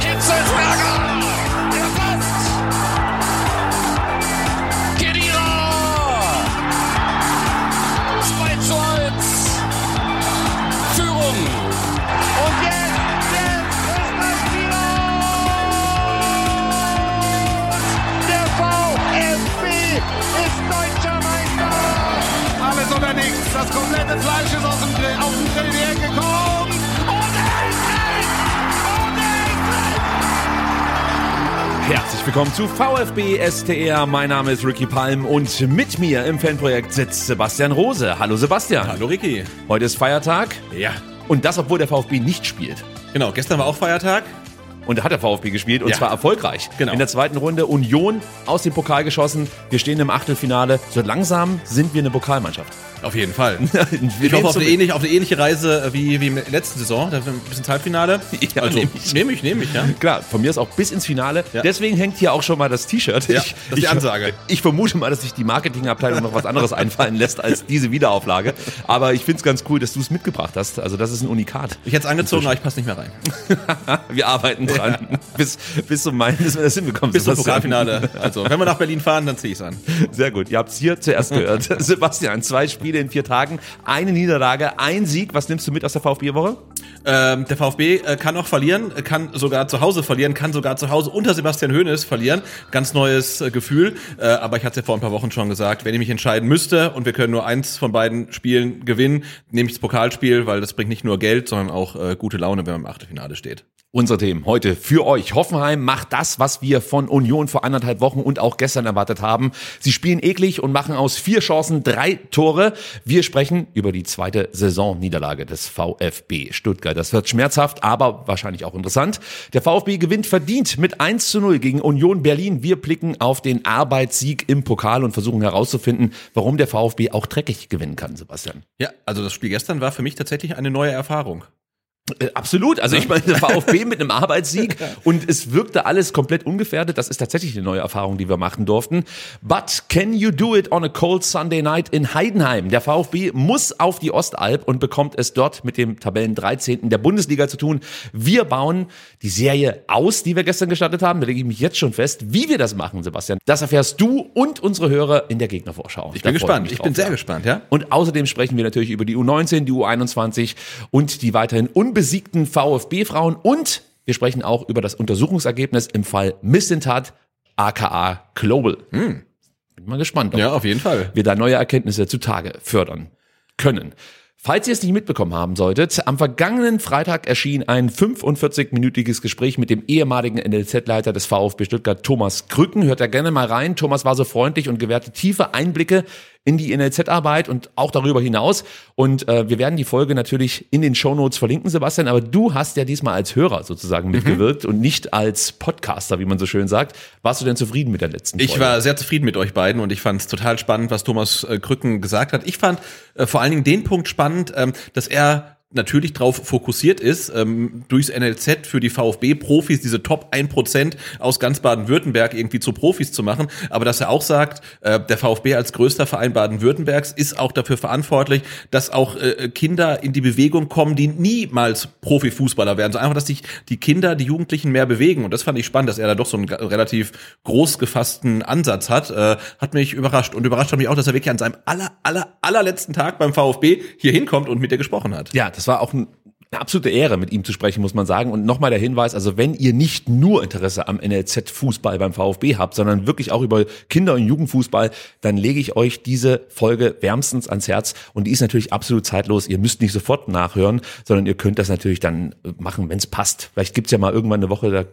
Hitzelsberger! Der passt! Kedira! 2 zu 1! Führung! Und jetzt, das komplette Fleisch ist aus dem Grill, auf den Grill hergekommen. Und willkommen zu VfB STR. Mein Name ist Ricky Palm und mit mir im Fanprojekt sitzt Sebastian Rose. Hallo Sebastian. Hallo Ricky. Heute ist Feiertag Ja, und das, obwohl der VfB nicht spielt. genau. Gestern war auch Feiertag. Und da hat der VfB gespielt und Ja. zwar erfolgreich. Genau. In der zweiten Runde Union aus dem Pokal geschossen. Wir stehen im Achtelfinale. So langsam sind wir eine Pokalmannschaft. Auf jeden Fall. Ich hoffe auf eine, ähnliche, auf eine ähnliche Reise wie, wie in der letzten Saison. Da ein bisschen Halbfinale. Ja, also, nehm ich. Nehme ich, nehme ich, ja. Klar, von mir ist auch bis ins Finale. Ja. Deswegen hängt hier auch schon mal das T-Shirt. Ja, das ist die Ansage. Ich vermute mal, dass sich die Marketingabteilung noch was anderes einfallen lässt als diese Wiederauflage. Aber ich finde es ganz cool, dass du es mitgebracht hast. Also das ist ein Unikat. Ich hätte es angezogen, aber ich passe nicht mehr rein. Wir arbeiten dran. Bis, bis zum Mai, bis wir das hinbekommen. Bis zum. Pokalfinale. Also, wenn wir nach Berlin fahren, dann ziehe ich es an. Sehr gut. Ihr habt es hier zuerst gehört. Sebastian, zwei Spiele in vier Tagen, eine Niederlage, ein Sieg. Was nimmst du mit aus der VfB-Woche? Ähm, der VfB äh, kann auch verlieren, kann sogar zu Hause verlieren, kann sogar zu Hause unter Sebastian Hoeneß verlieren. Ganz neues äh, Gefühl. Äh, aber ich hatte es ja vor ein paar Wochen schon gesagt, wenn ich mich entscheiden müsste und wir können nur eins von beiden Spielen gewinnen, nehme ich das Pokalspiel, weil das bringt nicht nur Geld, sondern auch äh, gute Laune, wenn man im Achtelfinale steht. Unsere Themen heute für euch. Hoffenheim macht das, was wir von Union vor anderthalb Wochen und auch gestern erwartet haben. Sie spielen eklig und machen aus vier Chancen drei Tore. Wir sprechen über die zweite Saisonniederlage des VfB Stuttgart. Das wird schmerzhaft, aber wahrscheinlich auch interessant. Der VfB gewinnt verdient mit 1 zu 0 gegen Union Berlin. Wir blicken auf den Arbeitssieg im Pokal und versuchen herauszufinden, warum der VfB auch dreckig gewinnen kann, Sebastian. Ja, also das Spiel gestern war für mich tatsächlich eine neue Erfahrung. Äh, Absolut. Also ich meine, der VfB mit einem Arbeitssieg und es wirkte alles komplett ungefährdet. Das ist tatsächlich eine neue Erfahrung, die wir machen durften. But can you do it on a cold Sunday night in Heidenheim? Der VfB muss auf die Ostalb und bekommt es dort mit dem Tabellen 13. der Bundesliga zu tun. Wir bauen die Serie aus, die wir gestern gestartet haben. Da lege ich mich jetzt schon fest, wie wir das machen, Sebastian. Das erfährst du und unsere Hörer in der Gegnervorschau. Ich bin gespannt. Ich drauf, bin sehr gespannt, ja. Und außerdem sprechen wir natürlich über die U19, die U21 und die weiterhin unbesiegten VfB-Frauen. Und wir sprechen auch über das Untersuchungsergebnis im Fall Missentat, aka Global. Bin mal gespannt, ob Ja, auf jeden Fall. wir da neue Erkenntnisse zutage fördern können. Falls ihr es nicht mitbekommen haben solltet, am vergangenen Freitag erschien ein 45-minütiges Gespräch mit dem ehemaligen NLZ-Leiter des VfB Stuttgart, Thomas Krücken. Hört da gerne mal rein. Thomas war so freundlich und gewährte tiefe Einblicke in die NLZ-Arbeit und auch darüber hinaus. Und äh, wir werden die Folge natürlich in den Shownotes verlinken, Sebastian. Aber du hast ja diesmal als Hörer sozusagen mitgewirkt und nicht als Podcaster, wie man so schön sagt. Warst du denn zufrieden mit der letzten Folge? Ich war sehr zufrieden mit euch beiden und ich fand es total spannend, was Thomas äh, Krücken gesagt hat. Ich fand äh, vor allen Dingen den Punkt spannend, ähm, dass er natürlich darauf fokussiert ist, ähm, durchs NLZ für die VfB-Profis diese Top 1% aus ganz Baden-Württemberg irgendwie zu Profis zu machen, aber dass er auch sagt, äh, der VfB als größter Verein Baden-Württembergs ist auch dafür verantwortlich, dass auch äh, Kinder in die Bewegung kommen, die niemals Profifußballer werden. So einfach, dass sich die Kinder, die Jugendlichen mehr bewegen und das fand ich spannend, dass er da doch so einen relativ groß gefassten Ansatz hat, äh, hat mich überrascht und überrascht hat mich auch, dass er wirklich an seinem aller, aller, allerletzten Tag beim VfB hier hinkommt und mit dir gesprochen hat. Ja, das war auch ein, eine absolute Ehre, mit ihm zu sprechen, muss man sagen. Und nochmal der Hinweis, also wenn ihr nicht nur Interesse am NLZ-Fußball beim VfB habt, sondern wirklich auch über Kinder- und Jugendfußball, dann lege ich euch diese Folge wärmstens ans Herz. Und die ist natürlich absolut zeitlos. Ihr müsst nicht sofort nachhören, sondern ihr könnt das natürlich dann machen, wenn es passt. Vielleicht gibt's ja mal irgendwann eine Woche, da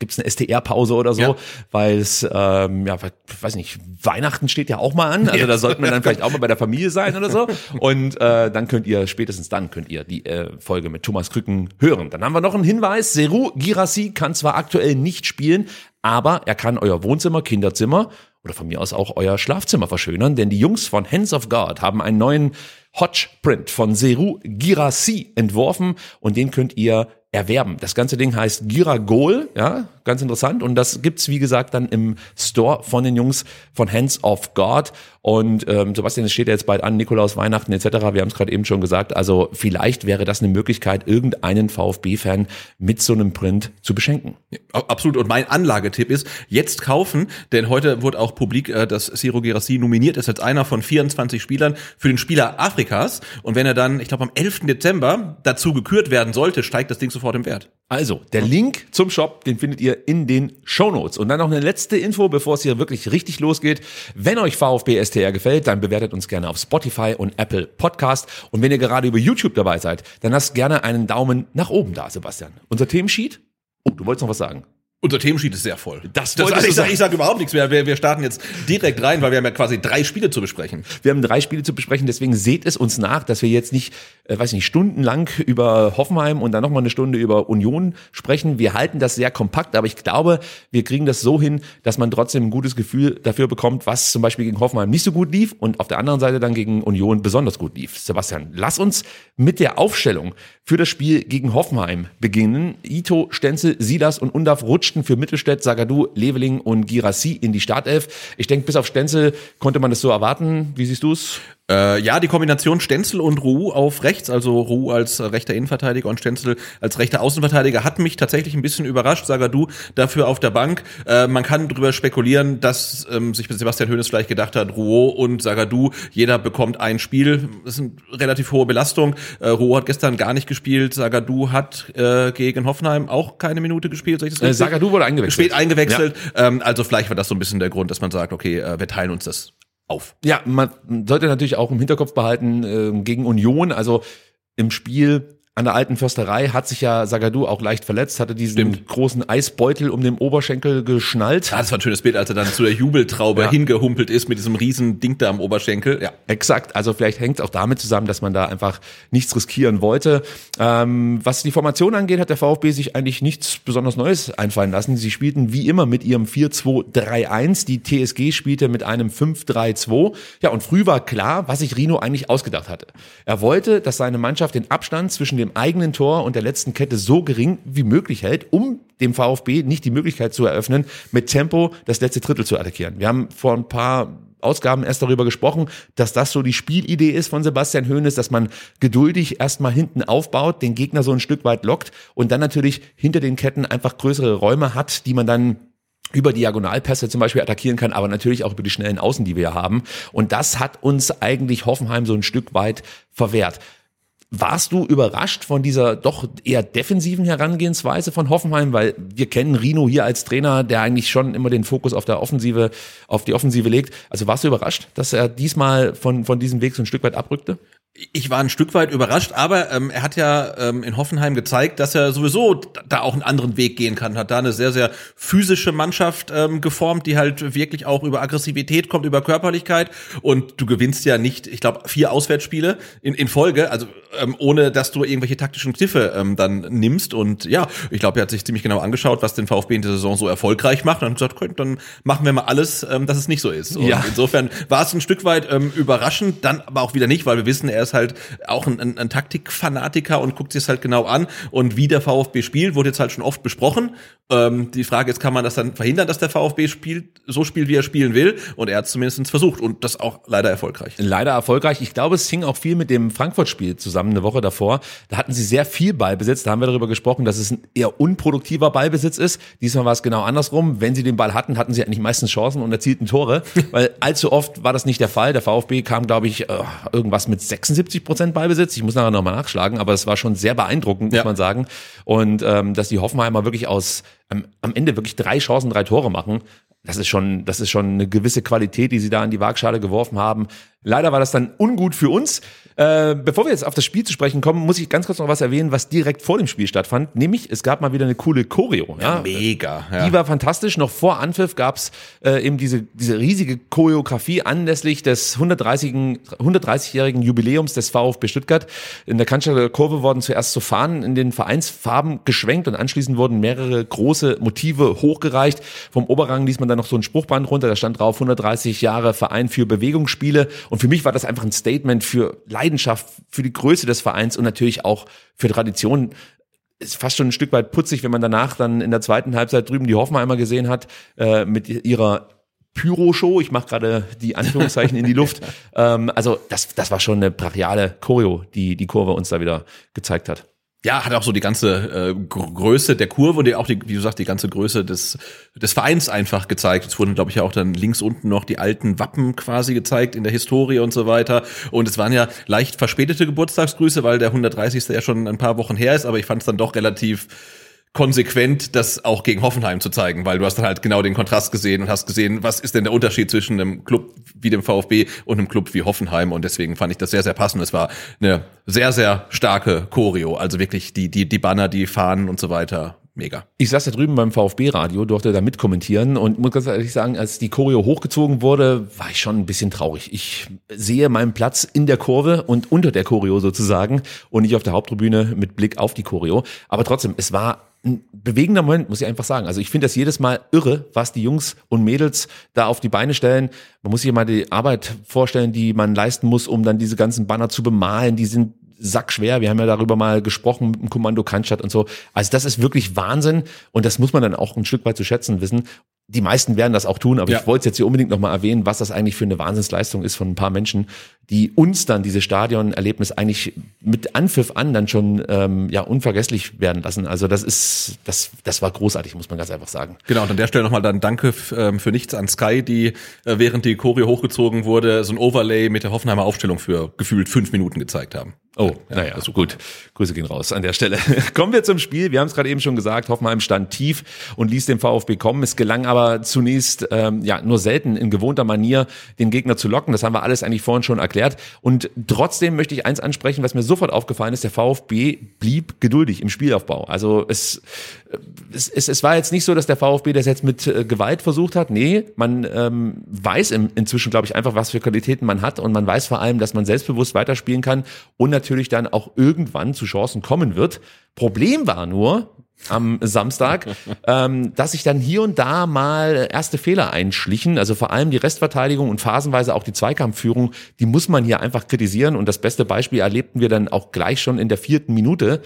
gibt's eine STR-Pause oder so, Ja. weil es, ähm, ja, weiß nicht, Weihnachten steht ja auch mal an, also da sollten wir dann vielleicht auch mal bei der Familie sein oder so. Und äh, dann könnt ihr, spätestens dann könnt ihr die äh, Folge mit Thomas Krücken hören. Dann haben wir noch einen Hinweis, Seru Girassi kann zwar aktuell nicht spielen, aber er kann euer Wohnzimmer, Kinderzimmer oder von mir aus auch euer Schlafzimmer verschönern, denn die Jungs von Hands of God haben einen neuen Hodge-Print von Seru Girassi entworfen und den könnt ihr erwerben. Das ganze Ding heißt Giragol, ja, ganz interessant. Und das gibt's wie gesagt, dann im Store von den Jungs von Hands of God. Und ähm, Sebastian, es steht ja jetzt bald an, Nikolaus, Weihnachten etc. Wir haben es gerade eben schon gesagt. Also vielleicht wäre das eine Möglichkeit, irgendeinen VfB-Fan mit so einem Print zu beschenken. Absolut. Und mein Anlagetipp ist, jetzt kaufen, denn heute wurde auch publik, äh, dass Ciro Gerassi nominiert ist als einer von 24 Spielern für den Spieler Afrikas. Und wenn er dann, ich glaube, am 11. Dezember dazu gekürt werden sollte, steigt das Ding sofort im Wert. Also, der Link zum Shop, den findet ihr in den Shownotes. Und dann noch eine letzte Info, bevor es hier wirklich richtig losgeht. Wenn euch VfB STR gefällt, dann bewertet uns gerne auf Spotify und Apple Podcast. Und wenn ihr gerade über YouTube dabei seid, dann lasst gerne einen Daumen nach oben da, Sebastian. Unser Themensheet? Oh, du wolltest noch was sagen. Unser Themensheet ist sehr voll. Das das wolltest ich du sag, sagen. ich sag überhaupt nichts mehr. Wir, wir starten jetzt direkt rein, weil wir haben ja quasi drei Spiele zu besprechen. Wir haben drei Spiele zu besprechen, deswegen seht es uns nach, dass wir jetzt nicht, äh, weiß nicht, stundenlang über Hoffenheim und dann nochmal eine Stunde über Union sprechen. Wir halten das sehr kompakt, aber ich glaube, wir kriegen das so hin, dass man trotzdem ein gutes Gefühl dafür bekommt, was zum Beispiel gegen Hoffenheim nicht so gut lief und auf der anderen Seite dann gegen Union besonders gut lief. Sebastian, lass uns mit der Aufstellung für das Spiel gegen Hoffenheim beginnen. Ito, Stenzel, Silas und Undaf rutschten für Mittelstädt, Sagadu, Leveling und Girassi in die Startelf. Ich denke, bis auf Stenzel konnte man das so erwarten. Wie siehst du es? Äh, ja, die Kombination Stenzel und Ruh auf rechts, also Ruh als rechter Innenverteidiger und Stenzel als rechter Außenverteidiger, hat mich tatsächlich ein bisschen überrascht. Sagadu dafür auf der Bank. Äh, man kann drüber spekulieren, dass ähm, sich Sebastian Hoeneß vielleicht gedacht hat, Rouault und Sagadu, jeder bekommt ein Spiel. Das ist eine relativ hohe Belastung. Äh, Rouault hat gestern gar nicht gespielt. Sagadu hat äh, gegen Hoffenheim auch keine Minute gespielt. Äh? Sagadu wurde eingewechselt. Spät eingewechselt. Ähm, also vielleicht war das so ein bisschen der Grund, dass man sagt, okay, äh, wir teilen uns das auf. Ja, man sollte natürlich auch im Hinterkopf behalten, ähm, gegen Union, also im Spiel an der alten Försterei hat sich ja Sagadu auch leicht verletzt, hatte diesen Stimmt. großen Eisbeutel um den Oberschenkel geschnallt. Ja, das war ein schönes Bild, als er dann zu der Jubeltraube Ja. hingehumpelt ist mit diesem riesen Ding da am Oberschenkel. Ja. Exakt, also vielleicht hängt es auch damit zusammen, dass man da einfach nichts riskieren wollte. Ähm, was die Formation angeht, hat der VfB sich eigentlich nichts besonders Neues einfallen lassen. Sie spielten wie immer mit ihrem 4-2-3-1. Die TSG spielte mit einem 5-3-2. Ja, und früh war klar, was sich Rino eigentlich ausgedacht hatte. Er wollte, dass seine Mannschaft den Abstand zwischen dem eigenen Tor und der letzten Kette so gering wie möglich hält, um dem VfB nicht die Möglichkeit zu eröffnen, mit Tempo das letzte Drittel zu attackieren. Wir haben vor ein paar Ausgaben erst darüber gesprochen, dass das so die Spielidee ist von Sebastian Hoeneß, dass man geduldig erstmal hinten aufbaut, den Gegner so ein Stück weit lockt und dann natürlich hinter den Ketten einfach größere Räume hat, die man dann über Diagonalpässe zum Beispiel attackieren kann, aber natürlich auch über die schnellen Außen, die wir haben. Und das hat uns eigentlich Hoffenheim so ein Stück weit verwehrt. Warst du überrascht von dieser doch eher defensiven Herangehensweise von Hoffenheim? Weil wir kennen Rino hier als Trainer, der eigentlich schon immer den Fokus auf der Offensive, auf die Offensive legt. Also warst du überrascht, dass er diesmal von, von diesem Weg so ein Stück weit abrückte? Ich war ein Stück weit überrascht, aber ähm, er hat ja ähm, in Hoffenheim gezeigt, dass er sowieso da auch einen anderen Weg gehen kann. Hat da eine sehr, sehr physische Mannschaft ähm, geformt, die halt wirklich auch über Aggressivität kommt, über Körperlichkeit. Und du gewinnst ja nicht, ich glaube, vier Auswärtsspiele in, in Folge, also ähm, ohne dass du irgendwelche taktischen Kniffe ähm, dann nimmst. Und ja, ich glaube, er hat sich ziemlich genau angeschaut, was den VfB in der Saison so erfolgreich macht und hat gesagt, "Okay, dann machen wir mal alles, ähm, dass es nicht so ist. Und Ja. insofern war es ein Stück weit ähm, überraschend, dann aber auch wieder nicht, weil wir wissen, er ist halt auch ein, ein, ein Taktikfanatiker und guckt sich es halt genau an. Und wie der VfB spielt, wurde jetzt halt schon oft besprochen. Ähm, die Frage ist, kann man das dann verhindern, dass der VfB spielt, so spielt, wie er spielen will? Und er hat es zumindest versucht und das auch leider erfolgreich. Leider erfolgreich. Ich glaube, es hing auch viel mit dem Frankfurt-Spiel zusammen eine Woche davor. Da hatten sie sehr viel Ballbesitz. Da haben wir darüber gesprochen, dass es ein eher unproduktiver Ballbesitz ist. Diesmal war es genau andersrum. Wenn sie den Ball hatten, hatten sie eigentlich meistens Chancen und erzielten Tore. Weil allzu oft war das nicht der Fall. Der VfB kam, glaube ich, äh, irgendwas mit 76 Prozent Ballbesitz. Ich muss nachher nochmal nachschlagen, aber es war schon sehr beeindruckend, muss Ja. man sagen. Und ähm, dass die Hoffenheimer wirklich aus am, am Ende wirklich drei Chancen, drei Tore machen, das ist schon, das ist schon eine gewisse Qualität, die sie da in die Waagschale geworfen haben. Leider war das dann ungut für uns. Äh, bevor wir jetzt auf das Spiel zu sprechen kommen, muss ich ganz kurz noch was erwähnen, was direkt vor dem Spiel stattfand. Nämlich, es gab mal wieder eine coole Choreo. Ja, Mega. Ja. Die war fantastisch. Noch vor Anpfiff gab's äh, eben diese, diese riesige Choreografie anlässlich des 130-jährigen 130 Jubiläums des VfB Stuttgart. In der Cannstatter Kurve wurden zuerst so Fahnen in den Vereinsfarben geschwenkt und anschließend wurden mehrere große Motive hochgereicht. Vom Oberrang ließ man dann noch so ein Spruchband runter, da stand drauf 130 Jahre Verein für Bewegungsspiele. Und für mich war das einfach ein Statement für Leidenschaft, für die Größe des Vereins und natürlich auch für Tradition ist fast schon ein Stück weit putzig, wenn man danach dann in der zweiten Halbzeit drüben die Hoffenheimer gesehen hat, äh, mit ihrer Pyro-Show, ich mache gerade die Anführungszeichen in die Luft. Ähm, also das, das war schon eine brachiale Choreo, die die Kurve uns da wieder gezeigt hat. Ja, hat auch so die ganze äh, Größe der Kurve und auch die, wie du sagst, die ganze Größe des, des Vereins einfach gezeigt. Es wurden, glaube ich, auch dann links unten noch die alten Wappen quasi gezeigt in der Historie und so weiter. Und es waren ja leicht verspätete Geburtstagsgrüße, weil der 130. ja schon ein paar Wochen her ist, aber ich fand es dann doch relativ konsequent, das auch gegen Hoffenheim zu zeigen, weil du hast dann halt genau den Kontrast gesehen und hast gesehen, was ist denn der Unterschied zwischen einem Club wie dem VfB und einem Club wie Hoffenheim und deswegen fand ich das sehr, sehr passend. Es war eine sehr, sehr starke Choreo, also wirklich die, die, die Banner, die Fahnen und so weiter. Mega. Ich saß da drüben beim VfB-Radio, durfte da mitkommentieren und muss ganz ehrlich sagen, als die Choreo hochgezogen wurde, war ich schon ein bisschen traurig. Ich sehe meinen Platz in der Kurve und unter der Choreo sozusagen und nicht auf der Haupttribüne mit Blick auf die Choreo. Aber trotzdem, es war ein bewegender Moment, muss ich einfach sagen. Also ich finde das jedes Mal irre, was die Jungs und Mädels da auf die Beine stellen. Man muss sich mal die Arbeit vorstellen, die man leisten muss, um dann diese ganzen Banner zu bemalen. Die sind sackschwer. Wir haben ja darüber mal gesprochen mit dem Kommando Cannstatt und so. Also das ist wirklich Wahnsinn und das muss man dann auch ein Stück weit zu schätzen wissen die meisten werden das auch tun, aber Ja. ich wollte es jetzt hier unbedingt nochmal erwähnen, was das eigentlich für eine Wahnsinnsleistung ist von ein paar Menschen, die uns dann dieses Stadionerlebnis eigentlich mit Anpfiff an dann schon ähm, ja unvergesslich werden lassen. Also das ist, das, das war großartig, muss man ganz einfach sagen. Genau, und an der Stelle nochmal dann Danke ähm, für nichts an Sky, die äh, während die Choreo hochgezogen wurde, so ein Overlay mit der Hoffenheimer Aufstellung für gefühlt fünf Minuten gezeigt haben. Oh, naja, so gut. Grüße gehen raus an der Stelle. Kommen wir zum Spiel. Wir haben es gerade eben schon gesagt, Hoffenheim stand tief und ließ den VfB kommen. Es gelang aber zunächst ähm, ja nur selten in gewohnter Manier, den Gegner zu locken. Das haben wir alles eigentlich vorhin schon erklärt. Und trotzdem möchte ich eins ansprechen, was mir sofort aufgefallen ist, der VfB blieb geduldig im Spielaufbau. Also es, es, es, es war jetzt nicht so, dass der VfB das jetzt mit äh, Gewalt versucht hat. Nee, man ähm, weiß im, inzwischen, glaube ich, einfach, was für Qualitäten man hat und man weiß vor allem, dass man selbstbewusst weiterspielen kann und natürlich dann auch irgendwann zu Chancen kommen wird. Problem war nur am Samstag, ähm, dass sich dann hier und da mal erste Fehler einschlichen. Also vor allem die Restverteidigung und phasenweise auch die Zweikampfführung, die muss man hier einfach kritisieren. Und das beste Beispiel erlebten wir dann auch gleich schon in der vierten Minute.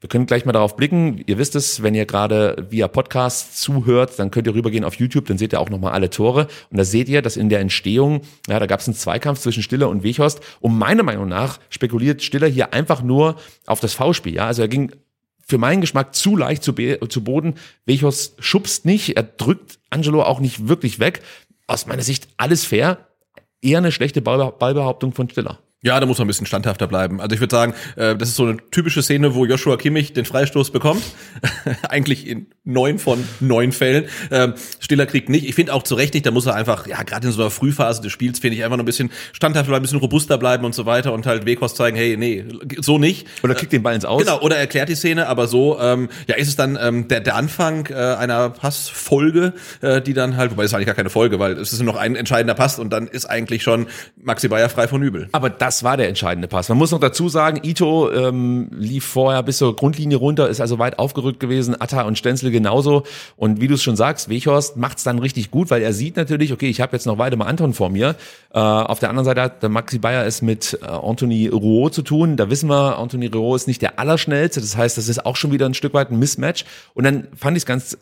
Wir können gleich mal darauf blicken. Ihr wisst es, wenn ihr gerade via Podcast zuhört, dann könnt ihr rübergehen auf YouTube, dann seht ihr auch nochmal alle Tore. Und da seht ihr, dass in der Entstehung, ja, da gab es einen Zweikampf zwischen Stiller und Weghorst. Und meiner Meinung nach spekuliert Stiller hier einfach nur auf das V-Spiel. Ja, also er ging für meinen Geschmack zu leicht zu, zu Boden. Weghorst schubst nicht, er drückt Angelo auch nicht wirklich weg. Aus meiner Sicht alles fair. Eher eine schlechte Ball Ballbehauptung von Stiller. Ja, da muss man ein bisschen standhafter bleiben. Also ich würde sagen, äh, das ist so eine typische Szene, wo Joshua Kimmich den Freistoß bekommt. Eigentlich in neun von neun Fällen. Ähm, Stiller kriegt nicht. Ich finde auch zu Recht nicht, da muss er einfach, ja, gerade in so einer Frühphase des Spiels, finde ich einfach noch ein bisschen standhafter bleiben, ein bisschen robuster bleiben und so weiter und halt Weghorst zeigen, hey, nee, so nicht. Oder kriegt den Ball ins Aus. Genau, oder erklärt die Szene, aber so, ähm, ja, ist es dann ähm, der, der Anfang äh, einer Passfolge, äh, die dann halt, wobei es eigentlich gar keine Folge, weil es ist noch ein entscheidender Pass und dann ist eigentlich schon Maxi Bayer frei von Übel. Aber das war der entscheidende Pass. Man muss noch dazu sagen, Ito ähm, lief vorher bis zur Grundlinie runter, ist also weit aufgerückt gewesen, Atta und Stenzel genauso. Und wie du es schon sagst, Weghorst macht's dann richtig gut, weil er sieht natürlich, okay, ich habe jetzt noch Weidemar Anton vor mir. Äh, auf der anderen Seite hat der Maxi Bayer es mit äh, Anthony Rouault zu tun. Da wissen wir, Anthony Rouault ist nicht der Allerschnellste. Das heißt, das ist auch schon wieder ein Stück weit ein Mismatch. Und dann fand ich es ganz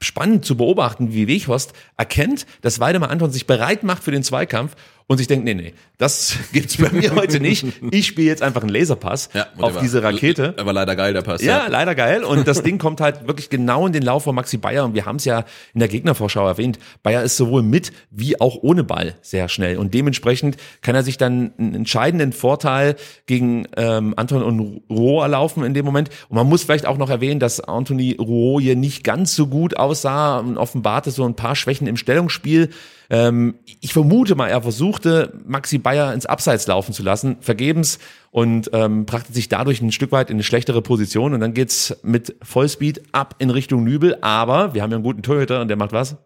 spannend zu beobachten, wie Weghorst erkennt, dass Weidemar Anton sich bereit macht für den Zweikampf und sich denkt, nee, nee, das gibt's bei mir heute nicht. Ich spiele jetzt einfach einen Laserpass der auf diese Rakete. Er war leider geil, der Pass. Ja, leider geil. Und das Ding kommt halt wirklich genau in den Lauf von Maxi Bayer. Und wir haben es ja in der Gegnervorschau erwähnt. Bayer ist sowohl mit wie auch ohne Ball sehr schnell. Und dementsprechend kann er sich dann einen entscheidenden Vorteil gegen ähm, Anton und Rouault erlaufen in dem Moment. Und man muss vielleicht auch noch erwähnen, dass Anthony Rouault hier nicht ganz so gut aussah und offenbarte so ein paar Schwächen im Stellungsspiel. Ähm, ich vermute mal, er versucht versuchte, Maxi Bayer ins Abseits laufen zu lassen, vergebens und ähm, brachte sich dadurch ein Stück weit in eine schlechtere Position und dann geht's mit Vollspeed ab in Richtung Nübel, aber wir haben ja einen guten Torhüter und der macht was?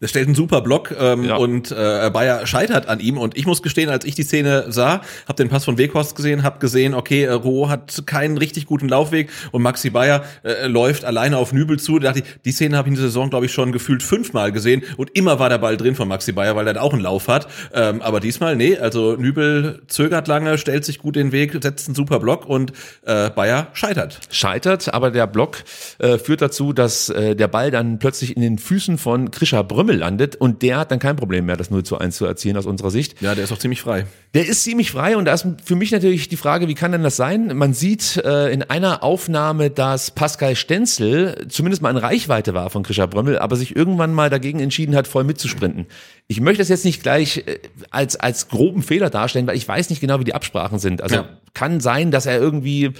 Der stellt einen super Block ähm, Ja. und äh, Bayer scheitert an ihm. Und ich muss gestehen, als ich die Szene sah, habe den Pass von Weghorst gesehen, habe gesehen, okay, äh, Roh hat keinen richtig guten Laufweg und Maxi Bayer äh, läuft alleine auf Nübel zu. Da dachte ich, die Szene habe ich in der Saison, glaube ich, schon gefühlt fünfmal gesehen und immer war der Ball drin von Maxi Bayer, weil er auch einen Lauf hat. Ähm, aber diesmal, nee, also Nübel zögert lange, stellt sich gut den Weg, setzt einen super Block und äh, Bayer scheitert. scheitert, aber der Block äh, führt dazu, dass äh, der Ball dann plötzlich in den Füßen von Krischer Brümmel landet und der hat dann kein Problem mehr, das 0 zu 1 zu erzielen aus unserer Sicht. Ja, der ist auch ziemlich frei. Der ist ziemlich frei und da ist für mich natürlich die Frage, wie kann denn das sein? Man sieht äh, in einer Aufnahme, dass Pascal Stenzel zumindest mal in Reichweite war von Krischer Brömmel, aber sich irgendwann mal dagegen entschieden hat, voll mitzusprinten. Ich möchte das jetzt nicht gleich äh, als, als groben Fehler darstellen, weil ich weiß nicht genau, wie die Absprachen sind. Also Ja. kann sein, dass er irgendwie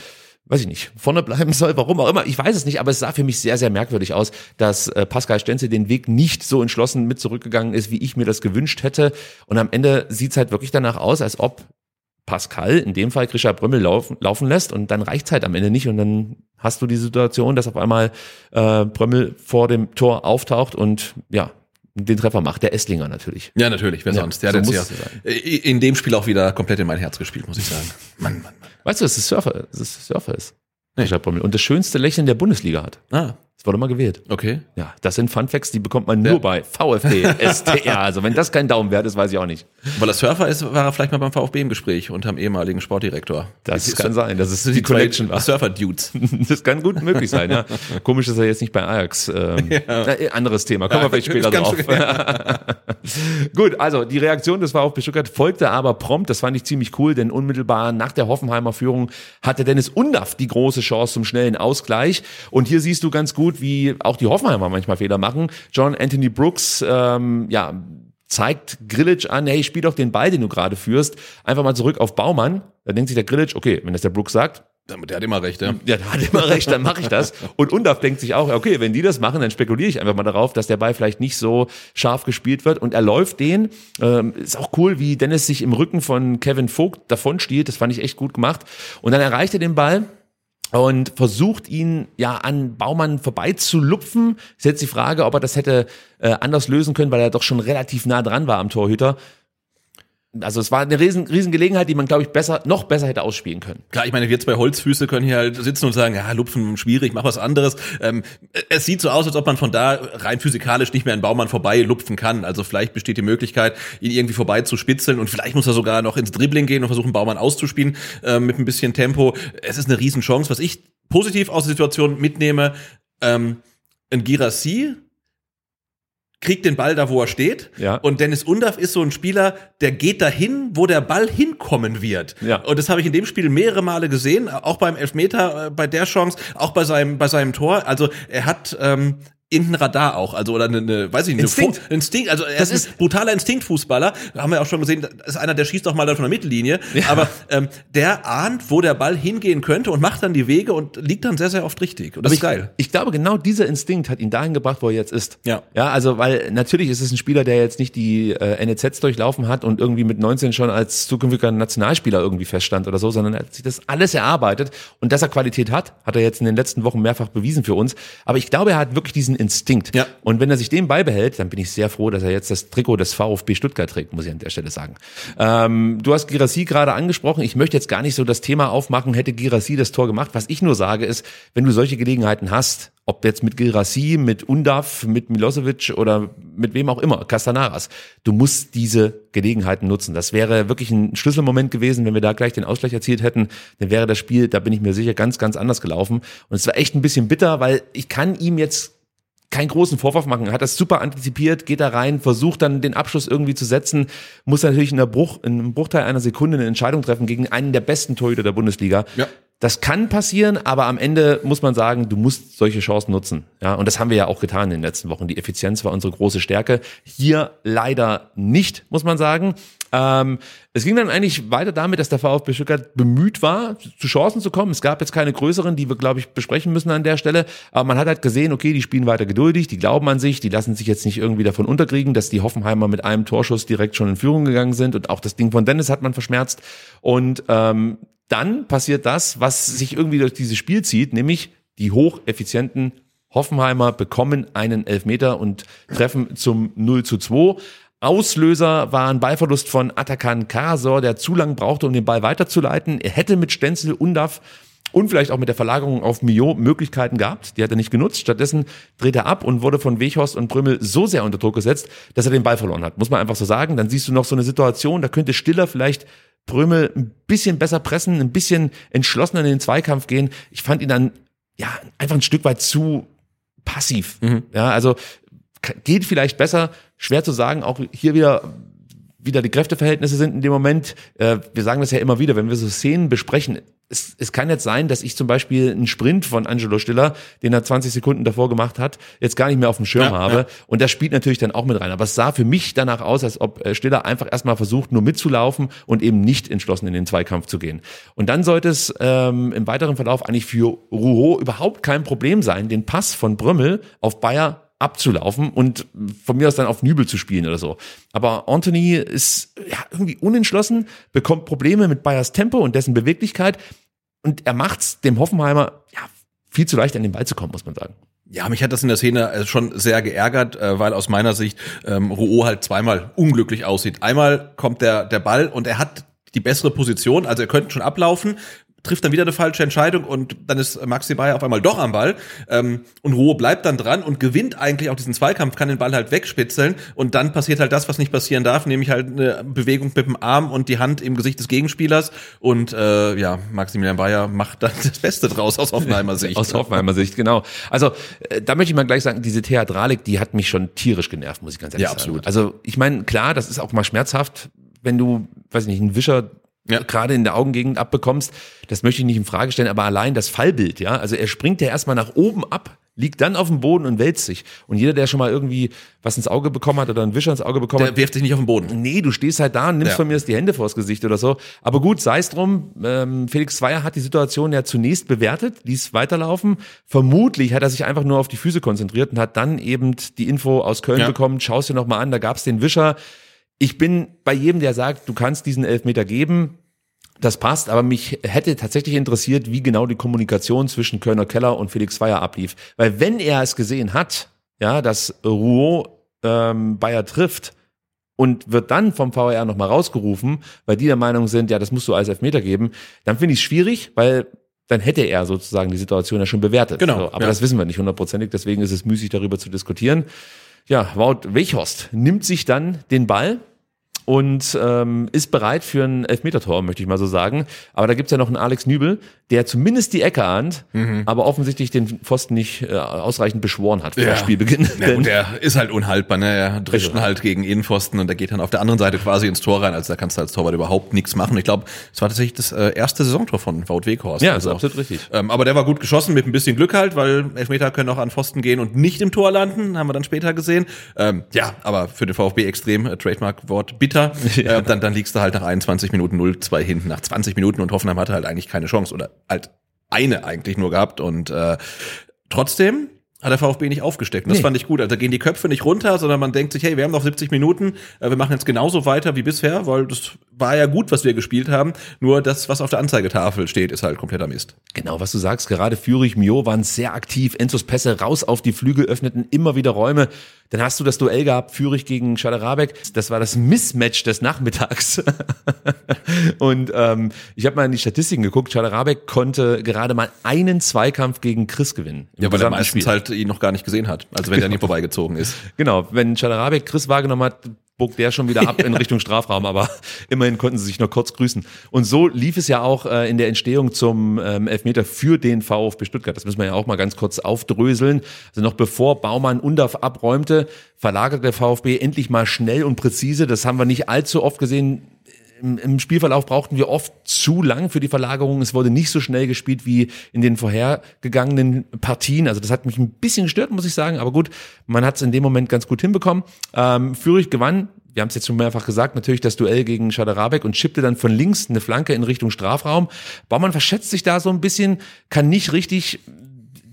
weiß ich nicht, vorne bleiben soll, warum auch immer, ich weiß es nicht, aber es sah für mich sehr, sehr merkwürdig aus, dass äh, Pascal Stenzel den Weg nicht so entschlossen mit zurückgegangen ist, wie ich mir das gewünscht hätte. Und am Ende sieht's halt wirklich danach aus, als ob Pascal, in dem Fall Grisha Brümmel, laufen, laufen lässt und dann reicht's halt am Ende nicht und dann hast du die Situation, dass auf einmal äh, Brümmel vor dem Tor auftaucht und ja, den Treffer macht, der Esslinger natürlich. Ja, natürlich, wer Ja, sonst? Der so hat jetzt ja in dem Spiel auch wieder komplett in mein Herz gespielt, muss ich sagen. Mann, Mann, Mann. Weißt du, dass es Surfer, dass es Surfer ist? Brümmel. Und das schönste Lächeln der Bundesliga hat. Ah, Das wurde mal gewählt. okay. Ja, das sind Funfacts, die bekommt man nur Ja. bei VfB STR. Also wenn das kein Daumen wert ist, weiß ich auch nicht. Weil er Surfer ist, war er vielleicht mal beim VfB im Gespräch unterm ehemaligen Sportdirektor. Das Die- kann sein, dass es die, die zwei Connection war. Surfer-Dudes. Das kann gut möglich sein, ja. Komisch, dass er jetzt nicht bei Ajax. Ähm, äh, anderes Thema, kommen wir vielleicht später drauf. gut, also die Reaktion des VfB Stuttgart folgte aber prompt. Das fand ich ziemlich cool, denn unmittelbar nach der Hoffenheimer Führung hatte Dennis Undaff die große Chance zum schnellen Ausgleich. Und hier siehst du ganz gut, wie auch die Hoffenheimer manchmal Fehler machen. John Anthony Brooks, ähm, ja, zeigt Grillitsch an, hey, spiel doch den Ball, den du gerade führst, einfach mal zurück auf Baumann. Da denkt sich der Grillitsch, okay, wenn das der Brooks sagt, Der hat immer recht, ja. ja, der hat immer recht, dann mache ich das. Und Undaf denkt sich auch, okay, wenn die das machen, dann spekuliere ich einfach mal darauf, dass der Ball vielleicht nicht so scharf gespielt wird. Und er läuft den. Ähm, ist auch cool, wie Dennis sich im Rücken von Kevin Vogt davon stiehlt. Das fand ich echt gut gemacht. Und dann erreicht er den Ball und versucht ihn ja an Baumann vorbeizulupfen. Ist jetzt die Frage, ob er das hätte äh, anders lösen können, weil er doch schon relativ nah dran war am Torhüter. Also es war eine riesen, riesen Gelegenheit, die man, glaube ich, besser, noch besser hätte ausspielen können. Klar, ich meine, wir zwei Holzfüße können hier halt sitzen und sagen, ja, Lupfen schwierig, mach was anderes. Ähm, es sieht so aus, als ob man von da rein physikalisch nicht mehr an Baumann vorbei lupfen kann. Also vielleicht besteht die Möglichkeit, ihn irgendwie vorbei zu spitzeln und vielleicht muss er sogar noch ins Dribbling gehen und versuchen, Baumann auszuspielen äh, mit ein bisschen Tempo. Es ist eine Riesenchance. Was ich positiv aus der Situation mitnehme, ähm, ein Girassi kriegt den Ball da, wo er steht. Ja. Und Dennis Undaff ist so ein Spieler, der geht dahin, wo der Ball hinkommen wird. Ja. Und das habe ich in dem Spiel mehrere Male gesehen, auch beim Elfmeter, äh, bei der Chance, auch bei seinem, bei seinem Tor. Also er hat ähm, irgendein Radar auch, also oder eine, eine weiß ich nicht, Instinkt. eine Instinkt, also er Das ist ein brutaler Instinktfußballer. Haben wir auch schon gesehen, das ist einer, der schießt auch mal dann von der Mittellinie, aber ähm, der ahnt, wo der Ball hingehen könnte und macht dann die Wege und liegt dann sehr, sehr oft richtig. Und das Aber ist geil. Ich, ich glaube, genau dieser Instinkt hat ihn dahin gebracht, wo er jetzt ist. Ja. Ja, also, weil natürlich ist es ein Spieler, der jetzt nicht die äh, NEZs durchlaufen hat und irgendwie mit 19 schon als zukünftiger Nationalspieler irgendwie feststand oder so, sondern er hat sich das alles erarbeitet und dass er Qualität hat, hat er jetzt in den letzten Wochen mehrfach bewiesen für uns. Aber ich glaube, er hat wirklich diesen Instinkt. Ja. Und wenn er sich den beibehält, dann bin ich sehr froh, dass er jetzt das Trikot des VfB Stuttgart trägt, muss ich an der Stelle sagen. Ähm, du hast Girassi gerade angesprochen. Ich möchte jetzt gar nicht so das Thema aufmachen, hätte Girassi das Tor gemacht. Was ich nur sage ist, wenn du solche Gelegenheiten hast, ob jetzt mit Girassi, mit Undav, mit Milosevic oder mit wem auch immer, Castanaras, du musst diese Gelegenheiten nutzen. Das wäre wirklich ein Schlüsselmoment gewesen, wenn wir da gleich den Ausgleich erzielt hätten, dann wäre das Spiel, da bin ich mir sicher, ganz, ganz anders gelaufen. Und es war echt ein bisschen bitter, weil ich kann ihm jetzt keinen großen Vorwurf machen. Er hat das super antizipiert, geht da rein, versucht dann den Abschluss irgendwie zu setzen, muss natürlich in, der Bruch, in einem Bruchteil einer Sekunde eine Entscheidung treffen gegen einen der besten Torhüter der Bundesliga. Ja. Das kann passieren, aber am Ende muss man sagen, du musst solche Chancen nutzen. Ja, und das haben wir ja auch getan in den letzten Wochen. Die Effizienz war unsere große Stärke. Hier leider nicht, muss man sagen. Ähm, es ging dann eigentlich weiter damit, dass der VfB Stuttgart bemüht war, zu Chancen zu kommen. Es gab jetzt keine größeren, die wir, glaube ich, besprechen müssen an der Stelle. Aber man hat halt gesehen, okay, die spielen weiter geduldig, die glauben an sich, die lassen sich jetzt nicht irgendwie davon unterkriegen, dass die Hoffenheimer mit einem Torschuss direkt schon in Führung gegangen sind. Und auch das Ding von Dennis hat man verschmerzt. Und ähm, dann passiert das, was sich irgendwie durch dieses Spiel zieht, nämlich die hocheffizienten Hoffenheimer bekommen einen Elfmeter und treffen zum 0 zu 2. Auslöser war ein Ballverlust von Atakan Karasor, der zu lang brauchte, um den Ball weiterzuleiten. Er hätte mit Stenzel Undaf und vielleicht auch mit der Verlagerung auf Mio Möglichkeiten gehabt. Die hat er nicht genutzt. Stattdessen dreht er ab und wurde von Weghorst und Brümmel so sehr unter Druck gesetzt, dass er den Ball verloren hat. Muss man einfach so sagen. Dann siehst du noch so eine Situation, da könnte Stiller vielleicht Brömel ein bisschen besser pressen, ein bisschen entschlossener in den Zweikampf gehen. Ich fand ihn dann ja einfach ein Stück weit zu passiv. Mhm. Ja, also geht vielleicht besser, schwer zu sagen. Auch hier wieder wieder die Kräfteverhältnisse sind in dem Moment. Äh, wir sagen das ja immer wieder, wenn wir so Szenen besprechen es, es kann jetzt sein, dass ich zum Beispiel einen Sprint von Angelo Stiller, den er 20 Sekunden davor gemacht hat, jetzt gar nicht mehr auf dem Schirm ja, habe. Ja. Und das spielt natürlich dann auch mit rein. Aber es sah für mich danach aus, als ob äh, Stiller einfach erstmal versucht, nur mitzulaufen und eben nicht entschlossen in den Zweikampf zu gehen. Und dann sollte es ähm, im weiteren Verlauf eigentlich für Rouault überhaupt kein Problem sein, den Pass von Brümmel auf Bayer abzulaufen und von mir aus dann auf Nübel zu spielen oder so. Aber Anthony ist ja irgendwie unentschlossen, bekommt Probleme mit Bayers Tempo und dessen Beweglichkeit und er macht's dem Hoffenheimer ja viel zu leicht an den Ball zu kommen, muss man sagen. Ja, mich hat das in der Szene äh, schon sehr geärgert, äh, weil aus meiner Sicht ähm, Rouault halt zweimal unglücklich aussieht. Einmal kommt der, der Ball und er hat die bessere Position, also er könnte schon ablaufen, trifft dann wieder eine falsche Entscheidung und dann ist Maxi Bayer auf einmal doch am Ball ähm, und Ruhe bleibt dann dran und gewinnt eigentlich auch diesen Zweikampf, kann den Ball halt wegspitzeln und dann passiert halt das, was nicht passieren darf, nämlich halt eine Bewegung mit dem Arm und die Hand im Gesicht des Gegenspielers und äh, ja, Maximilian Bayer macht dann das Beste draus aus Hoffenheimer Sicht. aus Hoffenheimer Sicht, genau. Also äh, da möchte ich mal gleich sagen, diese Theatralik, die hat mich schon tierisch genervt, muss ich ganz ehrlich ja, sagen. Absolut. Also ich meine, klar, das ist auch mal schmerzhaft, wenn du, weiß ich nicht, einen Wischer ja. gerade in der Augengegend abbekommst, das möchte ich nicht in Frage stellen, aber allein das Fallbild, ja, also er springt ja erstmal nach oben ab, liegt dann auf dem Boden und wälzt sich. Und jeder, der schon mal irgendwie was ins Auge bekommen hat oder einen Wischer ins Auge bekommen der hat. Der wirft sich nicht auf den Boden. Nee, du stehst halt da und nimmst ja. von mir die Hände vors Gesicht oder so. Aber gut, sei es drum. Ähm, Felix Zweier hat die Situation ja zunächst bewertet, ließ weiterlaufen. Vermutlich hat er sich einfach nur auf die Füße konzentriert und hat dann eben die Info aus Köln ja. bekommen, schaust dir nochmal an, da gab's den Wischer. Ich bin bei jedem, der sagt, du kannst diesen Elfmeter geben, das passt, aber mich hätte tatsächlich interessiert, wie genau die Kommunikation zwischen Kölner Keller und Felix Feier ablief. Weil wenn er es gesehen hat, ja, dass Rouault ähm, Bayer trifft und wird dann vom VR nochmal rausgerufen, weil die der Meinung sind, ja, das musst du als Elfmeter geben, dann finde ich es schwierig, weil dann hätte er sozusagen die Situation ja schon bewertet. Genau. So, aber ja. das wissen wir nicht hundertprozentig, deswegen ist es müßig, darüber zu diskutieren. Ja, Wout Weichhorst nimmt sich dann den Ball, und ähm, ist bereit für ein Elfmetertor, möchte ich mal so sagen. Aber da gibt's ja noch einen Alex Nübel, der zumindest die Ecke ahnt, mhm. aber offensichtlich den Pfosten nicht äh, ausreichend beschworen hat vor ja. Spielbeginn. Ja, und der ist halt unhaltbar, ne? Er drischt also. halt gegen Innenpfosten und der geht dann auf der anderen Seite quasi ins Tor rein. Also da kannst du als Torwart überhaupt nichts machen. Ich glaube, es war tatsächlich das äh, erste Saisontor von Wout Weghorst. Ja, also, absolut richtig. Ähm, aber der war gut geschossen mit ein bisschen Glück halt, weil Elfmeter können auch an Pfosten gehen und nicht im Tor landen, haben wir dann später gesehen. Ähm, ja, aber für den VfB extrem, äh, Trademark-Wort bitter. Ja. Äh, dann, dann liegst du halt nach 21 Minuten 0-2 hinten, nach 20 Minuten und Hoffenheim hatte halt eigentlich keine Chance oder halt eine eigentlich nur gehabt und äh, trotzdem hat der VfB nicht aufgesteckt. Und das nee. fand ich gut. Also da gehen die Köpfe nicht runter, sondern man denkt sich, hey, wir haben noch 70 Minuten, äh, wir machen jetzt genauso weiter wie bisher, weil das war ja gut, was wir gespielt haben. Nur das, was auf der Anzeigetafel steht, ist halt kompletter Mist. Genau, was du sagst, gerade Führig, Mio waren sehr aktiv. Enzos Pässe raus auf die Flügel, öffneten immer wieder Räume. Dann hast du das Duell gehabt, Führig gegen Schaderabek. Das war das Mismatch des Nachmittags. Und ähm, ich habe mal in die Statistiken geguckt. Schaderabek konnte gerade mal einen Zweikampf gegen Chris gewinnen. Ja, weil er meistens Spiel. halt ihn noch gar nicht gesehen hat. Also wenn genau. der nie vorbeigezogen ist. Genau, wenn Schaderabek Chris wahrgenommen hat, bog der schon wieder ab in Richtung Strafraum, aber immerhin konnten sie sich noch kurz grüßen. Und so lief es ja auch äh, in der Entstehung zum ähm, Elfmeter für den VfB Stuttgart. Das müssen wir ja auch mal ganz kurz aufdröseln. Also noch bevor Baumann Undorf abräumte, verlagerte der VfB endlich mal schnell und präzise. Das haben wir nicht allzu oft gesehen im, im Spielverlauf brauchten wir oft zu lang für die Verlagerung. Es wurde nicht so schnell gespielt wie in den vorhergegangenen Partien. Also das hat mich ein bisschen gestört, muss ich sagen. Aber gut, man hat es in dem Moment ganz gut hinbekommen. Ähm, Fürich gewann wir haben es jetzt schon mehrfach gesagt, natürlich das Duell gegen Schaderabek und schippte dann von links eine Flanke in Richtung Strafraum. Baumann verschätzt sich da so ein bisschen, kann nicht richtig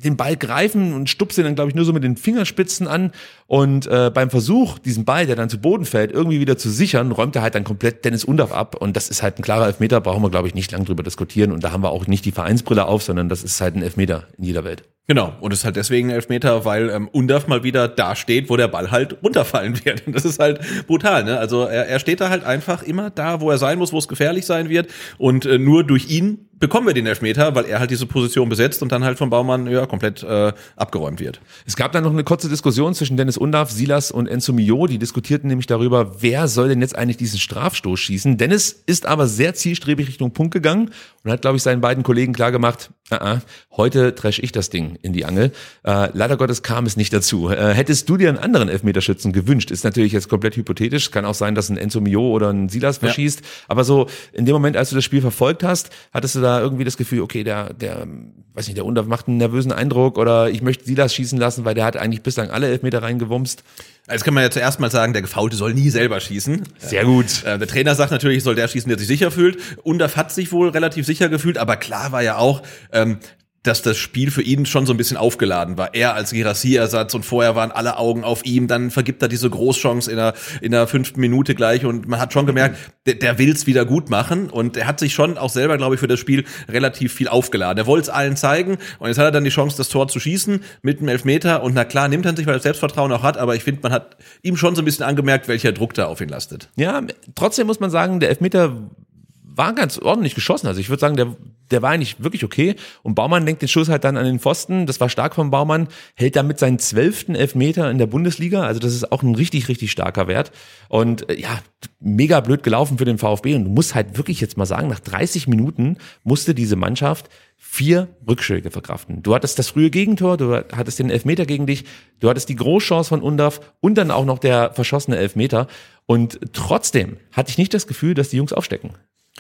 den Ball greifen und stupst ihn dann, glaube ich, nur so mit den Fingerspitzen an. Und äh, beim Versuch, diesen Ball, der dann zu Boden fällt, irgendwie wieder zu sichern, räumt er halt dann komplett Dennis Undorf ab. Und das ist halt ein klarer Elfmeter, brauchen wir, glaube ich, nicht lang drüber diskutieren. Und da haben wir auch nicht die Vereinsbrille auf, sondern das ist halt ein Elfmeter in jeder Welt. Genau, und es ist halt deswegen Elfmeter, weil ähm, Undaf mal wieder da steht, wo der Ball halt runterfallen wird. Und das ist halt brutal, ne? Also er, er steht da halt einfach immer da, wo er sein muss, wo es gefährlich sein wird. Und äh, nur durch ihn bekommen wir den Elfmeter, weil er halt diese Position besetzt und dann halt vom Baumann ja komplett äh, abgeräumt wird. Es gab dann noch eine kurze Diskussion zwischen Dennis Undav, Silas und Enzo Mio. Die diskutierten nämlich darüber, wer soll denn jetzt eigentlich diesen Strafstoß schießen. Dennis ist aber sehr zielstrebig Richtung Punkt gegangen und hat, glaube ich, seinen beiden Kollegen klargemacht, uh -uh, heute trash ich das Ding in die Angel. Äh, leider Gottes kam es nicht dazu. Äh, hättest du dir einen anderen Elfmeterschützen gewünscht? Ist natürlich jetzt komplett hypothetisch. Kann auch sein, dass ein Enzo Mio oder ein Silas verschießt. Ja. Aber so in dem Moment, als du das Spiel verfolgt hast, hattest du da irgendwie das Gefühl, okay, der, der, weiß nicht, der Undav macht einen nervösen Eindruck oder ich möchte Silas schießen lassen, weil der hat eigentlich bislang alle Elfmeter reingewumst. Jetzt kann man ja zuerst mal sagen, der Gefaulte soll nie selber schießen. Sehr gut. Äh, der Trainer sagt natürlich, soll der schießen, der sich sicher fühlt. Undaf hat sich wohl relativ sicher gefühlt, aber klar war ja auch, ähm, dass das Spiel für ihn schon so ein bisschen aufgeladen war. Er als Girassi-Ersatz und vorher waren alle Augen auf ihm. Dann vergibt er diese Großchance in der, in der fünften Minute gleich und man hat schon gemerkt, der, der will's wieder gut machen und er hat sich schon auch selber, glaube ich, für das Spiel relativ viel aufgeladen. Er wollte es allen zeigen und jetzt hat er dann die Chance, das Tor zu schießen mit einem Elfmeter und na klar, nimmt er sich, weil er Selbstvertrauen auch hat, aber ich finde, man hat ihm schon so ein bisschen angemerkt, welcher Druck da auf ihn lastet. Ja, trotzdem muss man sagen, der Elfmeter war ganz ordentlich geschossen. Also ich würde sagen, der, der war eigentlich wirklich okay. Und Baumann lenkt den Schuss halt dann an den Pfosten. Das war stark von Baumann. Hält damit seinen zwölften Elfmeter in der Bundesliga. Also das ist auch ein richtig, richtig starker Wert. Und äh, ja, mega blöd gelaufen für den VfB. Und du musst halt wirklich jetzt mal sagen, nach 30 Minuten musste diese Mannschaft vier Rückschläge verkraften. Du hattest das frühe Gegentor, du hattest den Elfmeter gegen dich, du hattest die Großchance von Undaf und dann auch noch der verschossene Elfmeter. Und trotzdem hatte ich nicht das Gefühl, dass die Jungs aufstecken.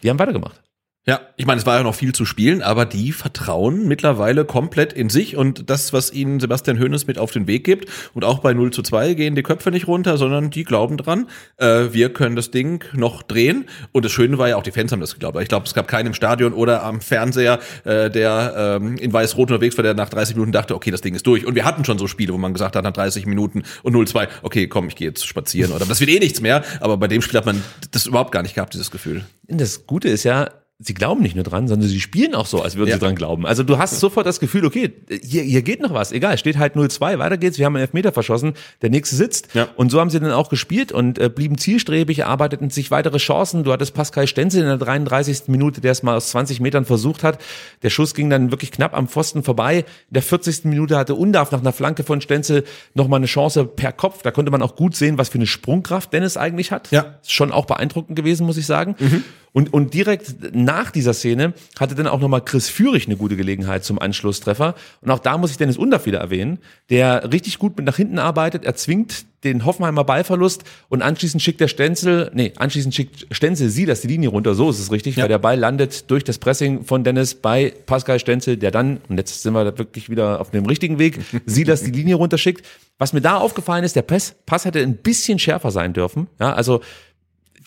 Die haben weitergemacht. Ja, ich meine, es war ja noch viel zu spielen, aber die vertrauen mittlerweile komplett in sich und das, was ihnen Sebastian Hoeneß mit auf den Weg gibt. Und auch bei 0 zu 2 gehen die Köpfe nicht runter, sondern die glauben dran, äh, wir können das Ding noch drehen. Und das Schöne war ja auch, die Fans haben das geglaubt. Ich glaube, es gab keinen im Stadion oder am Fernseher, äh, der ähm, in Weiß-Rot unterwegs war, der nach 30 Minuten dachte, okay, das Ding ist durch. Und wir hatten schon so Spiele, wo man gesagt hat, nach 30 Minuten und 0-2, okay, komm, ich gehe jetzt spazieren oder das wird eh nichts mehr. Aber bei dem Spiel hat man das überhaupt gar nicht gehabt, dieses Gefühl. Das Gute ist ja, sie glauben nicht nur dran, sondern sie spielen auch so, als würden ja. sie dran glauben. Also du hast sofort das Gefühl, okay, hier, hier geht noch was, egal, steht halt 0-2, weiter geht's, wir haben einen Elfmeter verschossen, der nächste sitzt. Ja. Und so haben sie dann auch gespielt und äh, blieben zielstrebig, erarbeiteten sich weitere Chancen. Du hattest Pascal Stenzel in der 33. Minute, der es mal aus 20 Metern versucht hat. Der Schuss ging dann wirklich knapp am Pfosten vorbei. In der 40. Minute hatte Undarf nach einer Flanke von Stenzel nochmal eine Chance per Kopf. Da konnte man auch gut sehen, was für eine Sprungkraft Dennis eigentlich hat. Ja. Ist schon auch beeindruckend gewesen, muss ich sagen. Mhm. Und, und direkt nach dieser Szene hatte dann auch nochmal Chris Führig eine gute Gelegenheit zum Anschlusstreffer. Und auch da muss ich Dennis Undorf wieder erwähnen, der richtig gut mit nach hinten arbeitet. Er zwingt den Hoffenheimer Ballverlust und anschließend schickt der Stenzel, nee, anschließend schickt Stenzel sie das die Linie runter, so ist es richtig, ja. weil der Ball landet durch das Pressing von Dennis bei Pascal Stenzel, der dann, und jetzt sind wir da wirklich wieder auf dem richtigen Weg, sie das die Linie runterschickt. Was mir da aufgefallen ist, der Pass, Pass hätte ein bisschen schärfer sein dürfen, ja, also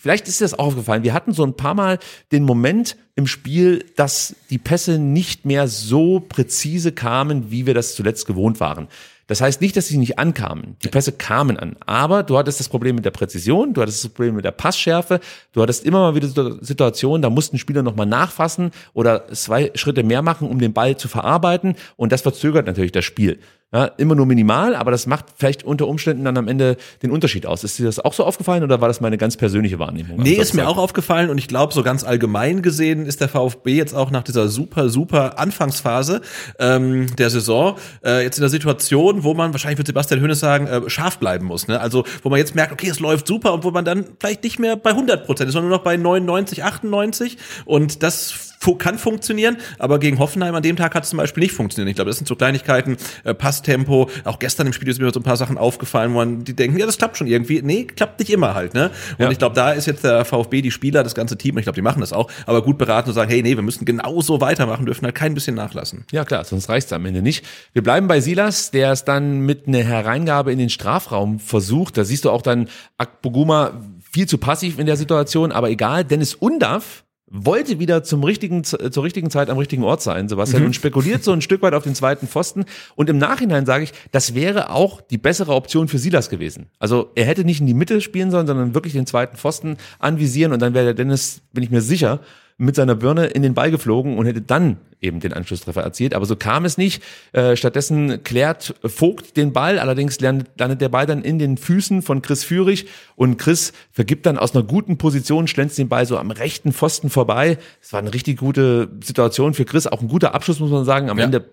Vielleicht ist dir das auch aufgefallen. Wir hatten so ein paar Mal den Moment im Spiel, dass die Pässe nicht mehr so präzise kamen, wie wir das zuletzt gewohnt waren. Das heißt nicht, dass sie nicht ankamen. Die Pässe kamen an. Aber du hattest das Problem mit der Präzision, du hattest das Problem mit der Passschärfe, du hattest immer mal wieder Situationen, da mussten Spieler nochmal nachfassen oder zwei Schritte mehr machen, um den Ball zu verarbeiten. Und das verzögert natürlich das Spiel. Ja, immer nur minimal, aber das macht vielleicht unter Umständen dann am Ende den Unterschied aus. Ist dir das auch so aufgefallen oder war das meine ganz persönliche Wahrnehmung? Nee, ist mir auch aufgefallen und ich glaube, so ganz allgemein gesehen ist der VfB jetzt auch nach dieser super, super Anfangsphase ähm, der Saison äh, jetzt in der Situation, wo man wahrscheinlich wird Sebastian Hönes sagen, äh, scharf bleiben muss. Ne? Also wo man jetzt merkt, okay, es läuft super und wo man dann vielleicht nicht mehr bei 100 Prozent ist, sondern nur noch bei 99, 98 und das kann funktionieren, aber gegen Hoffenheim an dem Tag hat es zum Beispiel nicht funktioniert. Ich glaube, das sind so Kleinigkeiten, äh, Passtempo. Auch gestern im Spiel ist mir so ein paar Sachen aufgefallen, wo man die denken, ja, das klappt schon irgendwie. Nee, klappt nicht immer halt. Ne? Und Ja. ich glaube, da ist jetzt der VfB, die Spieler, das ganze Team, und ich glaube, die machen das auch, aber gut beraten und sagen, hey, nee, wir müssen genauso weitermachen, dürfen halt kein bisschen nachlassen. Ja klar, sonst reicht's am Ende nicht. Wir bleiben bei Silas, der es dann mit einer Hereingabe in den Strafraum versucht. Da siehst du auch dann Akpoguma viel zu passiv in der Situation, aber egal, Dennis Undav wollte wieder zum richtigen, zur richtigen Zeit am richtigen Ort sein, Sebastian, und spekuliert so ein Stück weit auf den zweiten Pfosten. Und im Nachhinein sage ich, das wäre auch die bessere Option für Silas gewesen. Also er hätte nicht in die Mitte spielen sollen, sondern wirklich den zweiten Pfosten anvisieren und dann wäre der Dennis, bin ich mir sicher, mit seiner Birne in den Ball geflogen und hätte dann eben den Anschlusstreffer erzielt. Aber so kam es nicht. Äh, stattdessen klärt Vogt den Ball, allerdings landet, der Ball dann in den Füßen von Chris Führig und Chris vergibt dann aus einer guten Position, schlänzt den Ball so am rechten Pfosten vorbei. Es war eine richtig gute Situation für Chris, auch ein guter Abschluss, muss man sagen. Am Ja. Ende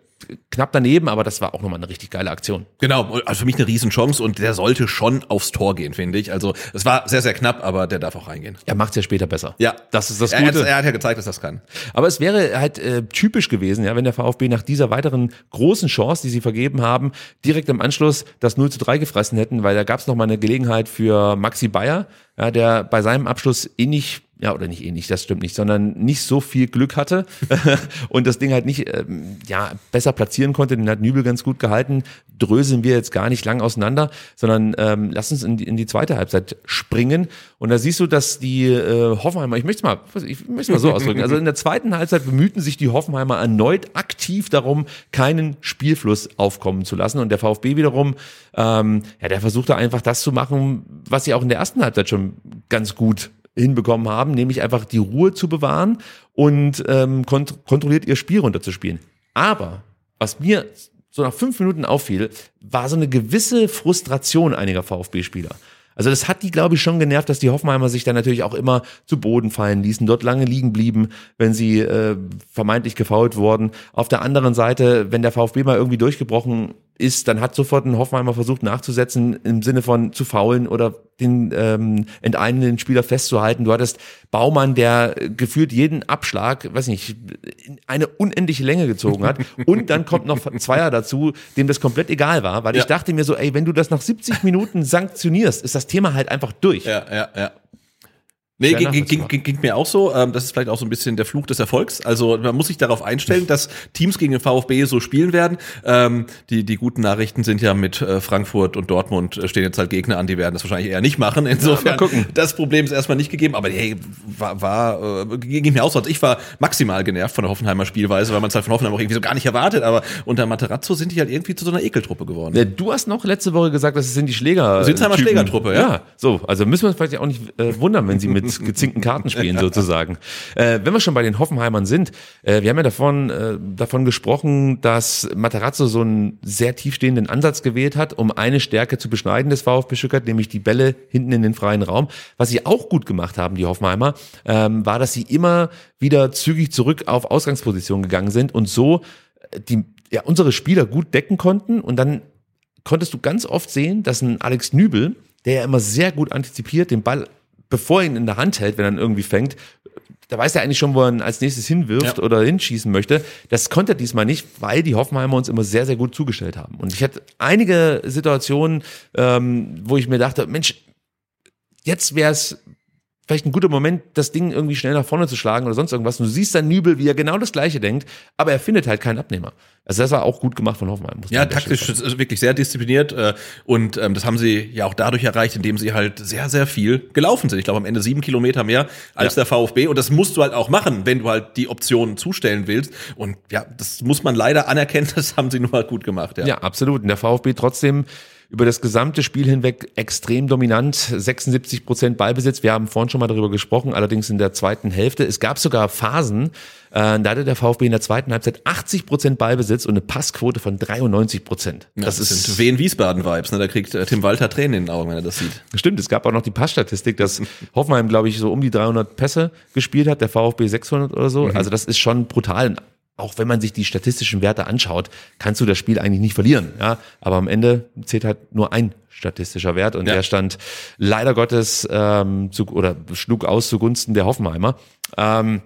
knapp daneben, aber das war auch nochmal eine richtig geile Aktion. Genau, also für mich eine Riesenchance und der sollte schon aufs Tor gehen, finde ich. Also es war sehr, sehr knapp, aber der darf auch reingehen. Er macht's ja später besser. Ja, Das ist das er, Gute. Er hat ja gezeigt, dass das kann. Aber es wäre halt äh, typisch gewesen, ja, wenn der VfB nach dieser weiteren großen Chance, die sie vergeben haben, direkt im Anschluss das 0 zu 3 gefressen hätten, weil da gab es noch mal eine Gelegenheit für Maxi Bayer, ja, der bei seinem Abschluss ähnlich ja, oder nicht ähnlich, das stimmt nicht, sondern nicht so viel Glück hatte und das Ding halt nicht ähm, ja, besser platzieren konnte. Den hat Nübel ganz gut gehalten. Dröseln wir jetzt gar nicht lang auseinander, sondern ähm, lass uns in die, in die zweite Halbzeit springen. Und da siehst du, dass die äh, Hoffenheimer, ich möchte es mal, ich möchte es mal so ausdrücken, also in der zweiten Halbzeit bemühten sich die Hoffenheimer erneut aktiv darum, keinen Spielfluss aufkommen zu lassen. Und der VfB wiederum, ähm, ja, der versuchte einfach das zu machen, was sie auch in der ersten Halbzeit schon ganz gut hinbekommen haben, nämlich einfach die Ruhe zu bewahren und ähm, kont kontrolliert ihr Spiel runterzuspielen. Aber was mir so nach fünf Minuten auffiel, war so eine gewisse Frustration einiger VfB-Spieler. Also das hat die, glaube ich, schon genervt, dass die Hoffenheimer sich dann natürlich auch immer zu Boden fallen ließen, dort lange liegen blieben, wenn sie äh, vermeintlich gefault wurden. Auf der anderen Seite, wenn der VfB mal irgendwie durchgebrochen ist, dann hat sofort ein Hoffenheimer versucht nachzusetzen im Sinne von zu faulen oder den ähm, enteignenden Spieler festzuhalten. Du hattest Baumann, der gefühlt jeden Abschlag, weiß nicht, in eine unendliche Länge gezogen hat. Und dann kommt noch ein Zweier dazu, dem das komplett egal war, weil Ja. ich dachte mir so, ey, wenn du das nach 70 Minuten sanktionierst, ist das Thema halt einfach durch. Ja, ja, ja. Nee, ging, ging, ging, ging mir auch so. Ähm, das ist vielleicht auch so ein bisschen der Fluch des Erfolgs. Also man muss sich darauf einstellen, dass Teams gegen den VfB so spielen werden. Ähm, die, die guten Nachrichten sind ja mit äh, Frankfurt und Dortmund äh, stehen jetzt halt Gegner an, die werden das wahrscheinlich eher nicht machen. Insofern, gucken. das Problem ist erstmal nicht gegeben. Aber hey, war, war äh, ging mir auch so. Also ich war maximal genervt von der Hoffenheimer Spielweise, weil man es halt von Hoffenheim auch irgendwie so gar nicht erwartet. Aber unter Materazzo sind die halt irgendwie zu so einer Ekeltruppe geworden. Ja, Du hast noch letzte Woche gesagt, das sind die Schläger. Typen. Schlägertruppe, ja. Ja, so. Also müssen wir uns vielleicht auch nicht äh, wundern, wenn sie mit gezinkten Karten spielen, sozusagen. Äh, wenn wir schon bei den Hoffenheimern sind, äh, wir haben ja davon, äh, davon gesprochen, dass Matarazzo so einen sehr tiefstehenden Ansatz gewählt hat, um eine Stärke zu beschneiden des VfB Stuttgart, nämlich die Bälle hinten in den freien Raum. Was sie auch gut gemacht haben, die Hoffenheimer, ähm, war, dass sie immer wieder zügig zurück auf Ausgangsposition gegangen sind und so äh, die, ja, unsere Spieler gut decken konnten und dann konntest du ganz oft sehen, dass ein Alex Nübel, der ja immer sehr gut antizipiert, den Ball, bevor er ihn in der Hand hält, wenn er ihn irgendwie fängt, da weiß er eigentlich schon, wo er ihn als nächstes hinwirft Ja. oder hinschießen möchte. Das konnte er diesmal nicht, weil die Hoffenheimer uns immer sehr, sehr gut zugestellt haben. Und ich hatte einige Situationen, ähm, wo ich mir dachte, Mensch, jetzt wäre es vielleicht ein guter Moment, das Ding irgendwie schnell nach vorne zu schlagen oder sonst irgendwas. Und du siehst dann Nübel, wie er genau das Gleiche denkt, aber er findet halt keinen Abnehmer. Also das war auch gut gemacht von man Ja, taktisch ist wirklich sehr diszipliniert äh, und ähm, das haben sie ja auch dadurch erreicht, indem sie halt sehr, sehr viel gelaufen sind. Ich glaube am Ende sieben Kilometer mehr als Ja. der VfB und das musst du halt auch machen, wenn du halt die Optionen zustellen willst. Und ja, das muss man leider anerkennen, das haben sie nur halt gut gemacht. Ja. Ja, absolut. Und der VfB trotzdem über das gesamte Spiel hinweg extrem dominant. 76 Prozent Ballbesitz. Wir haben vorhin schon mal darüber gesprochen, allerdings in der zweiten Hälfte. Es gab sogar Phasen, äh, da hatte der VfB in der zweiten Halbzeit 80 Prozent Ballbesitz und eine Passquote von 93 Prozent. Ja, das, das ist sind Wien Wiesbaden Vibes, ne? Da kriegt äh, Tim Walter Tränen in den Augen, wenn er das sieht. Stimmt, es gab auch noch die Passstatistik, dass Hoffenheim, glaube ich, so um die 300 Pässe gespielt hat, der VfB 600 oder so. Also das ist schon brutal. Auch wenn man sich die statistischen Werte anschaut, kannst du das Spiel eigentlich nicht verlieren. Ja, aber am Ende zählt halt nur ein statistischer Wert und Ja. der stand leider Gottes ähm, zu, oder schlug aus zugunsten der Hoffenheimer. Ähm,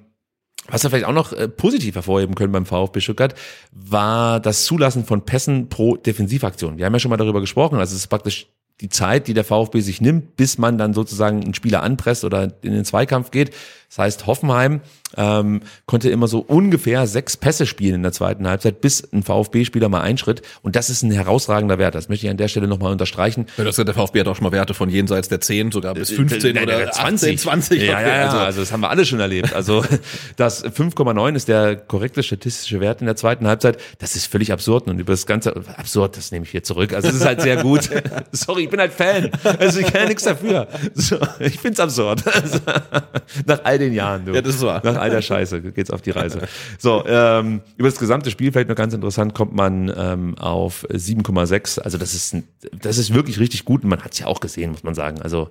Was wir vielleicht auch noch äh, positiv hervorheben können beim VfB Stuttgart, war das Zulassen von Pässen pro Defensivaktion. Wir haben ja schon mal darüber gesprochen, also es ist praktisch die Zeit, die der VfB sich nimmt, bis man dann sozusagen einen Spieler anpresst oder in den Zweikampf geht. Das heißt, Hoffenheim ähm, konnte immer so ungefähr sechs Pässe spielen in der zweiten Halbzeit, bis ein VfB-Spieler mal einschritt. Und das ist ein herausragender Wert. Das möchte ich an der Stelle nochmal unterstreichen. Ja, das, der VfB hat auch schon mal Werte von jenseits der 10, sogar bis 15 Nein, oder der 20. 18, 20. Ja, Okay, ja, ja, also- also das haben wir alle schon erlebt. Also das 5,9 ist der korrekte statistische Wert in der zweiten Halbzeit. Das ist völlig absurd und über das ganze absurd, das nehme ich hier zurück. Also es ist halt sehr gut. Sorry, ich bin halt Fan. Also ich kann ja nichts dafür. So, ich find's absurd. Also, nach all den Jahren, du. Ja, das wahr. Nach all der Scheiße geht's auf die Reise. So, ähm, über das gesamte Spiel vielleicht noch ganz interessant kommt man ähm, auf 7,6. Also das ist das ist wirklich richtig gut und man hat's ja auch gesehen, muss man sagen. Also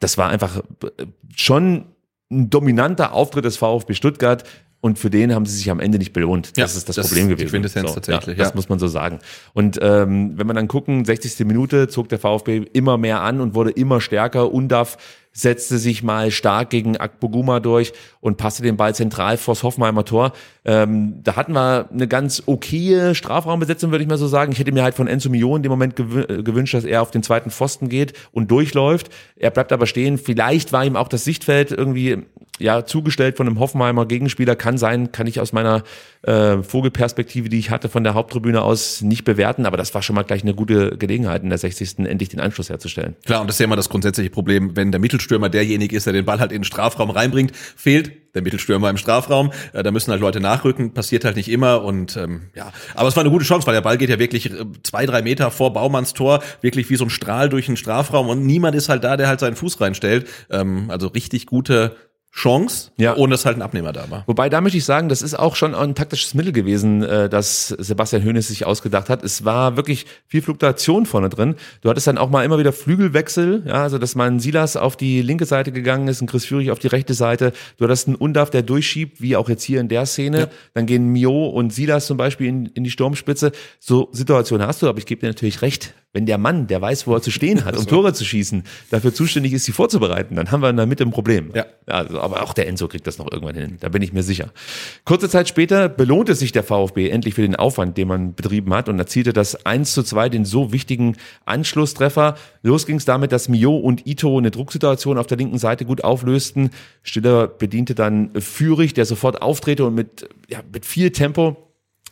das war einfach äh, schon ein dominanter Auftritt des VfB Stuttgart. Und für den haben sie sich am Ende nicht belohnt. Das Ja, ist das, das Problem ist gewesen. Quintessenz tatsächlich, Ja, das ja. muss man so sagen. Und ähm, wenn man dann gucken, 60. Minute zog der VfB immer mehr an und wurde immer stärker. Undaf setzte sich mal stark gegen Akpoguma durch und passte den Ball zentral vors Hoffenheimer Tor. Ähm, da hatten wir eine ganz okaye Strafraumbesetzung, würde ich mal so sagen. Ich hätte mir halt von Enzo Mio in dem Moment äh, gewünscht, dass er auf den zweiten Pfosten geht und durchläuft. Er bleibt aber stehen. Vielleicht war ihm auch das Sichtfeld irgendwie ja zugestellt von einem Hoffenheimer Gegenspieler. Kann sein, kann ich aus meiner äh, Vogelperspektive, die ich hatte von der Haupttribüne aus, nicht bewerten. Aber das war schon mal gleich eine gute Gelegenheit, in der 60. endlich den Anschluss herzustellen. Klar, und das ist ja immer das grundsätzliche Problem, wenn der Mittelstürmer derjenige ist, der den Ball halt in den Strafraum reinbringt, fehlt der Mittelstürmer im Strafraum. Äh, da müssen halt Leute nachrücken, passiert halt nicht immer und ähm, ja. Aber es war eine gute Chance, weil der Ball geht ja wirklich äh, zwei, drei Meter vor Baumanns Tor, wirklich wie so ein Strahl durch den Strafraum und niemand ist halt da, der halt seinen Fuß reinstellt. Ähm, also richtig gute Chance, Ja. ohne dass halt ein Abnehmer da war. Wobei, da möchte ich sagen, das ist auch schon ein taktisches Mittel gewesen, äh, das Sebastian Hoeneß sich ausgedacht hat. Es war wirklich viel Fluktuation vorne drin. Du hattest dann auch mal immer wieder Flügelwechsel, ja, also dass mal ein Silas auf die linke Seite gegangen ist, ein Chris Führig auf die rechte Seite. Du hattest einen Undaf, der durchschiebt, wie auch jetzt hier in der Szene. Dann gehen Mio und Silas zum Beispiel in, in die Sturmspitze. So Situationen hast du, aber ich gebe dir natürlich recht. Wenn der Mann, der weiß, wo er zu stehen hat, um Tore zu schießen, dafür zuständig ist, sie vorzubereiten, dann haben wir in der Mitte ein Problem. Ja. Also, aber auch der Enzo kriegt das noch irgendwann hin. Da bin ich mir sicher. Kurze Zeit später belohnte sich der VfB endlich für den Aufwand, den man betrieben hat und erzielte das 1 zu 2, den so wichtigen Anschlusstreffer. Los ging es damit, dass Mio und Ito eine Drucksituation auf der linken Seite gut auflösten. Stiller bediente dann Führig, der sofort auftrete und mit, ja, mit viel Tempo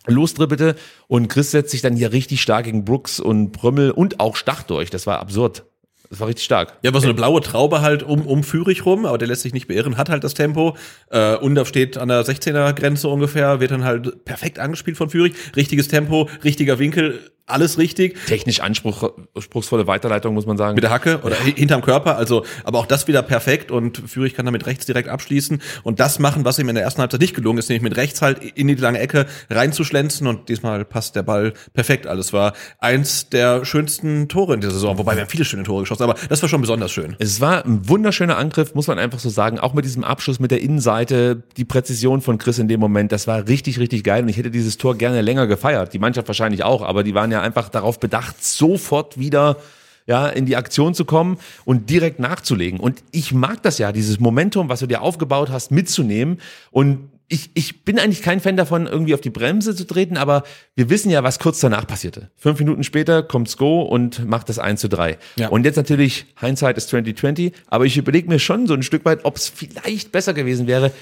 losdribbelte und Chris setzt sich dann hier richtig stark gegen Brooks und Brömmel und auch Stach durch. Das war absurd. Das war richtig stark. Ja, war so eine blaue Traube halt um, um Führig rum, aber der lässt sich nicht beirren, hat halt das Tempo. Äh, Undaf steht an der 16er Grenze ungefähr, wird dann halt perfekt angespielt von Führig. Richtiges Tempo, richtiger Winkel, alles richtig. Technisch anspruch, anspruchsvolle Weiterleitung, muss man sagen. Mit der Hacke oder hi- hinterm Körper, also, aber auch das wieder perfekt und Führig kann damit rechts direkt abschließen und das machen, was ihm in der ersten Halbzeit nicht gelungen ist, nämlich mit rechts halt in die lange Ecke reinzuschlänzen und diesmal passt der Ball perfekt. Also es war eins der schönsten Tore in dieser Saison, wobei wir haben viele schöne Tore geschossen, aber das war schon besonders schön. Es war ein wunderschöner Angriff, muss man einfach so sagen. Auch mit diesem Abschluss mit der Innenseite, die Präzision von Chris in dem Moment, das war richtig, richtig geil. Und ich hätte dieses Tor gerne länger gefeiert. Die Mannschaft wahrscheinlich auch, aber die waren ja einfach darauf bedacht, sofort wieder ja, in die Aktion zu kommen und direkt nachzulegen. Und ich mag das ja, dieses Momentum, was du dir aufgebaut hast, mitzunehmen. Und ich, ich bin eigentlich kein Fan davon, irgendwie auf die Bremse zu treten, aber wir wissen ja, was kurz danach passierte. Fünf Minuten später kommt's Go und macht das 1 zu 3. Ja. Und jetzt natürlich, Hindsight ist 2020, aber ich überlege mir schon so ein Stück weit, ob es vielleicht besser gewesen wäre,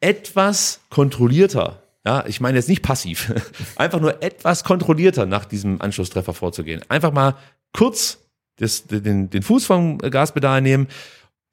etwas kontrollierter. Ja, ich meine jetzt nicht passiv, einfach nur etwas kontrollierter nach diesem Anschlusstreffer vorzugehen. Einfach mal kurz das, den, den Fuß vom Gaspedal nehmen,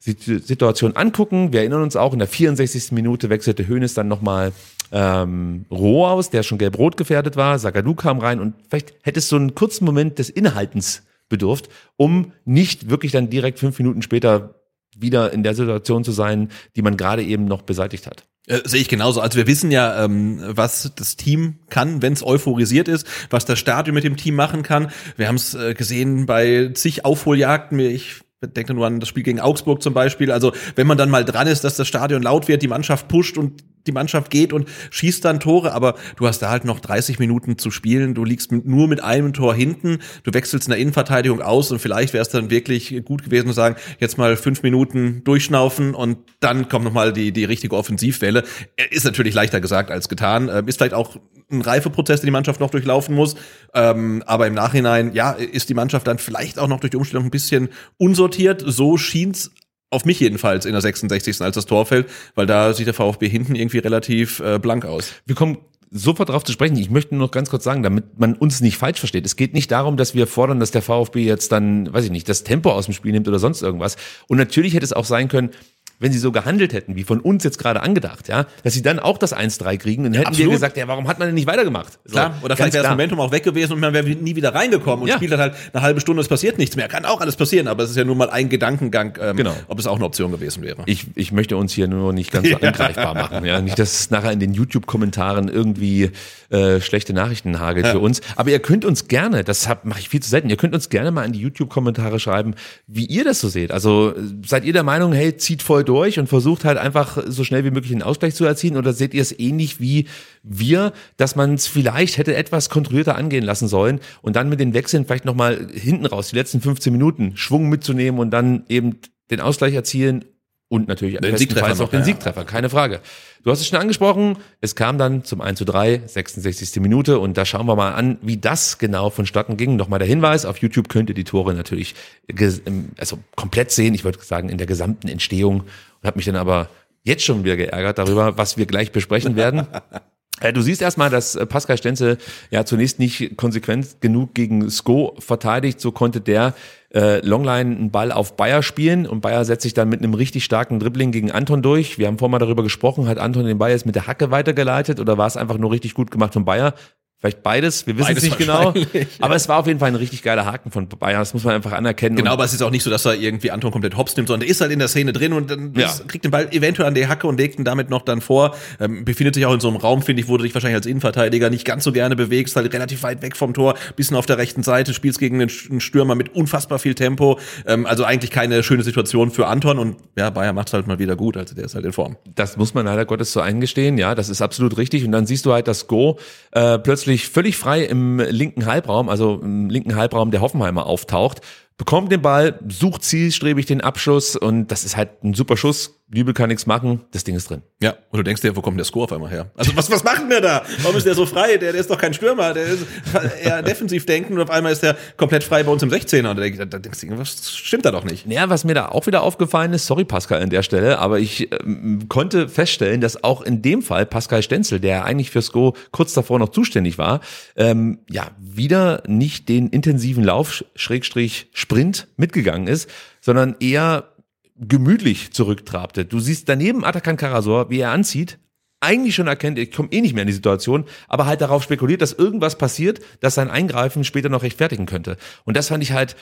die Situation angucken. Wir erinnern uns auch, in der 64. Minute wechselte Hoeneß dann nochmal ähm, Roh aus, der schon gelb-rot gefährdet war. Sagadu kam rein und vielleicht hätte es so einen kurzen Moment des Innehaltens bedurft, um nicht wirklich dann direkt fünf Minuten später wieder in der Situation zu sein, die man gerade eben noch beseitigt hat. Äh, sehe ich genauso. Also wir wissen ja, ähm, was das Team kann, wenn es euphorisiert ist, was das Stadion mit dem Team machen kann. Wir haben es äh, gesehen bei zig Aufholjagden. Ich denke nur an das Spiel gegen Augsburg zum Beispiel. Also wenn man dann mal dran ist, dass das Stadion laut wird, die Mannschaft pusht und die Mannschaft geht und schießt dann Tore, aber du hast da halt noch 30 Minuten zu spielen, du liegst mit, nur mit einem Tor hinten, du wechselst in der Innenverteidigung aus und vielleicht wäre es dann wirklich gut gewesen zu sagen, jetzt mal fünf Minuten durchschnaufen und dann kommt nochmal die, die richtige Offensivwelle. Ist natürlich leichter gesagt als getan, ähm, ist vielleicht auch ein Reifeprozess, den die Mannschaft noch durchlaufen muss, ähm, aber im Nachhinein, ja, ist die Mannschaft dann vielleicht auch noch durch die Umstellung ein bisschen unsortiert, so schien's auf mich jedenfalls in der 66. als das Tor fällt, weil da sieht der VfB hinten irgendwie relativ äh, blank aus. Wir kommen sofort darauf zu sprechen. Ich möchte nur noch ganz kurz sagen, damit man uns nicht falsch versteht. Es geht nicht darum, dass wir fordern, dass der VfB jetzt dann, weiß ich nicht, das Tempo aus dem Spiel nimmt oder sonst irgendwas. Und natürlich hätte es auch sein können, wenn sie so gehandelt hätten, wie von uns jetzt gerade angedacht, ja, dass sie dann auch das 1-3 kriegen und dann hätten wir absolut. gesagt, ja, warum hat man denn nicht weitergemacht? So, Klar, oder vielleicht wäre das. Momentum auch weg gewesen und man wäre nie wieder reingekommen und Ja. spielt halt eine halbe Stunde, es passiert nichts mehr. Kann auch alles passieren, aber es ist ja nur mal ein Gedankengang, ähm, Genau. ob es auch eine Option gewesen wäre. Ich, ich möchte uns hier nur nicht ganz so angreifbar machen. Ja, nicht, dass es nachher in den YouTube-Kommentaren irgendwie äh, schlechte Nachrichten hagelt für uns. Aber ihr könnt uns gerne, das mache ich viel zu selten, ihr könnt uns gerne mal in die YouTube-Kommentare schreiben, wie ihr das so seht. Also seid ihr der Meinung, hey, zieht voll durch und versucht halt einfach so schnell wie möglich einen Ausgleich zu erzielen? Oder seht ihr es ähnlich wie wir, dass man es vielleicht hätte etwas kontrollierter angehen lassen sollen und dann mit den Wechseln vielleicht nochmal hinten raus, die letzten 15 Minuten, Schwung mitzunehmen und dann eben den Ausgleich erzielen und natürlich Den Siegtreffer auch noch, den ja. Siegtreffer, keine Frage. Du hast es schon angesprochen, es kam dann zum 1 zu 3, 66. Minute und da schauen wir mal an, wie das genau vonstatten ging. Nochmal der Hinweis, auf YouTube könnt ihr die Tore natürlich also komplett sehen, ich würde sagen in der gesamten Entstehung und habe mich dann aber jetzt schon wieder geärgert darüber, was wir gleich besprechen werden. Äh, Du siehst erstmal, dass äh, Pascal Stenzel ja zunächst nicht konsequent genug gegen Sko verteidigt. So konnte der äh, Longline einen Ball auf Bayer spielen und Bayer setzt sich dann mit einem richtig starken Dribbling gegen Anton durch. Wir haben vorhin mal darüber gesprochen, hat Anton den Ball jetzt mit der Hacke weitergeleitet oder war es einfach nur richtig gut gemacht von Bayer? Vielleicht beides, wir wissen es nicht genau. Aber es war auf jeden Fall ein richtig geiler Haken von Bayer, das muss man einfach anerkennen. Genau, aber es ist auch nicht so, dass er irgendwie Anton komplett hops nimmt, sondern der ist halt in der Szene drin und dann Ja. kriegt den Ball eventuell an die Hacke und legt ihn damit noch dann vor. Ähm, befindet sich auch in so einem Raum, finde ich, wo du dich wahrscheinlich als Innenverteidiger nicht ganz so gerne bewegst, halt relativ weit weg vom Tor, bisschen auf der rechten Seite, spielst gegen einen Stürmer mit unfassbar viel Tempo. Ähm, also eigentlich keine schöne Situation für Anton und ja, Bayer macht's halt mal wieder gut, also der ist halt in Form. Das muss man leider Gottes so eingestehen, ja, das ist absolut richtig. Und dann siehst du halt, dass Go äh, plötzlich völlig frei im linken Halbraum, also im linken Halbraum der Hoffenheimer auftaucht, bekommt den Ball, sucht zielstrebig den Abschluss und das ist halt ein super Schuss. Liebe kann nichts machen, das Ding ist drin. Ja, und du denkst dir, wo kommt der Score auf einmal her? Also was, was macht denn der da? Warum ist der so frei? Der, der ist doch kein Stürmer, der ist eher defensiv denken und auf einmal ist der komplett frei bei uns im 16er. Und da, da denkst du, was stimmt da doch nicht? Ja, was mir da auch wieder aufgefallen ist, sorry Pascal an der Stelle, aber ich ähm, konnte feststellen, dass auch in dem Fall Pascal Stenzel, der eigentlich für Sko kurz davor noch zuständig war, ähm, ja, wieder nicht den intensiven Lauf, Schrägstrich Sprint mitgegangen ist, sondern eher gemütlich zurücktrabte. Du siehst daneben Atakan Karasor, wie er anzieht, eigentlich schon erkennt, ich komme eh nicht mehr in die Situation, aber halt darauf spekuliert, dass irgendwas passiert, das sein Eingreifen später noch rechtfertigen könnte. Und das fand ich halt,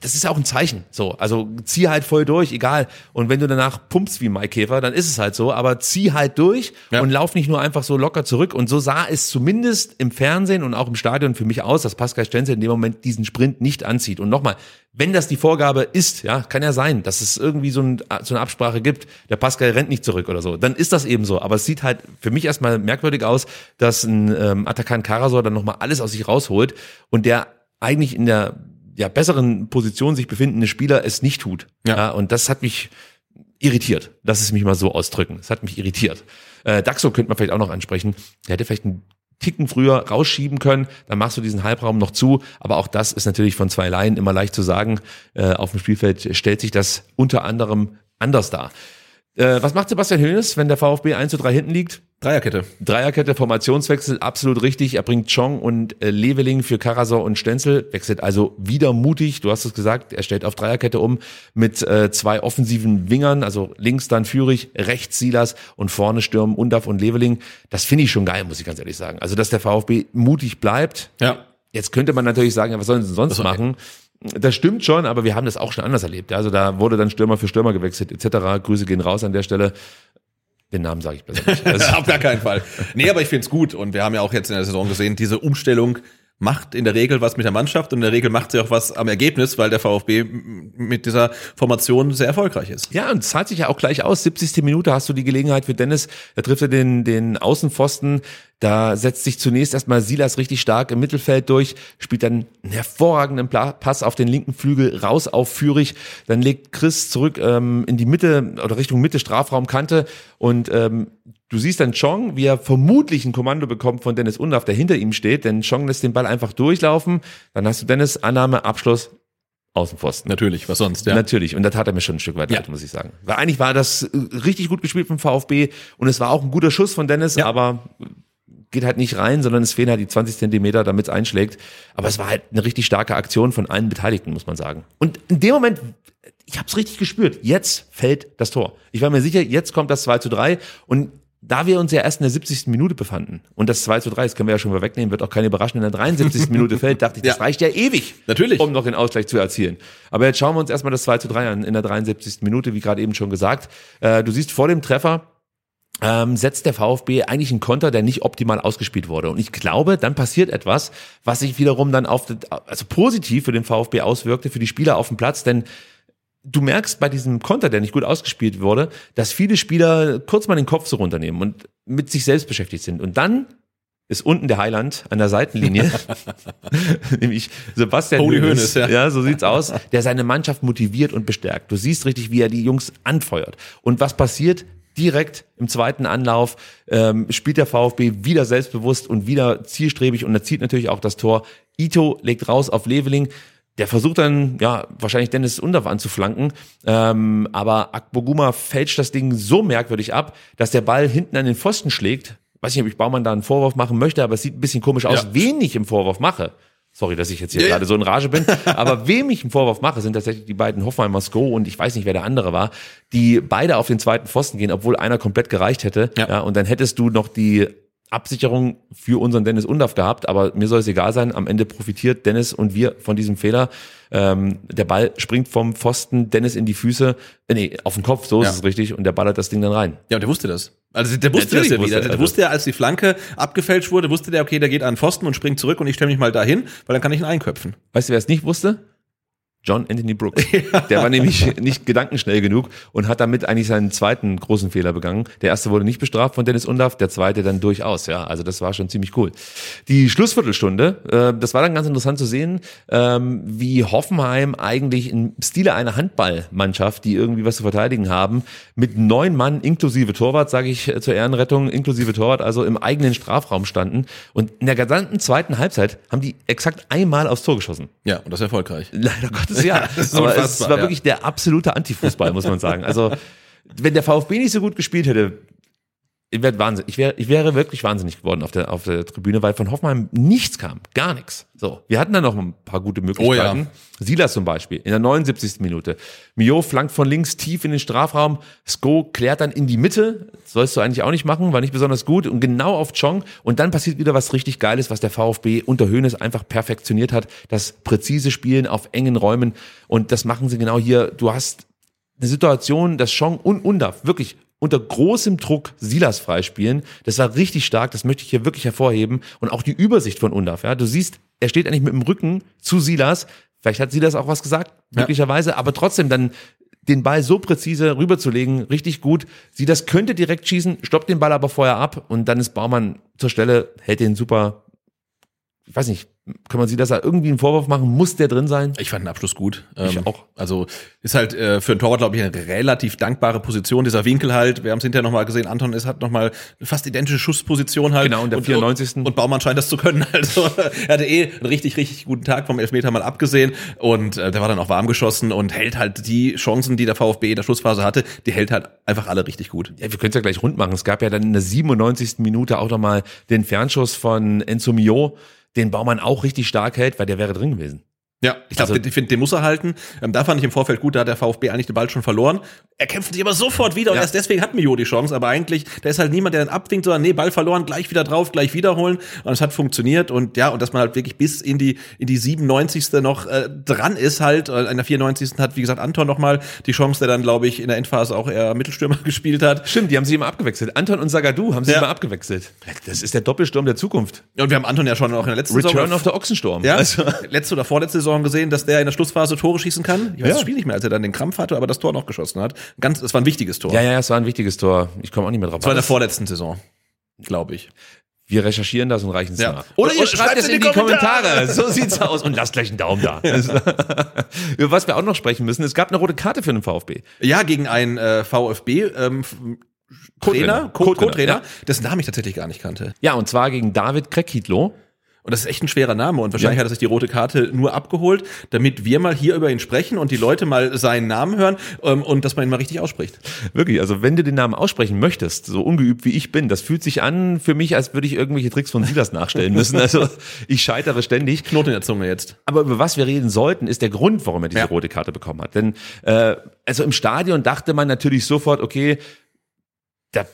das ist auch ein Zeichen. So, also zieh halt voll durch, egal. Und wenn du danach pumpst wie Mike Käfer, dann ist es halt so. Aber zieh halt durch Ja. und lauf nicht nur einfach so locker zurück. Und so sah es zumindest im Fernsehen und auch im Stadion für mich aus, dass Pascal Stenzel in dem Moment diesen Sprint nicht anzieht. Und nochmal, wenn das die Vorgabe ist, ja, kann ja sein, dass es irgendwie so, ein, so eine Absprache gibt, der Pascal rennt nicht zurück oder so, dann ist das eben so. Aber es sieht halt für mich erstmal merkwürdig aus, dass ein ähm, Atakan Karasor dann nochmal alles aus sich rausholt und der eigentlich in der ja, besseren Position sich befindende Spieler es nicht tut. Ja. und das hat mich irritiert. Lass es mich mal so ausdrücken. Es hat mich irritiert. Äh, Daxo könnte man vielleicht auch noch ansprechen. Der hätte vielleicht einen Ticken früher rausschieben können, dann machst du diesen Halbraum noch zu. Aber auch das ist natürlich von zwei Laien immer leicht zu sagen. Äh, auf dem Spielfeld stellt sich das unter anderem anders dar. Äh, was macht Sebastian Hönes, wenn der VfB 1 zu 3 hinten liegt? Dreierkette. Dreierkette, Formationswechsel, absolut richtig. Er bringt Chong und äh, Leveling für Karasor und Stenzel. Wechselt also wieder mutig. Du hast es gesagt, er stellt auf Dreierkette um mit äh, zwei offensiven Wingern. Also links dann Führig, rechts Silas und vorne stürmen Undaf und Leveling. Das finde ich schon geil, muss ich ganz ehrlich sagen. Also, dass der VfB mutig bleibt. Ja. Jetzt könnte man natürlich sagen, ja, was sollen sie sonst war- machen? Das stimmt schon, aber wir haben das auch schon anders erlebt. Also da wurde dann Stürmer für Stürmer gewechselt etc. Grüße gehen raus an der Stelle. Den Namen sage ich besser nicht. Also, Auf gar keinen Fall. Nee, aber ich find's gut. Und wir haben ja auch jetzt in der Saison gesehen, diese Umstellung macht in der Regel was mit der Mannschaft und in der Regel macht sie auch was am Ergebnis, weil der VfB mit dieser Formation sehr erfolgreich ist. Ja, und es zahlt sich ja auch gleich aus. 70. Minute hast du die Gelegenheit für Dennis, da trifft er den, den Außenpfosten, da setzt sich zunächst erstmal Silas richtig stark im Mittelfeld durch, spielt dann einen hervorragenden Pass auf den linken Flügel raus auf Führig, dann legt Chris zurück ähm, in die Mitte oder Richtung Mitte Strafraumkante und ähm, Du siehst dann Chong, wie er vermutlich ein Kommando bekommt von Dennis Undaff, der hinter ihm steht, denn Chong lässt den Ball einfach durchlaufen. Dann hast du Dennis Annahme, Abschluss, Außenpfosten. Natürlich, was sonst, ja. Natürlich. Und da tat er mir schon ein Stück weit Ja. leid, muss ich sagen. Weil eigentlich war das äh, richtig gut gespielt vom VfB und es war auch ein guter Schuss von Dennis, Ja. aber geht halt nicht rein, sondern es fehlen halt die 20 Zentimeter, damit es einschlägt. Aber es war halt eine richtig starke Aktion von allen Beteiligten, muss man sagen. Und in dem Moment, ich habe es richtig gespürt, jetzt fällt das Tor. Ich war mir sicher, jetzt kommt das 2 zu 3 und da wir uns ja erst in der 70. Minute befanden und das 2 zu 3, das können wir ja schon mal wegnehmen, wird auch keine überraschen, in der 73. Minute fällt, dachte ich, das Ja. reicht ja ewig, Natürlich. um noch den Ausgleich zu erzielen. Aber jetzt schauen wir uns erstmal das 2 zu 3 an in der 73. Minute, wie gerade eben schon gesagt. Äh, du siehst vor dem Treffer, ähm, setzt der VfB eigentlich einen Konter, der nicht optimal ausgespielt wurde. Und ich glaube, dann passiert etwas, was sich wiederum dann auf, also positiv für den VfB auswirkte, für die Spieler auf dem Platz, denn du merkst bei diesem Konter, der nicht gut ausgespielt wurde, dass viele Spieler kurz mal den Kopf so runternehmen und mit sich selbst beschäftigt sind. Und dann ist unten der Heiland an der Seitenlinie, nämlich Sebastian Holy Hoeneß, ja. ja, so sieht's aus, der seine Mannschaft motiviert und bestärkt. Du siehst richtig, wie er die Jungs anfeuert. Und was passiert? Direkt im zweiten Anlauf ähm, spielt der VfB wieder selbstbewusst und wieder zielstrebig und erzielt natürlich auch das Tor. Ito legt raus auf Leveling. Der versucht dann, ja, wahrscheinlich Dennis Undav anzuflanken, ähm, aber Akboguma fälscht das Ding so merkwürdig ab, dass der Ball hinten an den Pfosten schlägt. Weiß nicht, ob ich Baumann da einen Vorwurf machen möchte, aber es sieht ein bisschen komisch aus. Ja. Wen ich im Vorwurf mache, sorry, dass ich jetzt hier Ja, gerade so in Rage bin, aber wem ich einen Vorwurf mache, sind tatsächlich die beiden Hoffenheimer Sko und ich weiß nicht, wer der andere war, die beide auf den zweiten Pfosten gehen, obwohl einer komplett gereicht hätte. Ja. Ja, und dann hättest du noch die Absicherung für unseren Dennis Undaff gehabt, aber mir soll es egal sein. Am Ende profitiert Dennis und wir von diesem Fehler. Ähm, der Ball springt vom Pfosten Dennis in die Füße, äh, nee, auf den Kopf, so Ja. ist es richtig, und der ballert das Ding dann rein. Ja, und der wusste das. Also der wusste Natürlich das ja wusste wieder. er Der wusste ja, als die Flanke abgefälscht wurde, wusste der, okay, der geht an den Pfosten und springt zurück und ich stelle mich mal dahin, weil dann kann ich ihn einköpfen. Weißt du, wer es nicht wusste? John Anthony Brooks. Der war nämlich nicht gedankenschnell genug und hat damit eigentlich seinen zweiten großen Fehler begangen. Der erste wurde nicht bestraft von Dennis Undaff, der zweite dann durchaus. Ja, also das war schon ziemlich cool. Die Schlussviertelstunde, äh, das war dann ganz interessant zu sehen, ähm, wie Hoffenheim eigentlich im Stile einer Handballmannschaft, die irgendwie was zu verteidigen haben, mit neun Mann inklusive Torwart, sage ich äh, zur Ehrenrettung, inklusive Torwart, also im eigenen Strafraum standen. Und in der gesamten zweiten Halbzeit haben die exakt einmal aufs Tor geschossen. Ja, und das erfolgreich. Leider Gottes ja. das ist Aber es war ja. wirklich der absolute Antifußball, muss man sagen. Also, wenn der VfB nicht so gut gespielt hätte, ich wäre Wahnsinn. Ich wäre, ich wäre wirklich wahnsinnig geworden auf der, auf der Tribüne, weil von Hoffenheim nichts kam. Gar nichts. So. Wir hatten dann noch ein paar gute Möglichkeiten. Silas zum Beispiel, in der 79. Minute. Mio flankt von links tief in den Strafraum. Sko klärt dann in die Mitte. Das sollst du eigentlich auch nicht machen, war nicht besonders gut. Und genau auf Chong. Und dann passiert wieder was richtig Geiles, was der VfB unter Höhnes einfach perfektioniert hat. Das präzise Spielen auf engen Räumen. Und das machen sie genau hier. Du hast eine Situation, dass Chong und Undaf wirklich unter großem Druck Silas freispielen. Das war richtig stark, das möchte ich hier wirklich hervorheben. Und auch die Übersicht von Undaf. Ja, du siehst, er steht eigentlich mit dem Rücken zu Silas. Vielleicht hat Silas auch was gesagt, möglicherweise, aber trotzdem dann den Ball so präzise rüberzulegen, richtig gut. Silas könnte direkt schießen, stoppt den Ball aber vorher ab und dann ist Baumann zur Stelle, hält den super, ich weiß nicht, kann man Silas da irgendwie einen Vorwurf machen? Muss der drin sein? Ich fand den Abschluss gut. Ich Ähm, auch. Also ist halt äh, für einen Torwart, glaube ich, eine relativ dankbare Position. Dieser Winkel halt, wir haben es hinterher nochmal gesehen, Anton ist hat nochmal eine fast identische Schussposition halt. Genau, in der 94.. Und, und Baumann scheint das zu können. Also er hatte eh einen richtig, richtig guten Tag vom Elfmeter mal abgesehen. Und äh, der war dann auch warm geschossen und hält halt die Chancen, die der VfB in der Schlussphase hatte, die hält halt einfach alle richtig gut. Ja, wir können es ja gleich rund machen. Es gab ja dann in der 97. Minute auch nochmal den Fernschuss von Enzo Mio, den Baumann auch richtig stark hält, weil der wäre drin gewesen. Ja, ich glaube, Also- den, finde, den muss er halten. Ähm, da fand ich im Vorfeld gut, da hat der VfB eigentlich den Ball schon verloren. Er kämpft sich aber sofort wieder und Ja. erst deswegen hat Mio die Chance. Aber eigentlich, da ist halt niemand, der dann abwinkt, sondern nee, Ball verloren, gleich wieder drauf, gleich wiederholen. Und es hat funktioniert und ja, und dass man halt wirklich bis in die in die 97. noch äh, dran ist halt. Äh, In der 94. hat, wie gesagt, Anton noch mal die Chance, der dann, glaube ich, in der Endphase auch eher Mittelstürmer gespielt hat. Stimmt, die haben sie immer abgewechselt. Anton und Sagadu haben sie Ja. immer abgewechselt. Das ist der Doppelsturm der Zukunft. Und wir haben Anton ja schon auch in der letzten Return Saison of the Ochsensturm. Ja, Also, letzte oder vorletzte Saison gesehen, dass der in der Schlussphase Tore schießen kann. Ich weiß Ja. das Spiel nicht mehr, als er dann den Krampf hatte, aber das Tor noch geschossen hat. Ganz, es war ein wichtiges Tor. ja, ja, es war ein wichtiges Tor. Ich komme auch nicht mehr drauf. Das war in der vorletzten Saison, glaube ich. Wir recherchieren das und reichen es Ja. nach. Oder ihr schreibt es in die Kommentare. So sieht's aus. Und lasst gleich einen Daumen da. Über was wir auch noch sprechen müssen, es gab eine rote Karte für den VfB. Ja, gegen einen äh, VfB ähm, Co- Co-Trainer, Co-Trainer, ja. dessen Namen ich tatsächlich gar nicht kannte. Ja, und zwar gegen David Krekitlo. Und das ist echt ein schwerer Name und wahrscheinlich Ja. hat er sich die rote Karte nur abgeholt, damit wir mal hier über ihn sprechen und die Leute mal seinen Namen hören ähm, und dass man ihn mal richtig ausspricht. Wirklich, also wenn du den Namen aussprechen möchtest, so ungeübt wie ich bin, das fühlt sich an für mich, als würde ich irgendwelche Tricks von Silas nachstellen müssen. Also ich scheitere ständig. Knoten in der Zunge jetzt. Aber über was wir reden sollten, ist der Grund, warum er diese Ja. rote Karte bekommen hat. Denn äh, also im Stadion dachte man natürlich sofort, okay, da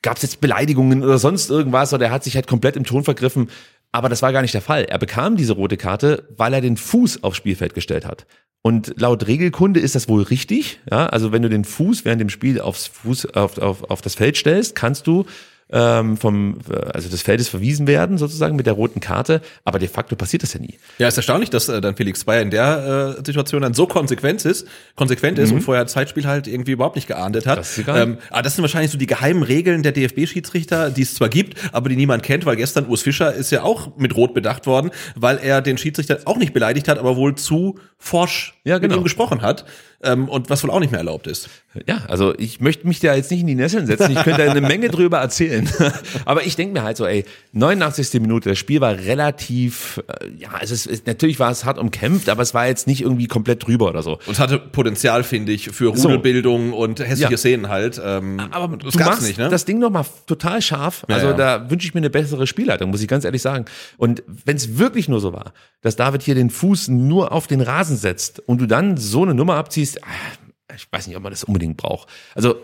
gab es jetzt Beleidigungen oder sonst irgendwas oder er hat sich halt komplett im Ton vergriffen. Aber das war gar nicht der Fall. Er bekam diese rote Karte, weil er den Fuß aufs Spielfeld gestellt hat. Und laut Regelkunde ist das wohl richtig. Ja, also wenn du den Fuß während dem Spiel aufs Fuß auf, auf, auf das Feld stellst, kannst du ähm, vom also des Feldes verwiesen werden sozusagen mit der roten Karte. Aber de facto passiert das ja nie. Ja, ist erstaunlich, dass äh, dann Felix Bayer in der äh, Situation dann so konsequent ist, konsequent ist und vorher Zeitspiel halt irgendwie überhaupt nicht geahndet hat. Mhm. Das ist egal. Ähm, aber das sind wahrscheinlich so die geheimen Regeln der DFB-Schiedsrichter, die es zwar gibt, aber die niemand kennt, weil gestern Urs Fischer ist ja auch mit Rot bedacht worden, weil er den Schiedsrichter auch nicht beleidigt hat, aber wohl zu forsch Ja, genau. mit ihm gesprochen hat. Ähm, und was wohl auch nicht mehr erlaubt ist. Ja, also ich möchte mich da jetzt nicht in die Nesseln setzen. Ich könnte da eine Menge drüber erzählen. Aber ich denke mir halt so, ey, 89. Minute, das Spiel war relativ, äh, ja, es ist, es, natürlich war es hart umkämpft, aber es war jetzt nicht irgendwie komplett drüber oder so. Und es hatte Potenzial, finde ich, für So. Rudelbildung und hässliche Ja. Szenen halt. Ähm, Aber das du machst nicht, ne? das Ding nochmal total scharf. Ja, Also ja. da wünsche ich mir eine bessere Spielleitung, muss ich ganz ehrlich sagen. Und wenn es wirklich nur so war, dass David hier den Fuß nur auf den Rasen setzt und du dann so eine Nummer abziehst, ah, ich weiß nicht, ob man das unbedingt braucht. Also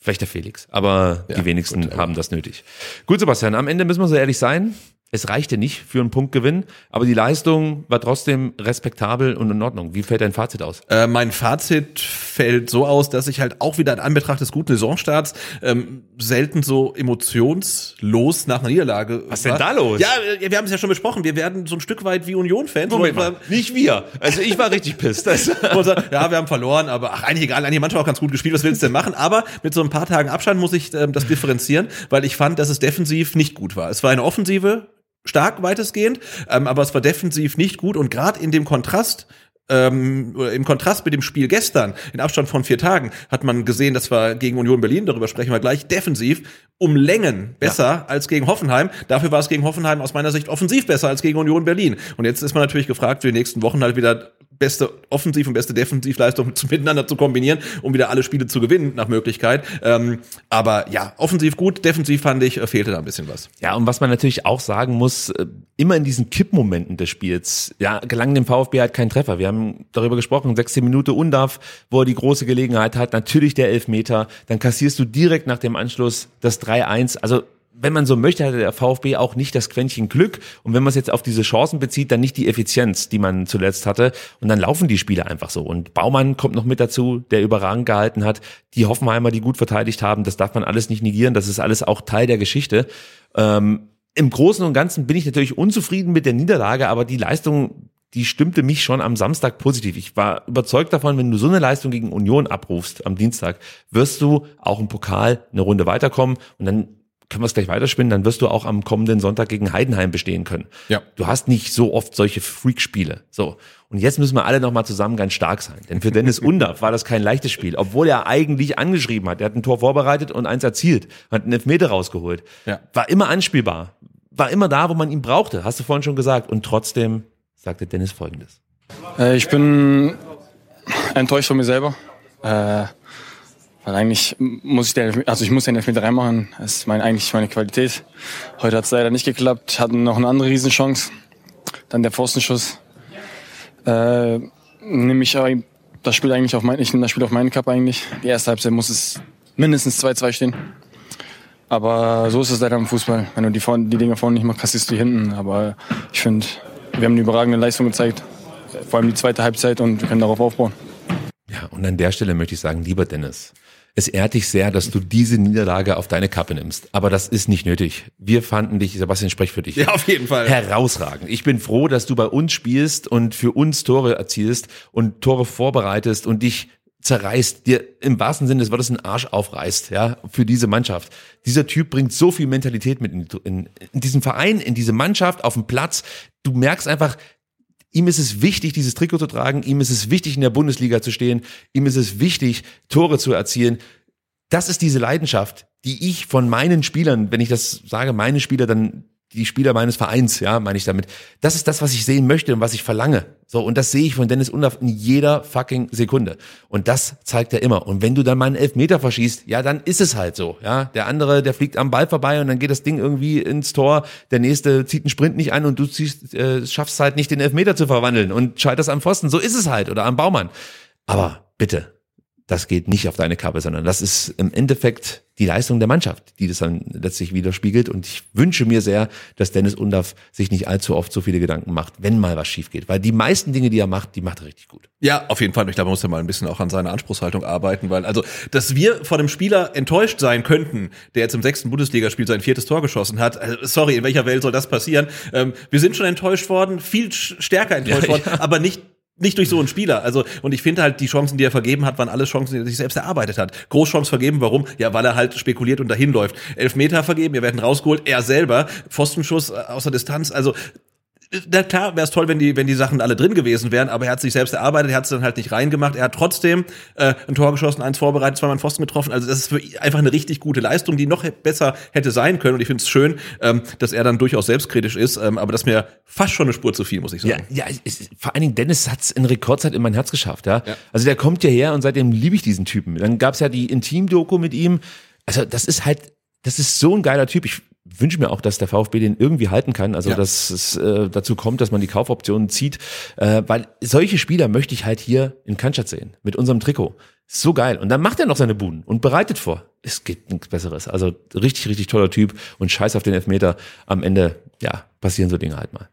vielleicht der Felix, aber die wenigsten haben das nötig. Gut, Sebastian, am Ende müssen wir so ehrlich sein. Es reichte nicht für einen Punktgewinn, aber die Leistung war trotzdem respektabel und in Ordnung. Wie fällt dein Fazit aus? Äh, mein Fazit fällt so aus, dass ich halt auch wieder in Anbetracht des guten Saisonstarts ähm, selten so emotionslos nach einer Niederlage. Was denn war. da los? Ja, äh, wir haben es ja schon besprochen. Wir werden so ein Stück weit wie Union-Fans. Moment mal, nicht wir. Also ich war richtig pisst. Also, ja, wir haben verloren, aber ach, eigentlich egal, eigentlich manchmal auch ganz gut gespielt, was willst du denn machen? Aber mit so ein paar Tagen Abstand muss ich ähm, das differenzieren, weil ich fand, dass es defensiv nicht gut war. Es war eine Offensive, stark weitestgehend, ähm, aber es war defensiv nicht gut und gerade in dem Kontrast ähm, im Kontrast mit dem Spiel gestern, in Abstand von vier Tagen, hat man gesehen, dass wir gegen Union Berlin, darüber sprechen wir gleich, defensiv um Längen besser als gegen Hoffenheim. Dafür war es gegen Hoffenheim aus meiner Sicht offensiv besser als gegen Union Berlin. Und jetzt ist man natürlich gefragt, für die nächsten Wochen halt wieder beste Offensiv- und beste Defensivleistung miteinander zu kombinieren, um wieder alle Spiele zu gewinnen, nach Möglichkeit. Ähm, aber ja, offensiv gut, defensiv fand ich, äh, fehlte da ein bisschen was. Ja, und was man natürlich auch sagen muss, äh, immer in diesen Kippmomenten des Spiels, ja, gelang dem VfB halt kein Treffer. Wir haben darüber gesprochen, 16 Minute Undarf, wo er die große Gelegenheit hat, natürlich der Elfmeter, dann kassierst du direkt nach dem Anschluss das 3-1. Also wenn man so möchte, hatte der VfB auch nicht das Quäntchen Glück. Und wenn man es jetzt auf diese Chancen bezieht, dann nicht die Effizienz, die man zuletzt hatte. Und dann laufen die Spiele einfach so. Und Baumann kommt noch mit dazu, der überragend gehalten hat. Die Hoffenheimer, die gut verteidigt haben, das darf man alles nicht negieren. Das ist alles auch Teil der Geschichte. Ähm, Im Großen und Ganzen bin ich natürlich unzufrieden mit der Niederlage, aber die Leistung, die stimmte mich schon am Samstag positiv. Ich war überzeugt davon, wenn du so eine Leistung gegen Union abrufst am Dienstag, wirst du auch im Pokal eine Runde weiterkommen und dann können wir es gleich weiterspinnen, dann wirst du auch am kommenden Sonntag gegen Heidenheim bestehen können. Ja. Du hast nicht so oft solche Freak-Spiele. So. Und jetzt müssen wir alle nochmal zusammen ganz stark sein. Denn für Dennis Undaff war das kein leichtes Spiel, obwohl er eigentlich angeschrieben hat. Er hat ein Tor vorbereitet und eins erzielt, hat einen Elfmeter rausgeholt. Ja. War immer anspielbar. War immer da, wo man ihn brauchte, hast du vorhin schon gesagt. Und trotzdem sagte Dennis folgendes. Äh, ich bin enttäuscht von mir selber. Äh, weil eigentlich muss ich den, also ich muss den Elfmeter reinmachen. Das ist mein, eigentlich meine Qualität. Heute hat es leider nicht geklappt. Hatten noch eine andere Riesenchance. Dann der Pfostenschuss. Äh, nehme ich das Spiel eigentlich auf mein, ich nehme das Spiel auf meinen Cup eigentlich. Die erste Halbzeit muss es mindestens 2-2 stehen. Aber so ist es leider im Fußball. Wenn du die, vorne, die Dinge vorne nicht machst, kassierst du die hinten. Aber ich finde, wir haben eine überragende Leistung gezeigt. Vor allem die zweite Halbzeit und wir können darauf aufbauen. Ja, und an der Stelle möchte ich sagen, lieber Dennis, es ehrt dich sehr, dass du diese Niederlage auf deine Kappe nimmst. Aber das ist nicht nötig. Wir fanden dich, Sebastian, sprech für dich. Ja, auf jeden Fall. Herausragend. Ich bin froh, dass du bei uns spielst und für uns Tore erzielst und Tore vorbereitest und dich zerreißt, dir im wahrsten Sinne des Wortes einen Arsch aufreißt, ja, für diese Mannschaft. Dieser Typ bringt so viel Mentalität mit in, in, in diesen Verein, in diese Mannschaft, auf dem Platz. Du merkst einfach, Ihm ist es wichtig, dieses Trikot zu tragen. Ihm ist es wichtig, in der Bundesliga zu stehen. Ihm ist es wichtig, Tore zu erzielen. Das ist diese Leidenschaft, die ich von meinen Spielern, wenn ich das sage, meine Spieler, dann die Spieler meines Vereins, ja, meine ich damit. Das ist das, was ich sehen möchte und was ich verlange. So, und das sehe ich von Dennis Undaff in jeder fucking Sekunde. Und das zeigt er immer. Und wenn du dann mal einen Elfmeter verschießt, ja, dann ist es halt so, ja. Der andere, der fliegt am Ball vorbei und dann geht das Ding irgendwie ins Tor. Der nächste zieht einen Sprint nicht ein und du ziehst, äh, schaffst halt nicht den Elfmeter zu verwandeln und scheiterst am Pfosten. So ist es halt. Oder am Baumann. Aber bitte, das geht nicht auf deine Kappe, sondern das ist im Endeffekt die Leistung der Mannschaft, die das dann letztlich widerspiegelt. Und ich wünsche mir sehr, dass Dennis Undaff sich nicht allzu oft so viele Gedanken macht, wenn mal was schief geht. Weil die meisten Dinge, die er macht, die macht er richtig gut. Ja, auf jeden Fall. Ich glaube, man muss ja mal ein bisschen auch an seiner Anspruchshaltung arbeiten, weil also, dass wir vor dem Spieler enttäuscht sein könnten, der jetzt im sechsten Bundesligaspiel sein viertes Tor geschossen hat. Also, sorry, in welcher Welt soll das passieren? Ähm, wir sind schon enttäuscht worden, viel stärker enttäuscht ja, worden, ja. aber nicht nicht durch so einen Spieler. Also, und ich finde halt, die Chancen, die er vergeben hat, waren alles Chancen, die er sich selbst erarbeitet hat. Großchance vergeben, warum? Ja, weil er halt spekuliert und dahin läuft. Elfmeter vergeben, wir werden rausgeholt, er selber, Pfostenschuss äh, aus der Distanz, also na klar, wäre es toll, wenn die, wenn die Sachen alle drin gewesen wären, aber er hat sich selbst erarbeitet, er hat es dann halt nicht reingemacht. Er hat trotzdem äh, ein Tor geschossen, eins vorbereitet, zweimal einen Pfosten getroffen. Also das ist für einfach eine richtig gute Leistung, die noch besser hätte sein können. Und ich finde es schön, ähm, dass er dann durchaus selbstkritisch ist, ähm, aber das ist mir fast schon eine Spur zu viel, muss ich sagen. Ja, ja es, vor allen Dingen Dennis hat es in Rekordzeit in mein Herz geschafft. Ja? ja. Also der kommt ja her und seitdem liebe ich diesen Typen. Dann gab es ja die Intim-Doku mit ihm. Also das ist halt das ist so ein geiler Typ. Ich wünsche mir auch, dass der VfB den irgendwie halten kann. Also, ja. dass es äh, dazu kommt, dass man die Kaufoptionen zieht. Äh, weil solche Spieler möchte ich halt hier in Cannstatt sehen. Mit unserem Trikot. So geil. Und dann macht er noch seine Buden und bereitet vor. Es gibt nichts Besseres. Also richtig, richtig toller Typ und scheiß auf den Elfmeter. Am Ende, ja, passieren so Dinge halt mal.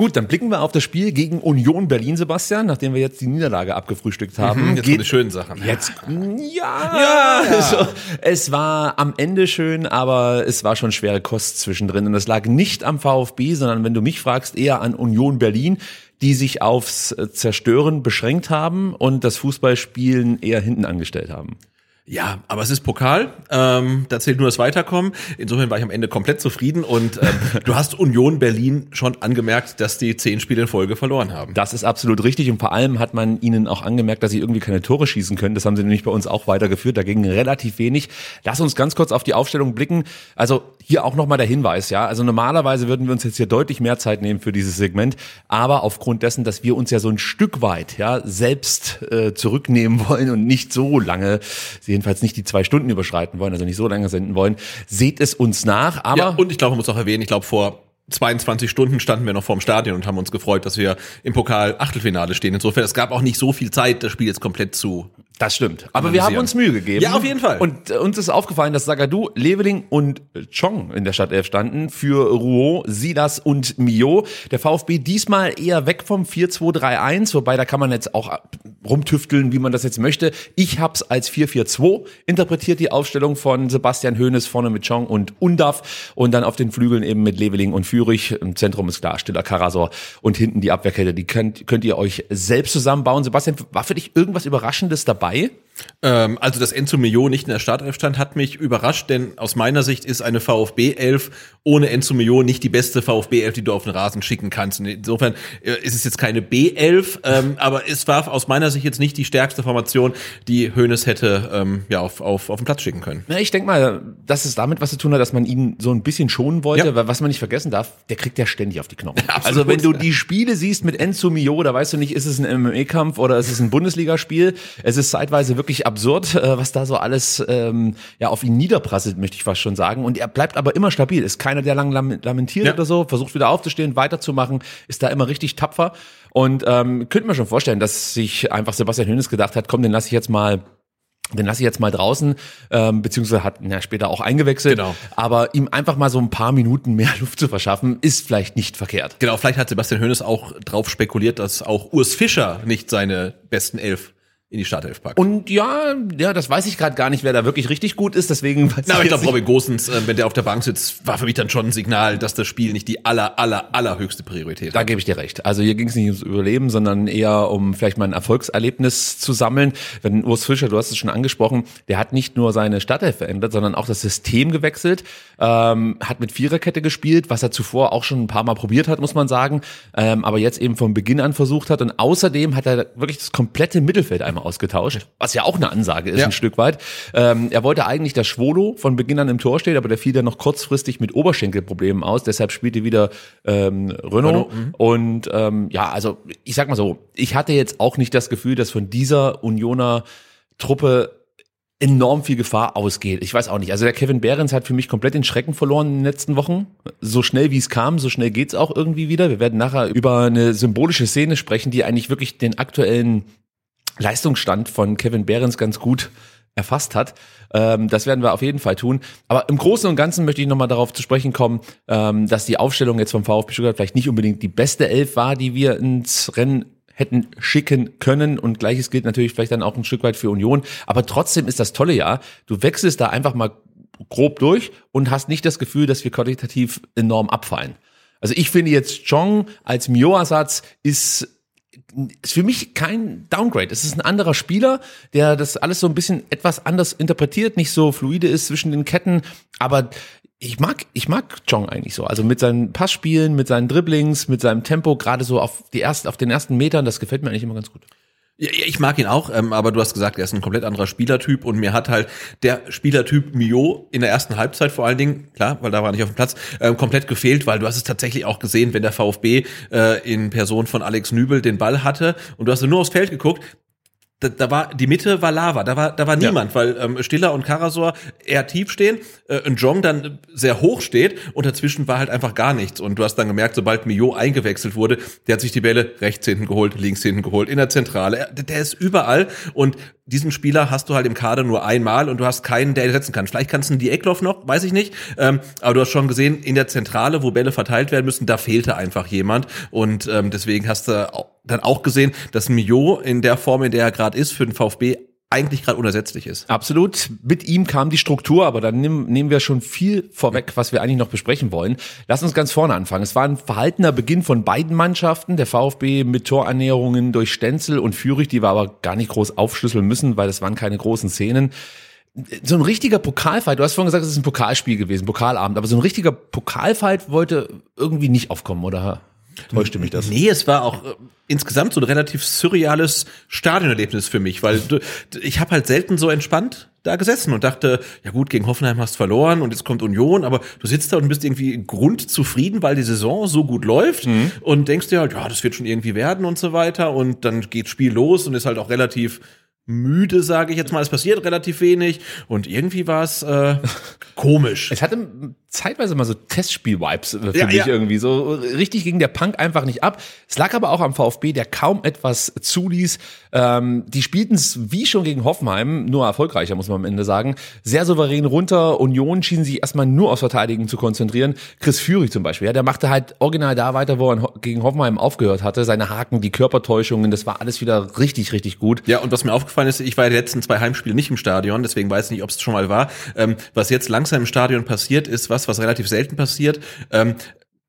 Gut, dann blicken wir auf das Spiel gegen Union Berlin, Sebastian, nachdem wir jetzt die Niederlage abgefrühstückt haben. Mhm, jetzt Geht, die schönen Sachen. Jetzt, ja, ja. Also, es war am Ende schön, aber es war schon schwere Kost zwischendrin. Und es lag nicht am VfB, sondern wenn du mich fragst, eher an Union Berlin, die sich aufs Zerstören beschränkt haben und das Fußballspielen eher hinten angestellt haben. Ja, aber es ist Pokal. Ähm, da zählt nur das Weiterkommen. Insofern war ich am Ende komplett zufrieden. Und ähm, du hast Union Berlin schon angemerkt, dass die zehn Spiele in Folge verloren haben. Das ist absolut richtig. Und vor allem hat man ihnen auch angemerkt, dass sie irgendwie keine Tore schießen können. Das haben sie nämlich bei uns auch weitergeführt. Dagegen relativ wenig. Lass uns ganz kurz auf die Aufstellung blicken. Also hier auch nochmal der Hinweis, ja. Also normalerweise würden wir uns jetzt hier deutlich mehr Zeit nehmen für dieses Segment. Aber aufgrund dessen, dass wir uns ja so ein Stück weit, ja, selbst äh, zurücknehmen wollen und nicht so lange jedenfalls nicht die zwei Stunden überschreiten wollen, also nicht so lange senden wollen, seht es uns nach. Aber ja, und ich glaube, man muss auch erwähnen, ich glaube vor 22 Stunden standen wir noch vorm Stadion und haben uns gefreut, dass wir im Pokal Achtelfinale stehen. Insofern, es gab auch nicht so viel Zeit, das Spiel jetzt komplett zu das stimmt. Aber wir haben uns Mühe gegeben. Ja, auf jeden Fall. Und äh, uns ist aufgefallen, dass Sagadu, Leveling und Chong in der Startelf standen für Rouault, Silas und Mio. Der VfB diesmal eher weg vom 4-2-3-1, wobei da kann man jetzt auch rumtüfteln, wie man das jetzt möchte. Ich hab's als 4-4-2 interpretiert, die Aufstellung von Sebastian Hoeneß vorne mit Chong und Undaf und dann auf den Flügeln eben mit Leveling und Fürich. Im Zentrum ist klar, Stiller Karasor und hinten die Abwehrkette. Die könnt, könnt ihr euch selbst zusammenbauen. Sebastian, war für dich irgendwas Überraschendes dabei? Dabei? Ähm, also, dass Enzo Mio nicht in der Startelf stand, hat mich überrascht, denn aus meiner Sicht ist eine VfB-Elf ohne Enzo Mio nicht die beste VfB-Elf, die du auf den Rasen schicken kannst. Insofern äh, ist es jetzt keine B-Elf, ähm, aber es war aus meiner Sicht jetzt nicht die stärkste Formation, die Hoeneß hätte ähm, ja, auf, auf, auf den Platz schicken können. Na, ich denke mal, dass es damit was zu tun hat, dass man ihn so ein bisschen schonen wollte, ja. weil was man nicht vergessen darf, der kriegt ja ständig auf die Knochen. Ja, also wenn du die Spiele siehst mit Enzo Mio, da weißt du nicht, ist es ein MMA-Kampf oder ist es ein Bundesligaspiel. Es ist zeitweise wirklich absurd, äh, was da so alles ähm, ja auf ihn niederprasselt, möchte ich fast schon sagen. Und er bleibt aber immer stabil. Ist keiner, der lang lamentiert ja. oder so, versucht wieder aufzustehen, weiterzumachen, ist da immer richtig tapfer. Und ähm, könnte man schon vorstellen, dass sich einfach Sebastian Hönes gedacht hat, komm, den lasse ich jetzt mal den lasse ich jetzt mal draußen, ähm, beziehungsweise hat ja später auch eingewechselt. Genau. Aber ihm einfach mal so ein paar Minuten mehr Luft zu verschaffen, ist vielleicht nicht verkehrt. Genau, vielleicht hat Sebastian Hoeneß auch drauf spekuliert, dass auch Urs Fischer nicht seine besten Elf in die Startelf packt. Und ja, ja, das weiß ich gerade gar nicht, wer da wirklich richtig gut ist, deswegen weiß Na, aber ich glaube, Robin Gosens, äh, wenn der auf der Bank sitzt, war für mich dann schon ein Signal, dass das Spiel nicht die aller, aller, allerhöchste Priorität Da hat. gebe ich dir recht. Also hier ging es nicht ums Überleben, sondern eher um vielleicht mal ein Erfolgserlebnis zu sammeln. Wenn Urs Fischer, du hast es schon angesprochen, der hat nicht nur seine Stadtelf verändert, sondern auch das System gewechselt, ähm, hat mit Viererkette gespielt, was er zuvor auch schon ein paar Mal probiert hat, muss man sagen, ähm, aber jetzt eben von Beginn an versucht hat. Und außerdem hat er wirklich das komplette Mittelfeld einmal ausgetauscht, was ja auch eine Ansage ist, Ja. ein Stück weit. Ähm, er wollte eigentlich, dass Schwolo von Beginn an im Tor steht, aber der fiel dann noch kurzfristig mit Oberschenkelproblemen aus. Deshalb spielte wieder ähm, Renault. Und ähm, ja, also ich sag mal so, ich hatte jetzt auch nicht das Gefühl, dass von dieser Unioner Truppe enorm viel Gefahr ausgeht. Ich weiß auch nicht. Also der Kevin Behrens hat für mich komplett den Schrecken verloren in den letzten Wochen. So schnell wie es kam, so schnell geht's auch irgendwie wieder. Wir werden nachher über eine symbolische Szene sprechen, die eigentlich wirklich den aktuellen Leistungsstand von Kevin Behrens ganz gut erfasst hat. Ähm, das werden wir auf jeden Fall tun. Aber im Großen und Ganzen möchte ich nochmal darauf zu sprechen kommen, ähm, dass die Aufstellung jetzt vom VfB Stuttgart vielleicht nicht unbedingt die beste Elf war, die wir ins Rennen hätten schicken können und gleiches gilt natürlich vielleicht dann auch ein Stück weit für Union, aber trotzdem ist das tolle ja, du wechselst da einfach mal grob durch und hast nicht das Gefühl, dass wir qualitativ enorm abfallen. Also ich finde jetzt Chong als Mio-Ersatz ist ist für mich kein Downgrade. Es ist ein anderer Spieler, der das alles so ein bisschen etwas anders interpretiert, nicht so fluide ist zwischen den Ketten, aber ich mag, ich mag Chong eigentlich so. Also mit seinen Passspielen, mit seinen Dribblings, mit seinem Tempo, gerade so auf die ersten, auf den ersten Metern, das gefällt mir eigentlich immer ganz gut. Ja, ich mag ihn auch, ähm, aber du hast gesagt, er ist ein komplett anderer Spielertyp und mir hat halt der Spielertyp Mio in der ersten Halbzeit vor allen Dingen, klar, weil da war er nicht auf dem Platz, ähm, komplett gefehlt, weil du hast es tatsächlich auch gesehen, wenn der VfB äh, in Person von Alex Nübel den Ball hatte und du hast nur aufs Feld geguckt, da, da war die Mitte war Lava, da war da war niemand, weil ähm, Stiller und Karasor eher tief stehen, äh, und Jong dann sehr hoch steht und dazwischen war halt einfach gar nichts. Und du hast dann gemerkt, sobald Mio eingewechselt wurde, der hat sich die Bälle rechts hinten geholt, links hinten geholt, in der Zentrale, er, der ist überall und diesen Spieler hast du halt im Kader nur einmal und du hast keinen, der ersetzen kann. Vielleicht kannst du einen Diekloff noch, weiß ich nicht, ähm, aber du hast schon gesehen, in der Zentrale, wo Bälle verteilt werden müssen, da fehlte einfach jemand. Und ähm, deswegen hast du dann auch gesehen, dass Mio in der Form, in der er gerade ist, für den VfB eigentlich gerade unersetzlich ist. Absolut. Mit ihm kam die Struktur, aber dann nehmen, nehmen wir schon viel vorweg, was wir eigentlich noch besprechen wollen. Lass uns ganz vorne anfangen. Es war ein verhaltener Beginn von beiden Mannschaften. Der VfB mit Torannäherungen durch Stenzel und Fürich, die wir aber gar nicht groß aufschlüsseln müssen, weil das waren keine großen Szenen. So ein richtiger Pokalfight, du hast vorhin gesagt, es ist ein Pokalspiel gewesen, Pokalabend, aber so ein richtiger Pokalfight wollte irgendwie nicht aufkommen, oder täuschte mich das? Nee, es war auch äh, insgesamt so ein relativ surreales Stadionerlebnis für mich, weil du, ich habe halt selten so entspannt da gesessen und dachte, ja gut, gegen Hoffenheim hast verloren und jetzt kommt Union, aber du sitzt da und bist irgendwie grundzufrieden, weil die Saison so gut läuft und denkst dir halt, ja, das wird schon irgendwie werden und so weiter und dann geht Spiel los und ist halt auch relativ müde, sage ich jetzt mal. Es passiert relativ wenig und irgendwie war es äh, komisch. Es hatte zeitweise mal so Testspiel-Vibes für Ja, mich ja. irgendwie. So richtig ging der Punk einfach nicht ab. Es lag aber auch am VfB, der kaum etwas zuließ. Ähm, die spielten es wie schon gegen Hoffenheim, nur erfolgreicher, muss man am Ende sagen. Sehr souverän runter. Union schien sich erstmal nur aufs Verteidigen zu konzentrieren. Chris Führig zum Beispiel, ja, der machte halt original da weiter, wo er gegen Hoffenheim aufgehört hatte. Seine Haken, die Körpertäuschungen, das war alles wieder richtig, richtig gut. Ja, und was mir aufgefallen ist, ich war die letzten zwei Heimspiele nicht im Stadion, deswegen weiß ich nicht, ob es schon mal war. Ähm, was jetzt langsam im Stadion passiert, ist was, was relativ selten passiert. Ähm,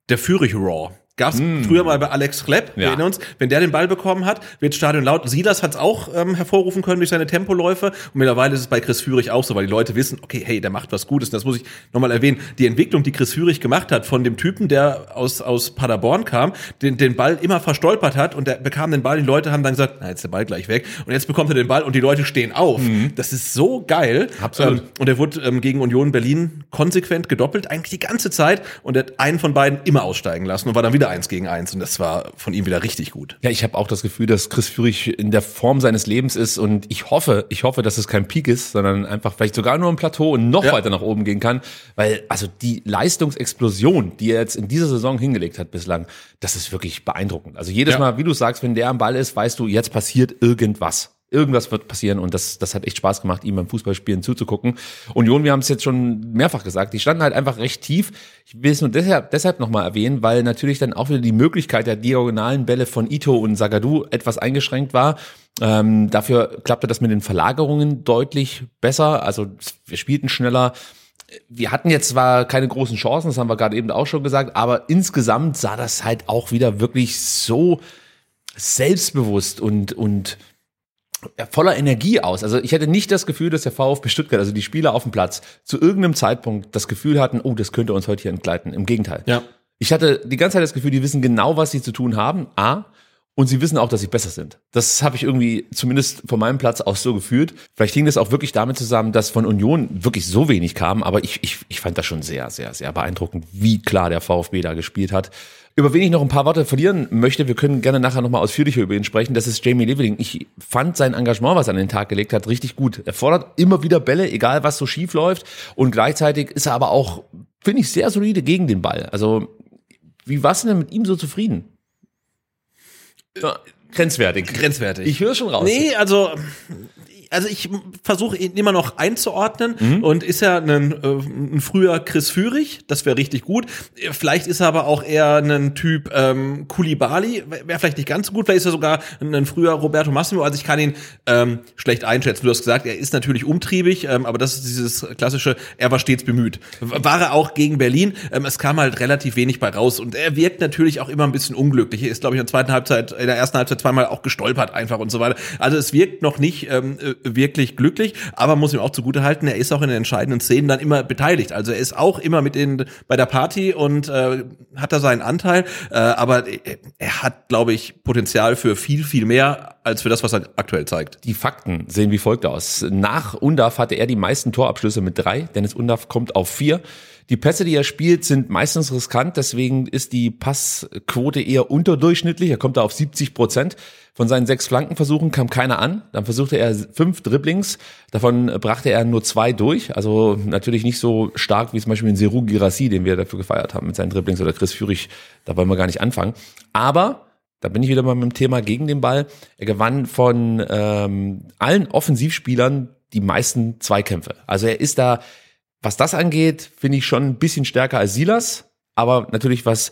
der Fürich Raw. Gab's früher mal bei Alex Klepp, wir Ja. erinnern uns, wenn der den Ball bekommen hat, wird Stadion laut. Silas hat's auch ähm, hervorrufen können durch seine Tempoläufe und mittlerweile ist es bei Chris Führig auch so, weil die Leute wissen, okay, hey, der macht was Gutes. Und das muss ich nochmal erwähnen. Die Entwicklung, die Chris Führig gemacht hat von dem Typen, der aus, aus Paderborn kam, den, den Ball immer verstolpert hat und der bekam den Ball, die Leute haben dann gesagt, na, jetzt ist der Ball gleich weg und jetzt bekommt er den Ball und die Leute stehen auf. Das ist so geil. Absolut. Ähm, und er wurde ähm, gegen Union Berlin konsequent gedoppelt, eigentlich die ganze Zeit und er hat einen von beiden immer aussteigen lassen und war dann wieder wieder eins gegen eins und das war von ihm wieder richtig gut. Ja, ich habe auch das Gefühl, dass Chris Führig in der Form seines Lebens ist und ich hoffe, ich hoffe, dass es kein Peak ist, sondern einfach vielleicht sogar nur ein Plateau und noch Ja. weiter nach oben gehen kann, weil also die Leistungsexplosion, die er jetzt in dieser Saison hingelegt hat bislang, das ist wirklich beeindruckend. Also jedes Ja. Mal, wie du sagst, wenn der am Ball ist, weißt du, jetzt passiert irgendwas. Irgendwas wird passieren und das, das hat echt Spaß gemacht, ihm beim Fußballspielen zuzugucken. Union, wir haben es jetzt schon mehrfach gesagt, die standen halt einfach recht tief. Ich will es nur deshalb, deshalb nochmal erwähnen, weil natürlich dann auch wieder die Möglichkeit der diagonalen Bälle von Ito und Sagadu etwas eingeschränkt war. Ähm, dafür klappte das mit den Verlagerungen deutlich besser. Also wir spielten schneller. Wir hatten jetzt zwar keine großen Chancen, das haben wir gerade eben auch schon gesagt, aber insgesamt sah das halt auch wieder wirklich so selbstbewusst und, und voller Energie aus. Also ich hätte nicht das Gefühl, dass der VfB Stuttgart, also die Spieler auf dem Platz, zu irgendeinem Zeitpunkt das Gefühl hatten, oh, das könnte uns heute hier entgleiten. Im Gegenteil. Ja. Ich hatte die ganze Zeit das Gefühl, die wissen genau, was sie zu tun haben. A. Und sie wissen auch, dass sie besser sind. Das habe ich irgendwie zumindest von meinem Platz aus so gefühlt. Vielleicht hing das auch wirklich damit zusammen, dass von Union wirklich so wenig kam. Aber ich, ich, ich fand das schon sehr, sehr, sehr beeindruckend, wie klar der VfB da gespielt hat. Über wen ich noch ein paar Worte verlieren möchte, wir können gerne nachher nochmal ausführlicher über ihn sprechen, das ist Jamie Leveling. Ich fand sein Engagement, was er an den Tag gelegt hat, richtig gut. Er fordert immer wieder Bälle, egal was so schief läuft. Und gleichzeitig ist er aber auch, finde ich, sehr solide gegen den Ball. Also, wie warst du denn mit ihm so zufrieden? Ja, grenzwertig. Grenzwertig. Ich höre schon raus. Nee, also also ich versuche ihn immer noch einzuordnen Mhm. und ist er ein, äh, ein früher Chris Führig, das wäre richtig gut. Vielleicht ist er aber auch eher ein Typ ähm, Kulibali, wäre vielleicht nicht ganz so gut. Vielleicht ist er sogar ein, ein früher Roberto Massimo. Also ich kann ihn ähm, schlecht einschätzen. Du hast gesagt, er ist natürlich umtriebig, ähm, aber das ist dieses klassische, er war stets bemüht. War er auch gegen Berlin. Ähm, es kam halt relativ wenig bei raus und er wirkt natürlich auch immer ein bisschen unglücklich. Er ist, glaube ich, in der zweiten Halbzeit, in der ersten Halbzeit zweimal auch gestolpert einfach und so weiter. Also es wirkt noch nicht ähm, äh, wirklich glücklich, aber muss ihm auch zugute halten, er ist auch in den entscheidenden Szenen dann immer beteiligt. Also er ist auch immer mit in bei der Party und äh, hat da seinen Anteil, äh, aber er, hat, glaube ich, Potenzial für viel, viel mehr als für das, was er aktuell zeigt. Die Fakten sehen wie folgt aus. Nach Undaf hatte er die meisten Torabschlüsse mit drei. Dennis Undaf kommt auf vier. Die Pässe, die er spielt, sind meistens riskant, deswegen ist die Passquote eher unterdurchschnittlich. Er kommt da auf 70 Prozent. Von seinen sechs Flankenversuchen kam keiner an. Dann versuchte er fünf Dribblings. Davon brachte er nur zwei durch. Also natürlich nicht so stark wie zum Beispiel den Seru Girassi, den wir dafür gefeiert haben mit seinen Dribblings oder Chris Führig. Da wollen wir gar nicht anfangen. Aber da bin ich wieder mal mit dem Thema gegen den Ball. Er gewann von ähm, allen Offensivspielern die meisten Zweikämpfe. Also er ist da, was das angeht, finde ich schon ein bisschen stärker als Silas. Aber natürlich, was,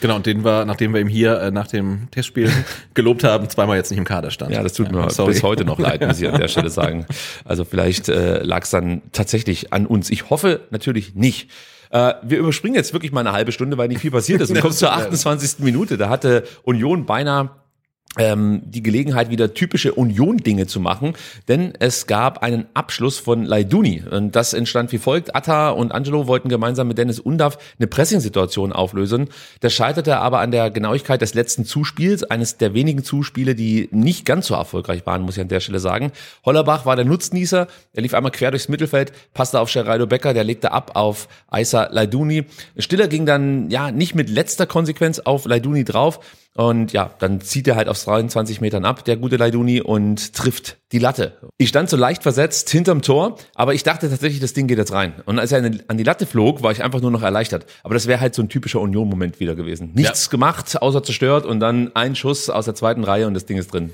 Genau, und den wir, nachdem wir ihm hier äh, nach dem Testspiel gelobt haben, zweimal jetzt nicht im Kader stand. Ja, das tut mir sorry. bis heute noch leid, muss ich an der Stelle sagen. Also vielleicht äh, lag es dann tatsächlich an uns. Ich hoffe natürlich nicht. Äh, wir überspringen jetzt wirklich mal eine halbe Stunde, weil nicht viel passiert ist. Und kommen zur 28. Minute. Da hatte Union beinahe ähm, die Gelegenheit, wieder typische Union-Dinge zu machen, denn es gab einen Abschluss von Laiduni und das entstand wie folgt. Atta und Angelo wollten gemeinsam mit Dennis Undav eine Pressing-Situation auflösen. Das scheiterte aber an der Genauigkeit des letzten Zuspiels, eines der wenigen Zuspiele, die nicht ganz so erfolgreich waren, muss ich an der Stelle sagen. Hollerbach war der Nutznießer, er lief einmal quer durchs Mittelfeld, passte auf Geraldo Becker, der legte ab auf Aisa Laiduni. Stiller ging dann ja nicht mit letzter Konsequenz auf Laiduni drauf, und ja, dann zieht er halt aus 23 Metern ab, der gute Leiduni, und trifft die Latte. Ich stand so leicht versetzt hinterm Tor, aber ich dachte tatsächlich, das Ding geht jetzt rein. Und als er an die Latte flog, war ich einfach nur noch erleichtert. Aber das wäre halt so ein typischer Union-Moment wieder gewesen. Nichts gemacht, außer zerstört und dann ein Schuss aus der zweiten Reihe und das Ding ist drin.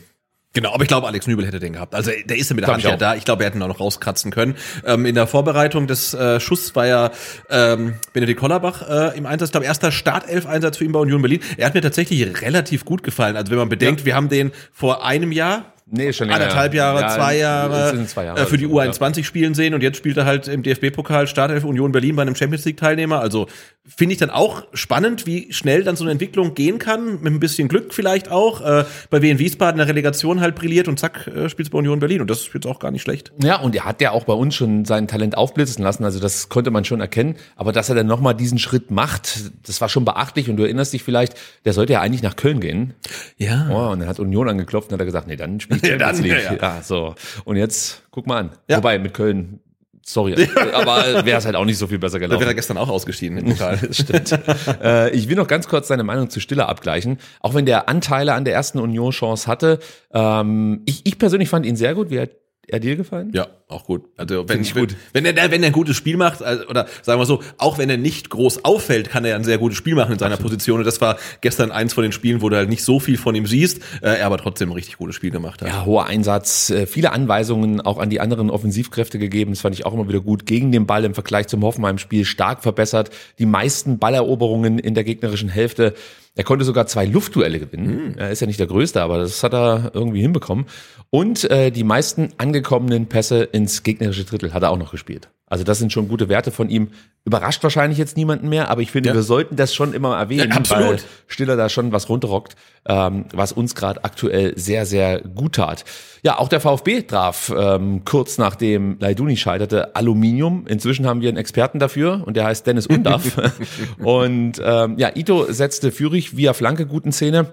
Genau, aber ich glaube, Alex Nübel hätte den gehabt. Also der ist ja mit der Hand ja da. Ich glaube, er hätte ihn auch noch rauskratzen können. Ähm, in der Vorbereitung des äh, Schusses war ja ähm, Benedikt Kollerbach äh, im Einsatz. Ich glaube, erster Startelf-Einsatz für ihn bei Union Berlin. Er hat mir tatsächlich relativ gut gefallen. Also wenn man bedenkt, wir haben den vor einem Jahr Nee, schon länger. anderthalb Jahre, Ja, zwei Jahre, zwei Jahre äh, für die ja. U21 spielen sehen und jetzt spielt er halt im DFB-Pokal Startelf Union Berlin bei einem Champions League Teilnehmer. Also finde ich dann auch spannend, wie schnell dann so eine Entwicklung gehen kann, mit ein bisschen Glück vielleicht auch. Äh, bei Wien Wiesbaden in der Relegation halt brilliert und zack, äh, spielt bei Union Berlin und das ist jetzt auch gar nicht schlecht. Ja, und er hat ja auch bei uns schon sein Talent aufblitzen lassen, also das konnte man schon erkennen. Aber dass er dann nochmal diesen Schritt macht, das war schon beachtlich und du erinnerst dich vielleicht, der sollte ja eigentlich nach Köln gehen. Ja. Oh, und dann hat Union angeklopft und hat er gesagt, nee, dann spielt Ja, dann, ja, ja. ja, so. Und jetzt, guck mal an. Ja. Wobei, mit Köln, sorry, aber wäre es halt auch nicht so viel besser Da gelaufen. wäre er gestern auch ausgeschieden im Pokal. Stimmt. äh, ich will noch ganz kurz seine Meinung zu Stiller abgleichen. Auch wenn der Anteile an der ersten Union-Chance hatte. Ähm, ich, ich persönlich fand ihn sehr gut. Wie hat er dir gefallen? Ja, auch gut. Also wenn, ich gut. wenn, wenn er wenn er ein gutes Spiel macht, also, oder sagen wir so, auch wenn er nicht groß auffällt, kann er ein sehr gutes Spiel machen in seiner Position. Und das war gestern eins von den Spielen, wo du halt nicht so viel von ihm siehst, äh, er aber trotzdem ein richtig gutes Spiel gemacht hat. Ja, hoher Einsatz, äh, viele Anweisungen auch an die anderen Offensivkräfte gegeben. Das fand ich auch immer wieder gut. Gegen den Ball im Vergleich zum Hoffenheim-Spiel stark verbessert. Die meisten Balleroberungen in der gegnerischen Hälfte. Er konnte sogar zwei Luftduelle gewinnen. Er ist ja nicht der Größte, aber das hat er irgendwie hinbekommen. Und äh, die meisten angekommenen Pässe ins gegnerische Drittel hat er auch noch gespielt. Also das sind schon gute Werte von ihm. Überrascht wahrscheinlich jetzt niemanden mehr, aber ich finde, Ja. wir sollten das schon immer erwähnen, Ja, absolut. weil Stiller da schon was runterrockt, ähm, was uns gerade aktuell sehr, sehr gut tat. Ja, auch der VfB traf ähm, kurz nachdem Leiduni scheiterte Aluminium. Inzwischen haben wir einen Experten dafür und der heißt Dennis Undaff. und ähm, ja, Ito setzte Führig via Flanke gut in Szene.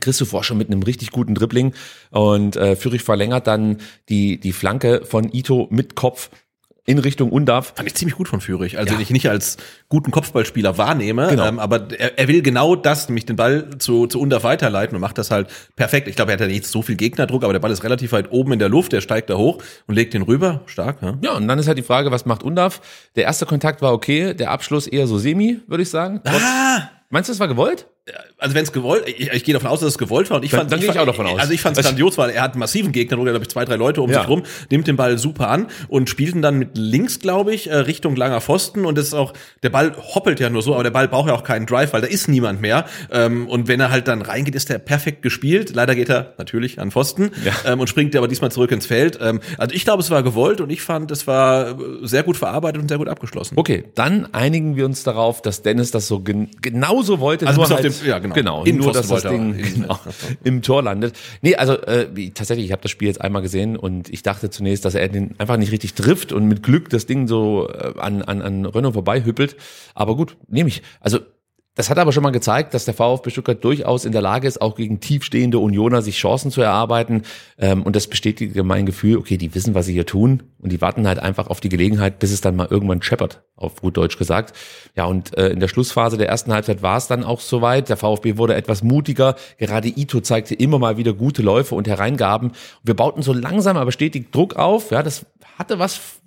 Christoph schon mit einem richtig guten Dribbling und äh, Führig verlängert dann die, die Flanke von Ito mit Kopf in Richtung Undav. Fand ich ziemlich gut von Führig. Also Ja. den ich nicht als guten Kopfballspieler wahrnehme, Genau. ähm, aber er, er will genau das, nämlich den Ball zu, zu Undav weiterleiten und macht das halt perfekt. Ich glaube, er hat ja nicht so viel Gegnerdruck, aber der Ball ist relativ weit oben in der Luft, er steigt da hoch und legt den rüber. Stark, ja. Ja, und dann ist halt die Frage, was macht Undav? Der erste Kontakt war okay, der Abschluss eher so semi, würde ich sagen. Trotz- Ah! Meinst du, das war gewollt? Also wenn es gewollt, ich, ich gehe davon aus, dass es gewollt war. Und ich Dann- fand, dann gehe ich fand- auch davon aus. Also ich fand es Also- grandios, weil er hat einen massiven Gegner, glaube ich, zwei, drei Leute um Ja. sich rum, nimmt den Ball super an und spielt ihn dann mit links, glaube ich, äh, Richtung langer Pfosten. Und das ist auch, der Ball hoppelt ja nur so, aber der Ball braucht ja auch keinen Drive, weil da ist niemand mehr. Ähm, und wenn er halt dann reingeht, ist er perfekt gespielt. Leider geht er natürlich an Pfosten Ja. ähm, und springt aber diesmal zurück ins Feld. Ähm, also ich glaube, es war gewollt und ich fand, es war äh, sehr gut verarbeitet und sehr gut abgeschlossen. Okay, dann einigen wir uns darauf, dass Dennis das so gen genauso wollte. Also bis auf halt, ja, genau. genau nur, Innenpfosten dass das Ding genau, im Tor landet. Nee, also äh, tatsächlich, ich habe das Spiel jetzt einmal gesehen und ich dachte zunächst, dass er den einfach nicht richtig trifft und mit Glück das Ding so äh, an, an, an Renault vorbei hüppelt. Aber gut, nehme ich. Also das hat aber schon mal gezeigt, dass der VfB Stuttgart durchaus in der Lage ist, auch gegen tiefstehende Unioner sich Chancen zu erarbeiten. Ähm, und das bestätigt mein Gefühl, okay, die wissen, was sie hier tun und die warten halt einfach auf die Gelegenheit, bis es dann mal irgendwann scheppert, auf gut Deutsch gesagt. Ja, und äh, in der Schlussphase der ersten Halbzeit war es dann auch soweit. Der VfB wurde etwas mutiger. Gerade Ito zeigte immer mal wieder gute Läufe und Hereingaben. Wir bauten so langsam aber stetig Druck auf. Ja, das hatte was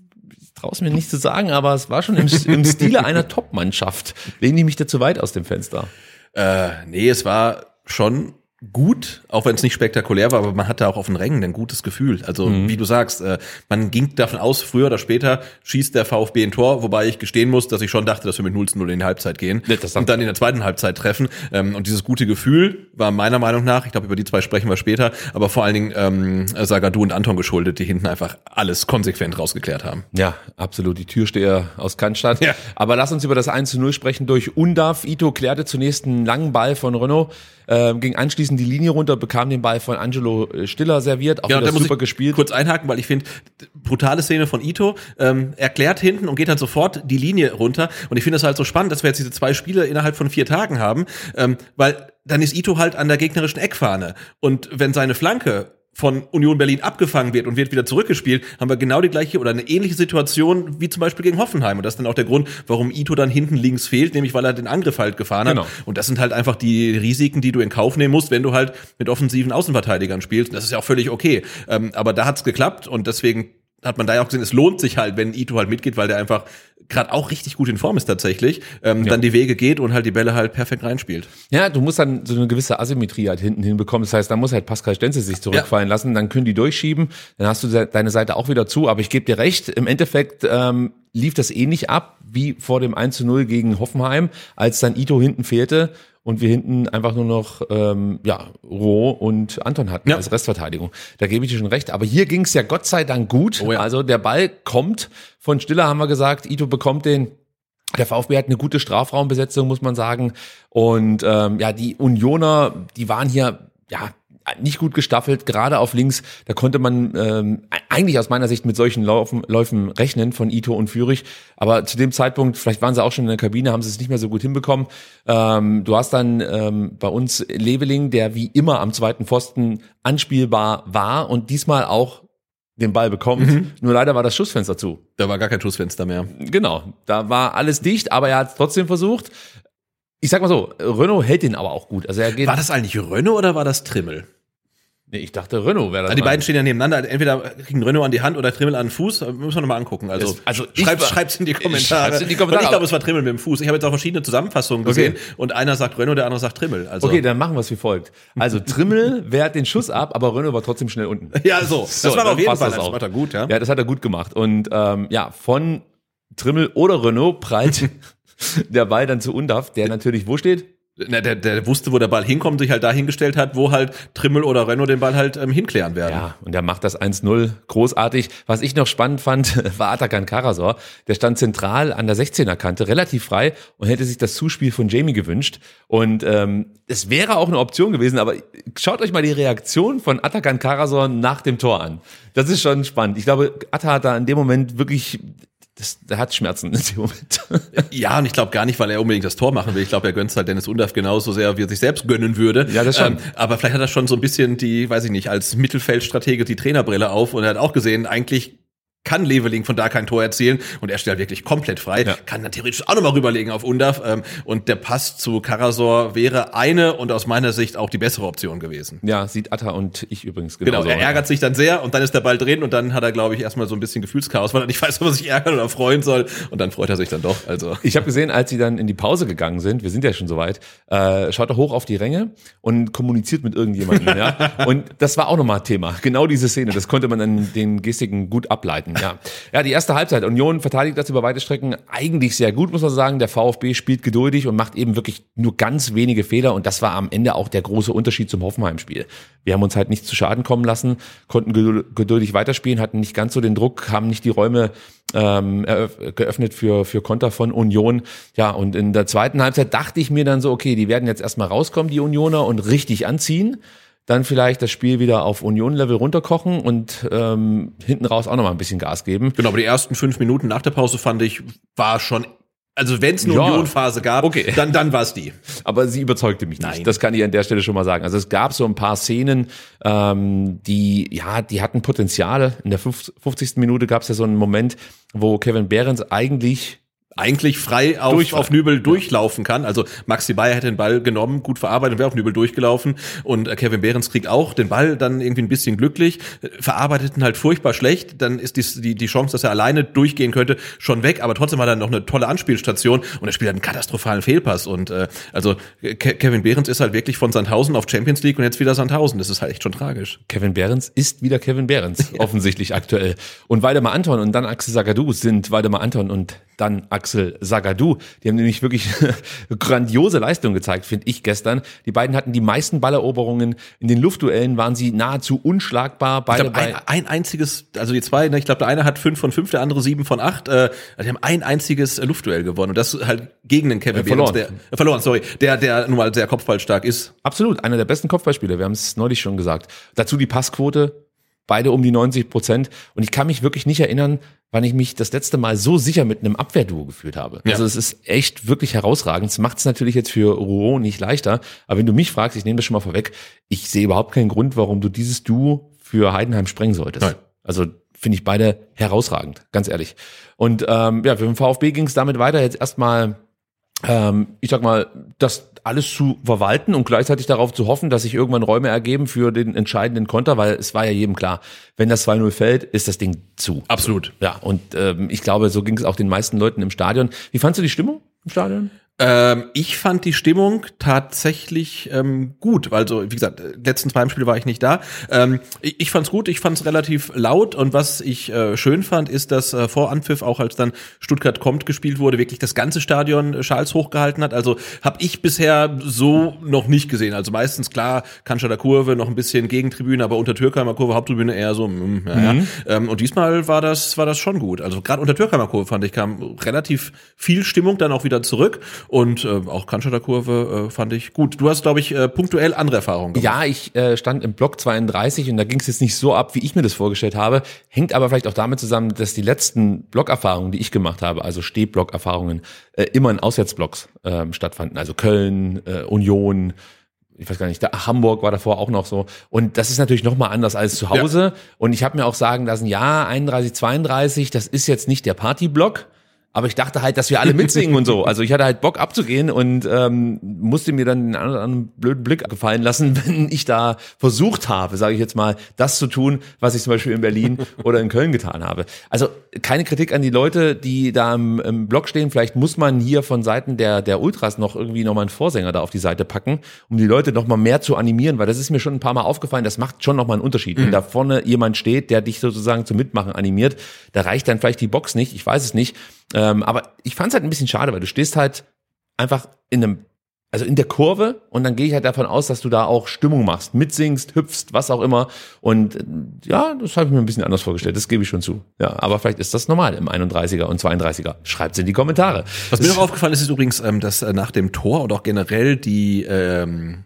traue mir nicht zu sagen, aber es war schon im, im Stile einer Top-Mannschaft. Lehnen die mich da zu weit aus dem Fenster? Äh, nee, es war schon gut, auch wenn es nicht spektakulär war, aber man hatte auch auf den Rängen ein gutes Gefühl. Also Mhm. wie du sagst, äh, man ging davon aus, früher oder später schießt der VfB ein Tor, wobei ich gestehen muss, dass ich schon dachte, dass wir mit 0 zu 0 in die Halbzeit gehen und dann in der zweiten Halbzeit treffen. Ähm, und dieses gute Gefühl war meiner Meinung nach, ich glaube, über die zwei sprechen wir später, aber vor allen Dingen ähm, Sagadu und Anton geschuldet, die hinten einfach alles konsequent rausgeklärt haben. Ja, absolut. Die Türsteher aus Cannstatt. Ja. Aber lass uns über das 1 zu 0 sprechen durch Undav. Ito klärte zunächst einen langen Ball von Renault, ähm, ging anschließend die Linie runter, bekam den Ball von Angelo äh, Stiller serviert. Auch Ja, und wieder super ich gespielt. kurz einhaken, weil ich finde, brutale Szene von Ito, ähm, erklärt hinten und geht dann sofort die Linie runter. Und ich finde es halt so spannend, dass wir jetzt diese zwei Spiele innerhalb von vier Tagen haben, ähm, weil dann ist Ito halt an der gegnerischen Eckfahne. Und wenn seine Flanke von Union Berlin abgefangen wird und wird wieder zurückgespielt, haben wir genau die gleiche oder eine ähnliche Situation wie zum Beispiel gegen Hoffenheim. Und das ist dann auch der Grund, warum Ito dann hinten links fehlt, nämlich weil er den Angriff halt gefahren Genau. hat. Und das sind halt einfach die Risiken, die du in Kauf nehmen musst, wenn du halt mit offensiven Außenverteidigern spielst. Das ist ja auch völlig okay. Ähm, aber da hat's geklappt und deswegen hat man da ja auch gesehen, es lohnt sich halt, wenn Ito halt mitgeht, weil der einfach gerade auch richtig gut in Form ist tatsächlich, ähm, dann die Wege geht und halt die Bälle halt perfekt reinspielt. Ja, du musst dann so eine gewisse Asymmetrie halt hinten hinbekommen. Das heißt, da muss halt Pascal Stenzel sich zurückfallen lassen, dann können die durchschieben, dann hast du de- deine Seite auch wieder zu. Aber ich gebe dir recht, im Endeffekt ähm, lief das ähnlich ab wie vor dem 1 zu 0 gegen Hoffenheim, als dann Ito hinten fehlte und wir hinten einfach nur noch ähm, ja, Roh und Anton hatten Ja. als Restverteidigung. Da gebe ich dir schon recht. Aber hier ging es ja Gott sei Dank gut. Oh ja. Also der Ball kommt von Stiller, haben wir gesagt. Ito bekommt den. Der VfB hat eine gute Strafraumbesetzung, muss man sagen. Und ähm, ja, die Unioner, die waren hier ja nicht gut gestaffelt, gerade auf links. Da konnte man ähm, eigentlich aus meiner Sicht mit solchen Laufen, Läufen rechnen von Ito und Fürich. Aber zu dem Zeitpunkt, vielleicht waren sie auch schon in der Kabine, haben sie es nicht mehr so gut hinbekommen. Ähm, du hast dann ähm, bei uns Leveling, der wie immer am zweiten Pfosten anspielbar war und diesmal auch den Ball bekommt. Nur leider war das Schussfenster zu. Da war gar kein Schussfenster mehr. Genau, da war alles dicht, aber er hat es trotzdem versucht. Ich sag mal so, Renault hält den aber auch gut. Also er geht. War das eigentlich Renault oder war das Trimmel? Nee, ich dachte Renault wäre das. Also die beiden stehen ja nebeneinander. Entweder kriegen Renault an die Hand oder Trimmel an den Fuß. Müssen wir nochmal angucken. Also, Das- also war- schreibt's in die Kommentare. schreib's in die Kommentare. Weil ich glaube, es war Trimmel mit dem Fuß. Ich habe jetzt auch verschiedene Zusammenfassungen gesehen. Okay. Und einer sagt Renault, der andere sagt Trimmel. Also, Okay, dann machen wir es wie folgt. Also Trimmel wehrt den Schuss ab, aber Renault war trotzdem schnell unten. Ja, so. Das war dann auf jeden Fall. das Das er gut, ja. Ja, das hat er gut gemacht. Und ähm, ja, von Trimmel oder Renault prallt der Ball dann zu Undaf, der natürlich wo steht? Na, der, der wusste, wo der Ball hinkommt, sich halt dahingestellt hat, wo halt Trimmel oder Renault den Ball halt ähm, hinklären werden. Ja, und er macht das 1-0 großartig. Was ich noch spannend fand, war Atakan Karasor. Der stand zentral an der 16er Kante, relativ frei und hätte sich das Zuspiel von Jamie gewünscht. Und ähm, es wäre auch eine Option gewesen, aber schaut euch mal die Reaktion von Atakan Karasor nach dem Tor an. Das ist schon spannend. Ich glaube, Atta hat da in dem Moment wirklich, das, der hat Schmerzen in dem Moment. Ja, und ich glaube gar nicht, weil er unbedingt das Tor machen will. Ich glaube, er gönnt halt Dennis Undaff genauso sehr, wie er sich selbst gönnen würde. Ja, das schon. Ähm, aber vielleicht hat er schon so ein bisschen die, weiß ich nicht, als Mittelfeldstratege die Trainerbrille auf und er hat auch gesehen, eigentlich kann Leveling von da kein Tor erzielen und er stellt wirklich komplett frei, Ja. kann dann theoretisch auch nochmal rüberlegen auf Undav ähm, und der Pass zu Karasor wäre eine und aus meiner Sicht auch die bessere Option gewesen. ja, sieht Atta und ich übrigens Genau, genauso. er ärgert sich dann sehr und dann ist der Ball drin und dann hat er, glaube ich, erstmal so ein bisschen Gefühlschaos, weil er nicht weiß, ob er sich ärgern oder freuen soll und dann freut er sich dann doch. Also Ich habe gesehen, als sie dann in die Pause gegangen sind, wir sind ja schon soweit, äh, schaut er hoch auf die Ränge und kommuniziert mit irgendjemandem. ja? Und das war auch nochmal Thema. Genau diese Szene, das konnte man dann den Gestiken gut ableiten. Ja, ja die erste Halbzeit. Union verteidigt das über weite Strecken eigentlich sehr gut, muss man sagen. Der VfB spielt geduldig und macht eben wirklich nur ganz wenige Fehler. Und das war am Ende auch der große Unterschied zum Hoffenheim-Spiel. Wir haben uns halt nicht zu Schaden kommen lassen, konnten gedul- geduldig weiterspielen, hatten nicht ganz so den Druck, haben nicht die Räume ähm, geöffnet für, für Konter von Union. Ja, und in der zweiten Halbzeit dachte ich mir dann so, okay, die werden jetzt erstmal rauskommen, die Unioner, und richtig anziehen. Dann vielleicht das Spiel wieder auf Union-Level runterkochen und ähm, hinten raus auch nochmal ein bisschen Gas geben. Genau, aber die ersten fünf Minuten nach der Pause fand ich, war schon, also wenn es eine Ja. Union-Phase gab, Okay. dann, dann war es die. Aber sie überzeugte mich nicht. Nein. Das kann ich an der Stelle schon mal sagen. Also es gab so ein paar Szenen, ähm, die, ja, die hatten Potenziale. In der 50. Minute gab es ja so einen Moment, wo Kevin Behrens eigentlich Eigentlich frei auf, Durchfall. auf Nübel durchlaufen kann. Also Maxi Bayer hätte den Ball genommen, gut verarbeitet, wäre auf Nübel durchgelaufen. Und äh, Kevin Behrens kriegt auch den Ball dann irgendwie ein bisschen glücklich, äh, verarbeitet ihn halt furchtbar schlecht. Dann ist die, die, die Chance, dass er alleine durchgehen könnte, schon weg. Aber trotzdem hat er noch eine tolle Anspielstation und er spielt halt einen katastrophalen Fehlpass. Und äh, also Ke Kevin Behrens ist halt wirklich von Sandhausen auf Champions League und jetzt wieder Sandhausen. Das ist halt echt schon tragisch. Kevin Behrens ist wieder Kevin Behrens, offensichtlich aktuell. Und Waldemar Anton und dann Axel Sagadou sind Waldemar Anton und dann Axel Sagadou. Die haben nämlich wirklich grandiose Leistung gezeigt, finde ich gestern. Die beiden hatten die meisten Balleroberungen. In den Luftduellen waren sie nahezu unschlagbar. Beide glaube, ein, ein einziges, also die zwei, ne, ich glaube, der eine hat fünf von fünf, der andere sieben von acht. Äh, die haben ein einziges äh, Luftduell gewonnen und das halt gegen den Kevin Äh, verloren. Behrens, der äh, verloren, sorry, der der nun mal sehr kopfballstark ist. absolut einer der besten Kopfballspieler. Wir haben es neulich schon gesagt. Dazu die Passquote. Beide um die 90 Prozent. Und ich kann mich wirklich nicht erinnern, wann ich mich das letzte Mal so sicher mit einem Abwehrduo gefühlt habe. Ja. Also es ist echt wirklich herausragend. Es macht es natürlich jetzt für Rouen nicht leichter. Aber wenn du mich fragst, ich nehme das schon mal vorweg, ich sehe überhaupt keinen Grund, warum du dieses Duo für Heidenheim sprengen solltest. Nein. Also finde ich beide herausragend, ganz ehrlich. Und ähm, ja, für den VfB ging es damit weiter. Jetzt erstmal ähm, ich sag mal, das alles zu verwalten und gleichzeitig darauf zu hoffen, dass sich irgendwann Räume ergeben für den entscheidenden Konter, weil es war ja jedem klar, wenn das 2-0 fällt, ist das Ding zu. Absolut. Ja, und ähm, ich glaube, so ging es auch den meisten Leuten im Stadion. Wie fandst du die Stimmung im Stadion? Ähm, ich fand die Stimmung tatsächlich ähm, gut. Also, wie gesagt, äh, letzten zwei Spiele war ich nicht da. Ähm, ich, ich fand's gut, ich fand's relativ laut und was ich äh, schön fand, ist, dass äh, vor Anpfiff, auch als dann Stuttgart kommt gespielt wurde, wirklich das ganze Stadion äh, Schals hochgehalten hat. Also habe ich bisher so noch nicht gesehen. Also meistens klar, Cannstatter Kurve, noch ein bisschen Gegentribüne, aber unter Türkheimer Kurve Haupttribüne eher so, mm, ja, ja. Ähm, und diesmal war das, war das schon gut. Also gerade unter Türkheimer Kurve fand ich, kam relativ viel Stimmung dann auch wieder zurück. Und äh, auch Cannstatter Kurve äh, fand ich gut. Du hast, glaube ich, äh, punktuell andere Erfahrungen gemacht. Ja, ich äh, stand im Block 32 und da ging es jetzt nicht so ab, wie ich mir das vorgestellt habe. Hängt aber vielleicht auch damit zusammen, dass die letzten Blockerfahrungen, die ich gemacht habe, also Stehblockerfahrungen, äh, immer in Auswärtsblocks ähm, stattfanden. Also Köln, äh, Union, ich weiß gar nicht, da, Hamburg war davor auch noch so. Und das ist natürlich nochmal anders als zu Hause. Und ich habe mir auch sagen lassen, ja, 31, 32, das ist jetzt nicht der Partyblock. Aber ich dachte halt, dass wir alle mitsingen und so. Also ich hatte halt Bock abzugehen und ähm, musste mir dann den einen oder anderen blöden Blick gefallen lassen, wenn ich da versucht habe, sage ich jetzt mal, das zu tun, was ich zum Beispiel in Berlin oder in Köln getan habe. Also keine Kritik an die Leute, die da im, im Block stehen. Vielleicht muss man hier von Seiten der, der Ultras noch irgendwie nochmal einen Vorsänger da auf die Seite packen, um die Leute nochmal mehr zu animieren, weil das ist mir schon ein paar Mal aufgefallen, das macht schon nochmal einen Unterschied. Wenn da vorne jemand steht, der dich sozusagen zum Mitmachen animiert, da reicht dann vielleicht die Box nicht, ich weiß es nicht. Ähm, aber ich fand es halt ein bisschen schade, weil du stehst halt einfach in einem, also in der Kurve und dann gehe ich halt davon aus, dass du da auch Stimmung machst, mitsingst, hüpfst, was auch immer. Und äh, ja, das habe ich mir ein bisschen anders vorgestellt, das gebe ich schon zu. Ja, aber vielleicht ist das normal im 31er und 32er. Schreibt's in die Kommentare. Was mir noch aufgefallen ist, ist übrigens, ähm, dass äh, nach dem Tor und auch generell die ähm,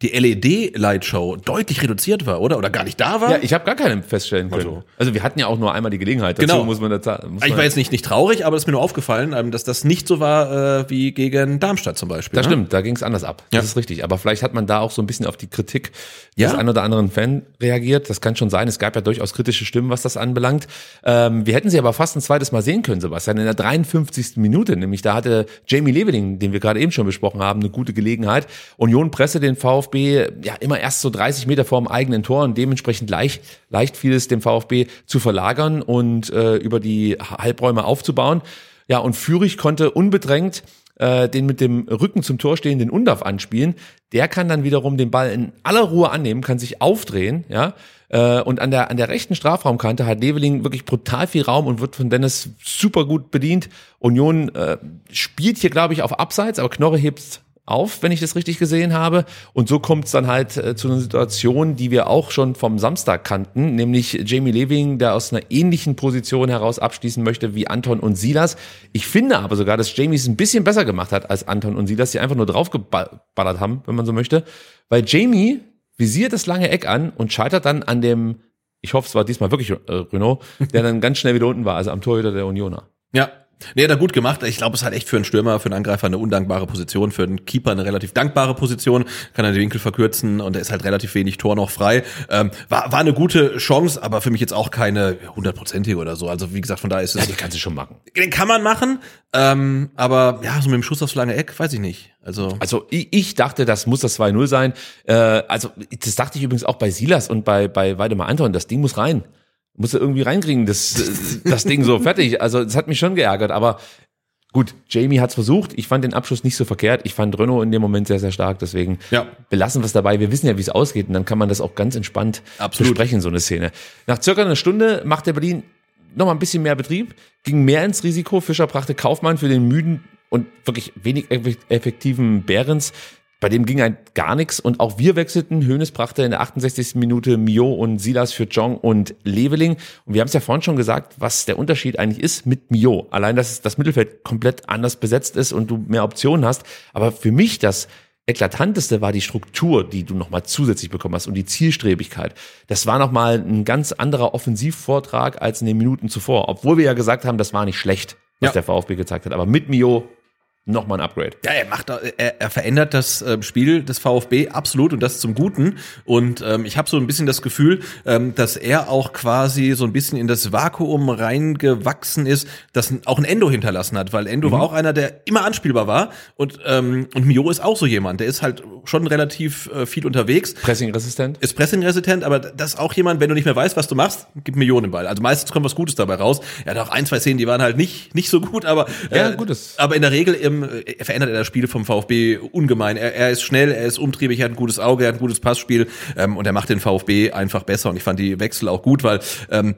die LED-Lightshow deutlich reduziert war, oder? Oder gar nicht da war? Ja, ich habe gar keine feststellen können. Also. Also, wir hatten ja auch nur einmal die Gelegenheit. Dazu Genau. muss man da muss ich war jetzt nicht, nicht traurig, aber es ist mir nur aufgefallen, ähm, dass das nicht so war äh, wie gegen Darmstadt zum Beispiel. Das ne? stimmt, da ging es anders ab. Ja. Das ist richtig. Aber vielleicht hat man da auch so ein bisschen auf die Kritik Ja. des ein oder anderen Fan reagiert. Das kann schon sein. Es gab ja durchaus kritische Stimmen, was das anbelangt. Ähm, wir hätten sie aber fast ein zweites Mal sehen können, Sebastian, in der 53. Minute. Nämlich da hatte Jamie Leveling, den wir gerade eben schon besprochen haben, eine gute Gelegenheit. Union Presse den VfB ja immer erst so 30 Meter vor dem eigenen Tor und dementsprechend leicht, leicht fiel es dem VfB zu verlagern und äh, über die Halbräume aufzubauen. Ja, und Fürich konnte unbedrängt äh, den mit dem Rücken zum Tor stehenden Undaf anspielen. Der kann dann wiederum den Ball in aller Ruhe annehmen, kann sich aufdrehen, ja. Äh, und an der, an der rechten Strafraumkante hat Leveling wirklich brutal viel Raum und wird von Dennis super gut bedient. Union äh, spielt hier, glaube ich, auf Abseits, aber Knorre hebt auf, wenn ich das richtig gesehen habe. Und so kommt es dann halt äh, zu einer Situation, die wir auch schon vom Samstag kannten, nämlich Jamie Leving, der aus einer ähnlichen Position heraus abschließen möchte wie Anton und Silas. Ich finde aber sogar, dass Jamie es ein bisschen besser gemacht hat als Anton und Silas, die einfach nur draufgeballert haben, wenn man so möchte. Weil Jamie visiert das lange Eck an und scheitert dann an dem, ich hoffe, es war diesmal wirklich äh, Renault, der dann ganz schnell wieder unten war, also am Torhüter der Unioner. Ja. Nee, hat er gut gemacht. Ich glaube, es ist halt echt für einen Stürmer, für einen Angreifer eine undankbare Position, für einen Keeper eine relativ dankbare Position, kann er den Winkel verkürzen und er ist halt relativ wenig Tor noch frei. Ähm, war, war eine gute Chance, aber für mich jetzt auch keine hundertprozentige oder so. Also wie gesagt, von da ist es. Die kannst du schon machen. Den kann man machen, ähm, aber ja, so mit dem Schuss aufs lange Eck, weiß ich nicht. Also, Also ich, ich dachte, das muss das 2-0 sein. Äh, also das dachte ich übrigens auch bei Silas und bei, bei Weidemar Anton. Das Ding muss rein. Muss er irgendwie reinkriegen, das, das Ding so fertig. Also das hat mich schon geärgert, aber gut, Jamie hat's versucht. Ich fand den Abschluss nicht so verkehrt. Ich fand Renault in dem Moment sehr, sehr stark. Deswegen Ja. belassen wir es dabei. Wir wissen ja, wie es ausgeht und dann kann man das auch ganz entspannt Absolut. besprechen, so eine Szene. Nach circa einer Stunde macht der Berlin noch mal ein bisschen mehr Betrieb, ging mehr ins Risiko. Fischer brachte Kaufmann für den müden und wirklich wenig eff- effektiven Behrens. Bei dem ging halt gar nichts und auch wir wechselten. Hönes brachte in der 68. Minute Mio und Silas für Jong und Leveling. Und wir haben es ja vorhin schon gesagt, was der Unterschied eigentlich ist mit Mio. Allein, dass das Mittelfeld komplett anders besetzt ist und du mehr Optionen hast. Aber für mich das eklatanteste war die Struktur, die du nochmal zusätzlich bekommen hast und die Zielstrebigkeit. Das war nochmal ein ganz anderer Offensivvortrag als in den Minuten zuvor. Obwohl wir ja gesagt haben, das war nicht schlecht, was Ja. der VfB gezeigt hat. Aber mit Mio nochmal ein Upgrade. Ja, er macht, er, er verändert das ähm, Spiel des VfB absolut und das zum Guten. Und ähm, ich habe so ein bisschen das Gefühl, ähm, dass er auch quasi so ein bisschen in das Vakuum reingewachsen ist, das auch ein Endo hinterlassen hat, weil Endo war auch einer, der immer anspielbar war und ähm, und Mio ist auch so jemand, der ist halt schon relativ äh, viel unterwegs. Pressing-resistent. Ist pressingresistent, aber das ist auch jemand, wenn du nicht mehr weißt, was du machst, gib Millionen den Ball. Also meistens kommt was Gutes dabei raus. Er hat auch ein, zwei Szenen, die waren halt nicht nicht so gut, aber Ja, Gutes. aber in der Regel ähm, allem äh, verändert er das Spiel vom VfB ungemein. Er, er ist schnell, er ist umtriebig, er hat ein gutes Auge, er hat ein gutes Passspiel ähm, und er macht den VfB einfach besser. Und ich fand die Wechsel auch gut, weil ähm,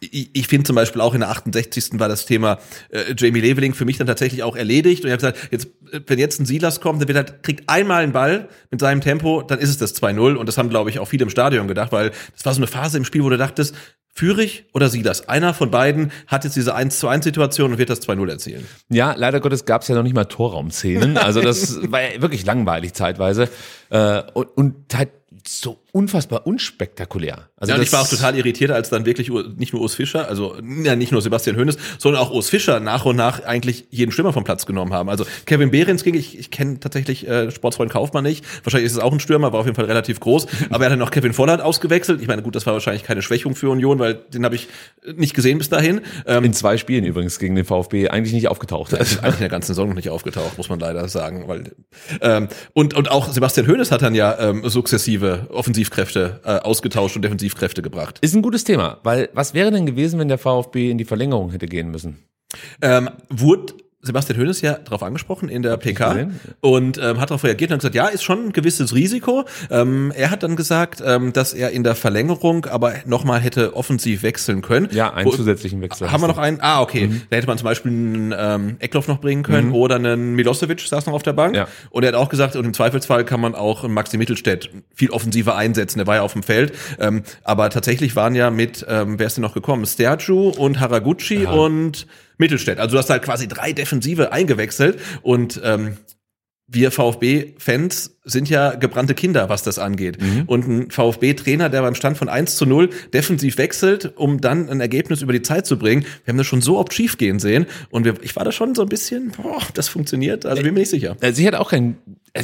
ich, ich finde zum Beispiel auch in der 68. war das Thema äh, Jamie Leveling für mich dann tatsächlich auch erledigt. Und ich habe gesagt, jetzt, äh, wenn jetzt ein Silas kommt, der wird halt, kriegt einmal einen Ball mit seinem Tempo, dann ist es das 2-0. Und das haben, glaube ich, auch viele im Stadion gedacht, weil das war so eine Phase im Spiel, wo du dachtest, Fürich oder Silas? Einer von beiden hat jetzt diese 1 zu 1 Situation und wird das 2-0 erzielen. Ja, leider Gottes gab es ja noch nicht mal Torraumszenen. Also das war ja wirklich langweilig zeitweise. Äh, und, und halt so unfassbar unspektakulär. Also ja, und ich war auch total irritiert, als dann wirklich nicht nur Urs Fischer, also ja, nicht nur Sebastian Hoeneß, sondern auch Urs Fischer nach und nach eigentlich jeden Stürmer vom Platz genommen haben. Also Kevin Behrens ging, ich, ich kenne tatsächlich äh, Sportsfreund Kaufmann nicht. Wahrscheinlich ist es auch ein Stürmer, war auf jeden Fall relativ groß. Aber er hat dann noch Kevin Volland ausgewechselt. Ich meine, gut, das war wahrscheinlich keine Schwächung für Union, weil den habe ich nicht gesehen bis dahin. Ähm, in zwei Spielen übrigens gegen den VfB eigentlich nicht aufgetaucht. ist eigentlich in der ganzen Saison noch nicht aufgetaucht, muss man leider sagen. Weil, ähm, und, und auch Sebastian Hoeneß hat dann ja ähm, sukzessive Offensivkräfte äh, ausgetauscht und Defensivkräfte gebracht. Ist ein gutes Thema, weil was wäre denn gewesen, wenn der VfB in die Verlängerung hätte gehen müssen? Ähm, wurde Sebastian Hoeneß ja darauf angesprochen in der PK und ähm, hat darauf reagiert und hat gesagt, ja, ist schon ein gewisses Risiko. Ähm, er hat dann gesagt, ähm, dass er in der Verlängerung aber nochmal hätte offensiv wechseln können. Ja, einen Wo- zusätzlichen Wechsel. Haben wir noch einen? Ah, okay. Da hätte man zum Beispiel einen ähm, Eckloff noch bringen können oder einen Milosevic saß noch auf der Bank. Ja. Und er hat auch gesagt, und im Zweifelsfall kann man auch Maxi Mittelstädt viel offensiver einsetzen. Der war ja auf dem Feld. Ähm, aber tatsächlich waren ja mit, ähm, wer ist denn noch gekommen? Sterju und Haraguchi und Mittelstädt. Also du hast halt quasi drei Defensive eingewechselt und ähm, wir VfB-Fans sind ja gebrannte Kinder, was das angeht. Und ein VfB-Trainer, der beim Stand von 1 zu 0 defensiv wechselt, um dann ein Ergebnis über die Zeit zu bringen. Wir haben das schon so oft schief gehen sehen. Und wir, ich war da schon so ein bisschen, boah, das funktioniert. Also bin mir nicht sicher. Also ich hatte auch kein,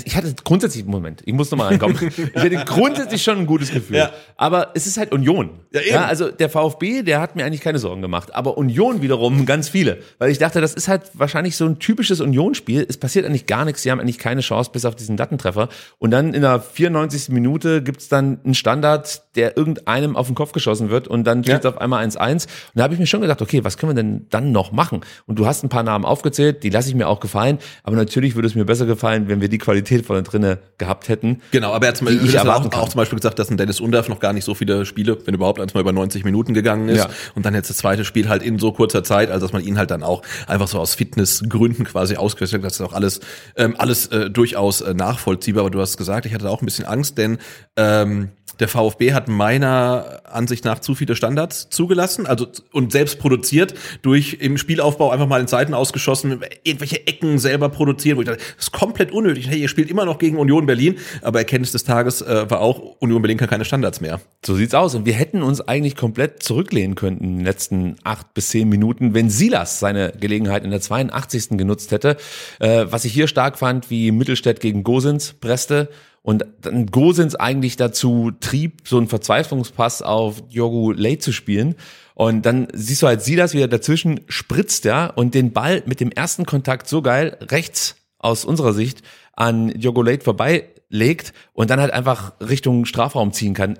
ich hatte grundsätzlich, Moment, ich muss nochmal reinkommen. ich hatte grundsätzlich schon ein gutes Gefühl. Ja. Aber es ist halt Union. Ja, eben. also der VfB, der hat mir eigentlich keine Sorgen gemacht. Aber Union wiederum ganz viele. Weil ich dachte, das ist halt wahrscheinlich so ein typisches Union-Spiel. Es passiert eigentlich gar nichts. Sie haben eigentlich keine Chance bis auf diesen Lattentreffer. Und dann in der 94. Minute gibt's dann einen Standard, der irgendeinem auf den Kopf geschossen wird. Und dann steht es auf einmal 1-1. Und da habe ich mir schon gedacht, okay, was können wir denn dann noch machen? Und du hast ein paar Namen aufgezählt, die lasse ich mir auch gefallen. Aber natürlich würde es mir besser gefallen, wenn wir die Qualität von da drinnen gehabt hätten. Genau, aber er hat Die ich auch, auch zum Beispiel gesagt, dass ein Dennis Undarf noch gar nicht so viele Spiele, wenn überhaupt, eins mal über 90 Minuten gegangen ist. Ja. Und dann jetzt das zweite Spiel halt in so kurzer Zeit, also dass man ihn halt dann auch einfach so aus Fitnessgründen quasi ausgewechselt hat. Das ist auch alles, ähm, alles äh, durchaus äh, nachvollziehbar. Aber du hast gesagt, ich hatte da auch ein bisschen Angst, denn ähm, der VfB hat meiner Ansicht nach zu viele Standards zugelassen, also und selbst produziert durch im Spielaufbau einfach mal in Seiten ausgeschossen, irgendwelche Ecken selber produziert, wo ich dachte, das ist komplett unnötig. Hey, ihr spielt immer noch gegen Union Berlin, aber Erkenntnis des Tages äh, war auch, Union Berlin kann keine Standards mehr. So sieht's aus. Und wir hätten uns eigentlich komplett zurücklehnen können in den letzten acht bis zehn Minuten, wenn Silas seine Gelegenheit in der 82. genutzt hätte. Äh, was ich hier stark fand, wie Mittelstädt gegen Gosens presste und dann Gosens eigentlich dazu trieb, so einen Verzweiflungspass auf Jogu Late zu spielen. Und dann siehst du halt Silas, wie er dazwischen spritzt, ja, und den Ball mit dem ersten Kontakt so geil rechts aus unserer Sicht an Jogo Late vorbeilegt und dann halt einfach Richtung Strafraum ziehen kann.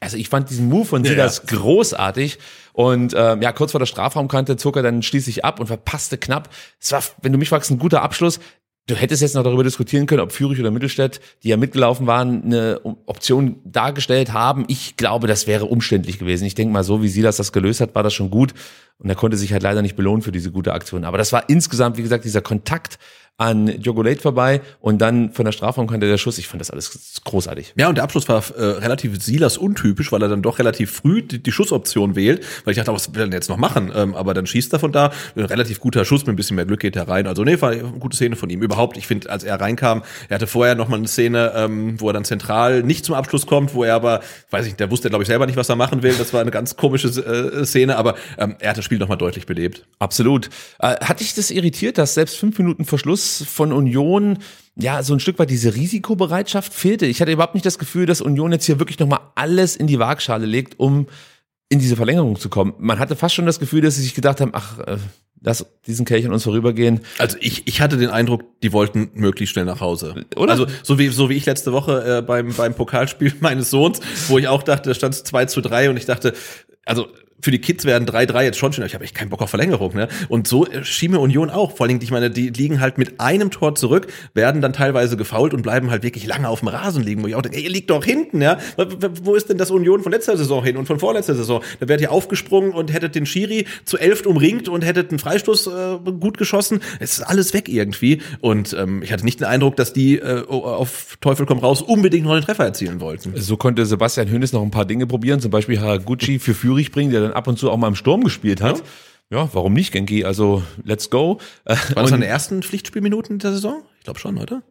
Also ich fand diesen Move von Silas großartig und ähm, ja, kurz vor der Strafraumkante zog er dann schließlich ab und verpasste knapp. Es war, wenn du mich fragst, ein guter Abschluss. Du hättest jetzt noch darüber diskutieren können, ob Fürich oder Mittelstädt, die ja mitgelaufen waren, eine Option dargestellt haben. Ich glaube, das wäre umständlich gewesen. Ich denke mal, so wie Silas das gelöst hat, war das schon gut. Und er konnte sich halt leider nicht belohnen für diese gute Aktion. Aber das war insgesamt, wie gesagt, dieser Kontakt an Jogolate vorbei und dann von der Strafraumkante der Schuss. Ich fand das alles großartig. Ja, und der Abschluss war äh, relativ Silas untypisch, weil er dann doch relativ früh die, die Schussoption wählt, weil ich dachte, was will er denn jetzt noch machen? Ähm, aber dann schießt er von da, ein relativ guter Schuss, mit ein bisschen mehr Glück geht er rein. Also nee, war eine gute Szene von ihm. Überhaupt, ich finde, als er reinkam, er hatte vorher noch mal eine Szene, ähm, wo er dann zentral nicht zum Abschluss kommt, wo er aber, weiß ich, der wusste, glaube ich, selber nicht, was er machen will. Das war eine ganz komische äh, Szene, aber ähm, er hat das Spiel noch mal deutlich belebt. Absolut. Äh, hat dich das irritiert, dass selbst fünf Minuten Verschluss von Union ja so ein Stück weit diese Risikobereitschaft fehlte? Ich hatte überhaupt nicht das Gefühl, dass Union jetzt hier wirklich nochmal alles in die Waagschale legt, um in diese Verlängerung zu kommen. Man hatte fast schon das Gefühl, dass sie sich gedacht haben, ach, äh, lass diesen Kelch an uns vorübergehen. Also ich, ich hatte den Eindruck, die wollten möglichst schnell nach Hause. Oder? Also so wie, so wie ich letzte Woche äh, beim, beim Pokalspiel meines Sohns, wo ich auch dachte, da stand es 2 zu 3 und ich dachte, also für die Kids werden 3-3 jetzt schon schön, ich habe echt keinen Bock auf Verlängerung, ne? Und so äh, schien mir Union auch. Vor allem, ich meine, die liegen halt mit einem Tor zurück, werden dann teilweise gefault und bleiben halt wirklich lange auf dem Rasen liegen, wo ich auch denke, ey, ihr liegt doch hinten, ja? Wo ist denn das Union von letzter Saison hin und von vorletzter Saison? Da wärt ihr aufgesprungen und hättet den Schiri zu elft umringt und hättet einen Freistoß äh, gut geschossen. Es ist alles weg irgendwie. Und ähm, ich hatte nicht den Eindruck, dass die äh, auf Teufel komm raus unbedingt noch einen Treffer erzielen wollten. So konnte Sebastian Hönes noch ein paar Dinge probieren, zum Beispiel Haraguchi für Führig bringen, der dann ab und zu auch mal im Sturm gespielt hat. Ja, warum nicht, Genki? Also, let's go. Äh, War das und- seine ersten Pflichtspielminuten der Saison? Ich glaube schon, oder?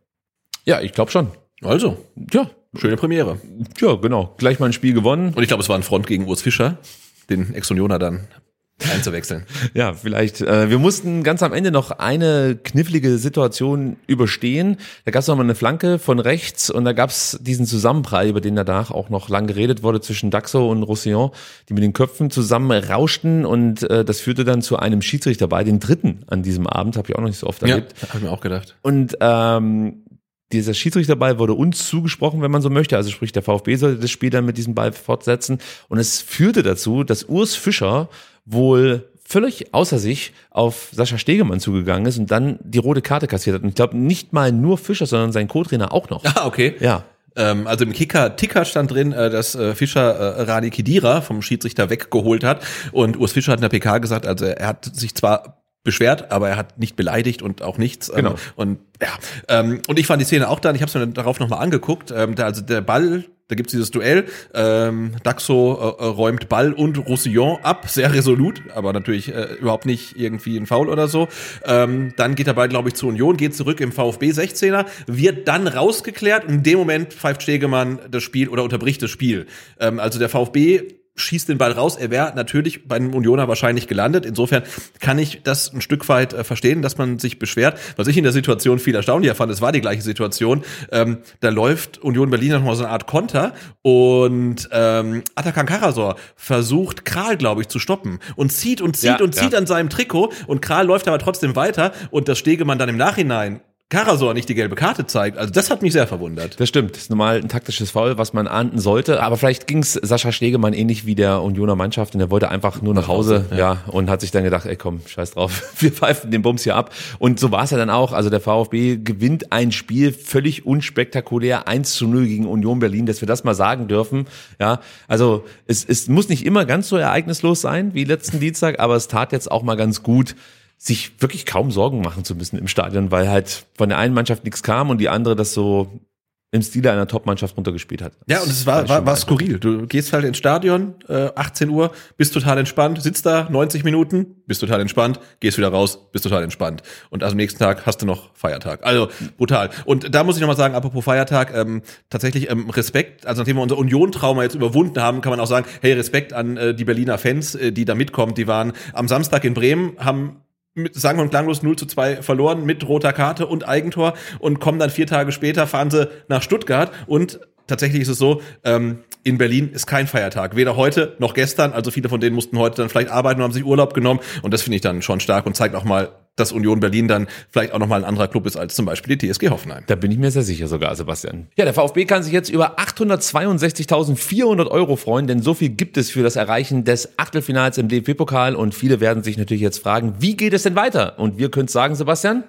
ja, ich glaube schon. Also, Ja, schöne Premiere. ja, genau. Gleich mal ein Spiel gewonnen. Und ich glaube, es war ein Front gegen Urs Fischer, den Ex-Unioner dann einzuwechseln. Ja, vielleicht. Äh, wir mussten ganz am Ende noch eine knifflige Situation überstehen. Da gab es noch mal eine Flanke von rechts und da gab es diesen Zusammenprall, über den danach auch noch lang geredet wurde zwischen Daxo und Roussillon, die mit den Köpfen zusammen rauschten und äh, das führte dann zu einem Schiedsrichter bei, den dritten an diesem Abend, habe ich auch noch nicht so oft erlebt. habe ich mir auch gedacht. Und ähm, dieser Schiedsrichterball wurde uns zugesprochen, wenn man so möchte. Also sprich, der VfB sollte das Spiel dann mit diesem Ball fortsetzen. Und es führte dazu, dass Urs Fischer wohl völlig außer sich auf Sascha Stegemann zugegangen ist und dann die rote Karte kassiert hat. Und ich glaube, nicht mal nur Fischer, sondern sein Co-Trainer auch noch. Ah, okay. Ja. Ähm, also im Kicker-Ticker stand drin, äh, dass äh, Fischer äh, Rani Kidira vom Schiedsrichter weggeholt hat. Und Urs Fischer hat in der PK gesagt, also er hat sich zwar beschwert, aber er hat nicht beleidigt und auch nichts. Ähm, Genau. Und ja, ähm, und ich fand die Szene auch dann, ich habe es mir darauf nochmal angeguckt, ähm, da, also der Ball, da gibt's dieses Duell, ähm, Daxo äh, äh, räumt Ball und Roussillon ab, sehr resolut, aber natürlich äh, überhaupt nicht irgendwie ein Foul oder so. Ähm, dann geht der Ball, glaube ich, zur Union, geht zurück im VfB 16er, wird dann rausgeklärt und in dem Moment pfeift Stegemann das Spiel oder unterbricht das Spiel. Ähm, also der VfB schießt den Ball raus. Er wäre natürlich bei einem Unioner wahrscheinlich gelandet. Insofern kann ich das ein Stück weit äh, verstehen, dass man sich beschwert. Was ich in der Situation viel erstaunlicher fand, es war die gleiche Situation. Ähm, da läuft Union Berlin noch mal so eine Art Konter und ähm, Atakan Karasor versucht Kral, glaube ich, zu stoppen und zieht und zieht Ja, und zieht ja. an seinem Trikot und Kral läuft aber trotzdem weiter und das Stegemann dann im Nachhinein Karasor nicht die gelbe Karte zeigt. Also das hat mich sehr verwundert. Das stimmt. Das ist normal ein taktisches Foul, was man ahnden sollte. Aber vielleicht ging es Sascha Stegemann ähnlich wie der Unioner Mannschaft und er wollte einfach nur nach Hause, ja. und hat sich dann gedacht, ey komm, scheiß drauf, wir pfeifen den Bums hier ab. Und so war es ja dann auch. Also der VfB gewinnt ein Spiel völlig unspektakulär 1 zu 0 gegen Union Berlin, dass wir das mal sagen dürfen. Ja, also es, es muss nicht immer ganz so ereignislos sein wie letzten Dienstag, aber es tat jetzt auch mal ganz gut sich wirklich kaum Sorgen machen zu müssen im Stadion, weil halt von der einen Mannschaft nichts kam und die andere das so im Stile einer Top-Mannschaft runtergespielt hat. Ja, und es war, war, war skurril. Du gehst halt ins Stadion, äh, 18 Uhr, bist total entspannt, sitzt da 90 Minuten, bist total entspannt, gehst wieder raus, bist total entspannt. Und also am nächsten Tag hast du noch Feiertag. Also brutal. Und da muss ich nochmal sagen, apropos Feiertag, ähm, tatsächlich ähm, Respekt, also nachdem wir unser Union-Trauma jetzt überwunden haben, kann man auch sagen, hey, Respekt an äh, die Berliner Fans, äh, die da mitkommen. Die waren am Samstag in Bremen, haben mit, sagen wir klanglos 0 zu 2 verloren mit roter Karte und Eigentor und kommen dann vier Tage später, fahren sie nach Stuttgart und tatsächlich ist es so, ähm, in Berlin ist kein Feiertag. Weder heute noch gestern. Also viele von denen mussten heute dann vielleicht arbeiten und haben sich Urlaub genommen. Und das finde ich dann schon stark und zeigt auch mal, dass Union Berlin dann vielleicht auch noch mal ein anderer Club ist als zum Beispiel die TSG Hoffenheim. Da bin ich mir sehr sicher sogar, Sebastian. Ja, der VfB kann sich jetzt über 862.400 Euro freuen, denn so viel gibt es für das Erreichen des Achtelfinals im DFB-Pokal und viele werden sich natürlich jetzt fragen, wie geht es denn weiter? Und wir können sagen, Sebastian,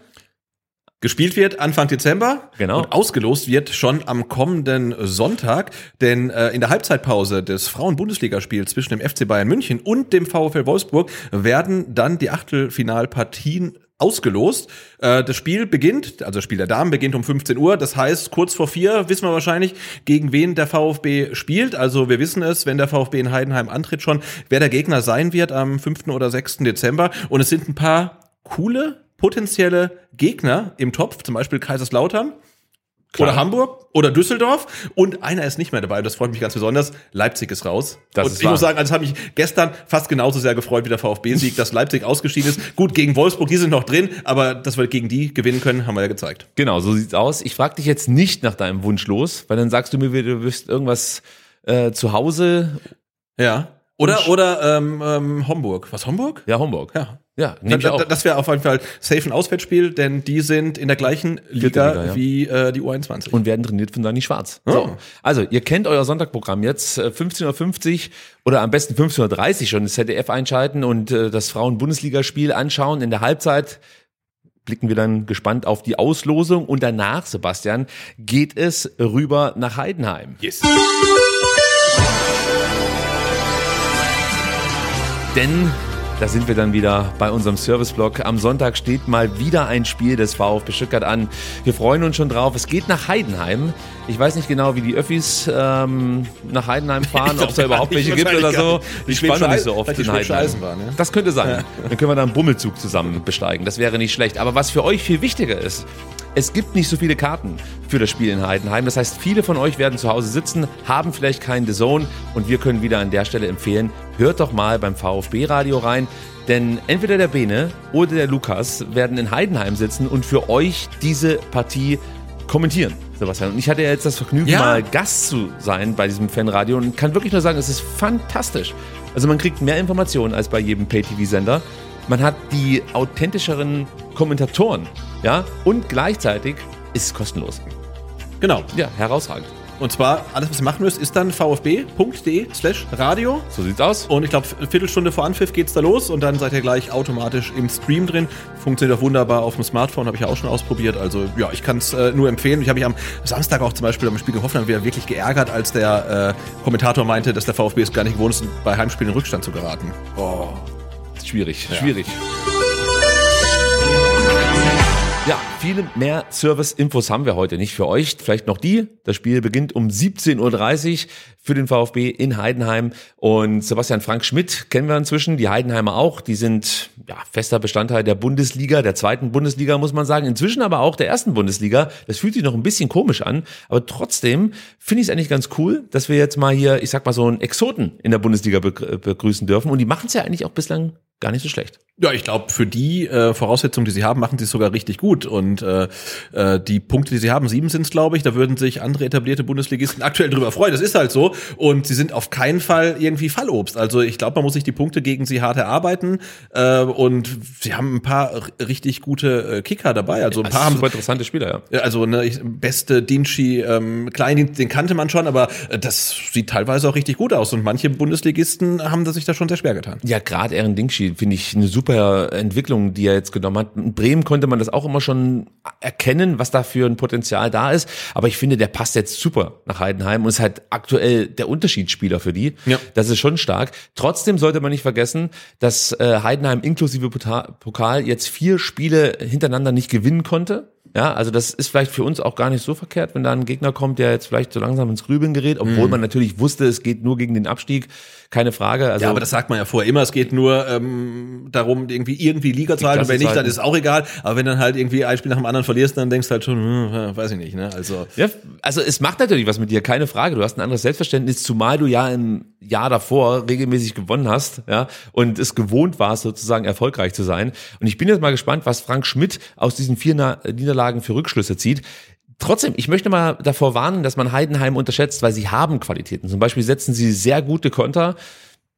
Gespielt wird Anfang Dezember Genau. und ausgelost wird schon am kommenden Sonntag, denn äh, in der Halbzeitpause des Frauen-Bundesligaspiels zwischen dem FC Bayern München und dem VfL Wolfsburg werden dann die Achtelfinalpartien ausgelost. Äh, das Spiel beginnt, also das Spiel der Damen beginnt um 15 Uhr. Das heißt, kurz vor vier wissen wir wahrscheinlich, gegen wen der VfB spielt. Also wir wissen es, wenn der VfB in Heidenheim antritt schon, wer der Gegner sein wird am 5. oder 6. Dezember. Und es sind ein paar coole potenzielle Gegner im Topf, zum Beispiel Kaiserslautern. Oder Hamburg oder Düsseldorf und einer ist nicht mehr dabei, das freut mich ganz besonders. Leipzig ist raus. Das und ist ich wahr. muss sagen, also es hat mich gestern fast genauso sehr gefreut wie der VfB-Sieg, dass Leipzig ausgeschieden ist. Gut, gegen Wolfsburg, die sind noch drin, aber dass wir gegen die gewinnen können, haben wir ja gezeigt. genau, so sieht's aus. Ich frage dich jetzt nicht nach deinem Wunsch los, weil dann sagst du mir, du wirst irgendwas äh, zu Hause Ja. Oder, oder ähm, ähm, Homburg. Was, Homburg? Ja, Homburg. Ja. Ja, nehme ich auch. da- Das wäre auf jeden Fall safe ein Auswärtsspiel, denn die sind in der gleichen Liga, Liga, ja. wie äh, die U21. und werden trainiert von Dani Schwarz. Oh. So. Also, ihr kennt euer Sonntagprogramm jetzt, äh, 15.50 Uhr oder am besten 15.30 Uhr schon das ZDF einschalten und äh, das Frauen-Bundesligaspiel anschauen. In der Halbzeit blicken wir dann gespannt auf die Auslosung und danach, Sebastian, geht es rüber nach Heidenheim. yes. Denn da sind wir dann wieder bei unserem Serviceblog. Am Sonntag steht mal wieder ein Spiel des VfB Stuttgart an. Wir freuen uns schon drauf. Es geht nach Heidenheim. Ich weiß nicht genau, wie die Öffis ähm, nach Heidenheim fahren, ob es da überhaupt welche gibt oder so. Die noch nicht so oft in Heidenheim. Eisenbahn, ja. Das könnte sein. Dann können wir da einen Bummelzug zusammen besteigen. Das wäre nicht schlecht. Aber was für euch viel wichtiger ist, es gibt nicht so viele Karten für das Spiel in Heidenheim. Das heißt, viele von euch werden zu Hause sitzen, haben vielleicht keinen The Zone und wir können wieder an der Stelle empfehlen, hört doch mal beim VfB-Radio rein. Denn entweder der Bene oder der Lukas werden in Heidenheim sitzen und für euch diese Partie kommentieren, Sebastian. Und ich hatte ja jetzt das Vergnügen, Ja. mal Gast zu sein bei diesem Fanradio und kann wirklich nur sagen, es ist fantastisch. Also man kriegt mehr Informationen als bei jedem Pay-TV-Sender. Man hat die authentischeren Kommentatoren, ja, und gleichzeitig ist es kostenlos. Genau. Ja, herausragend. Und zwar, alles, was ihr machen müsst, ist dann vfb.de slash radio. So sieht's aus. Und ich glaube, eine Viertelstunde vor Anpfiff geht's da los und dann seid ihr gleich automatisch im Stream drin. Funktioniert auch wunderbar auf dem Smartphone, habe ich ja auch schon ausprobiert. Also ja, ich kann es äh, nur empfehlen. Ich habe mich am Samstag auch zum Beispiel am Spiel Hoffenheim wieder wirklich geärgert, als der äh, Kommentator meinte, dass der VfB es gar nicht gewohnt ist, bei Heimspielen in Rückstand zu geraten. Oh. Schwierig, schwierig. Ja, viele mehr Service-Infos haben wir heute nicht für euch. Vielleicht noch die. Das Spiel beginnt um 17.30 Uhr für den VfB in Heidenheim. Und Sebastian Frank Schmidt kennen wir inzwischen, die Heidenheimer auch. Die sind ja, fester Bestandteil der Bundesliga, der zweiten Bundesliga, muss man sagen. Inzwischen aber auch der ersten Bundesliga. Das fühlt sich noch ein bisschen komisch an. Aber trotzdem finde ich es eigentlich ganz cool, dass wir jetzt mal hier, ich sag mal so einen Exoten in der Bundesliga begrü- begrüßen dürfen. Und die machen es ja eigentlich auch bislang gar nicht so schlecht. Ja, ich glaube, für die äh, Voraussetzungen, die sie haben, machen sie es sogar richtig gut. Und äh, äh, die Punkte, die sie haben, sieben sind es, glaube ich, da würden sich andere etablierte Bundesligisten aktuell drüber freuen. Das ist halt so. Und sie sind auf keinen Fall irgendwie Fallobst. Also ich glaube, man muss sich die Punkte gegen sie hart erarbeiten. Äh, und sie haben ein paar richtig gute äh, Kicker dabei. Also ein paar haben super interessante Spieler, ja. Also ne, ich, beste Dinci, ähm, Klein, den, kannte man schon, aber äh, das sieht teilweise auch richtig gut aus. Und manche Bundesligisten haben sich da schon sehr schwer getan. Ja, gerade Aaron Dingschi finde ich eine super Entwicklung, die er jetzt genommen hat. In Bremen konnte man das auch immer schon erkennen, was da für ein Potenzial da ist. Aber ich finde, der passt jetzt super nach Heidenheim und ist halt aktuell der Unterschiedsspieler für die. Ja. Das ist schon stark. Trotzdem sollte man nicht vergessen, dass äh, Heidenheim inklusive Pokal jetzt vier Spiele hintereinander nicht gewinnen konnte. Ja, also das ist vielleicht für uns auch gar nicht so verkehrt, wenn da ein Gegner kommt, der jetzt vielleicht so langsam ins Grübeln gerät, obwohl man natürlich wusste, es geht nur gegen den Abstieg, keine Frage. Also Ja, aber das sagt man ja vorher immer. Es geht nur ähm, darum, irgendwie irgendwie Liga zu halten. Und wenn nicht, dann ist auch egal. Aber wenn dann halt irgendwie ein Spiel nach dem anderen verlierst, dann denkst du halt schon, hm, weiß ich nicht. Ne? Also Ja, also es macht natürlich was mit dir, keine Frage. Du hast ein anderes Selbstverständnis, zumal du ja im Jahr davor regelmäßig gewonnen hast, ja, und es gewohnt warst, sozusagen erfolgreich zu sein. Und ich bin jetzt mal gespannt, was Frank Schmidt aus diesen vier Na Niederlagen für Rückschlüsse zieht. Trotzdem, ich möchte mal davor warnen, dass man Heidenheim unterschätzt, weil sie haben Qualitäten. Zum Beispiel setzen sie sehr gute Konter.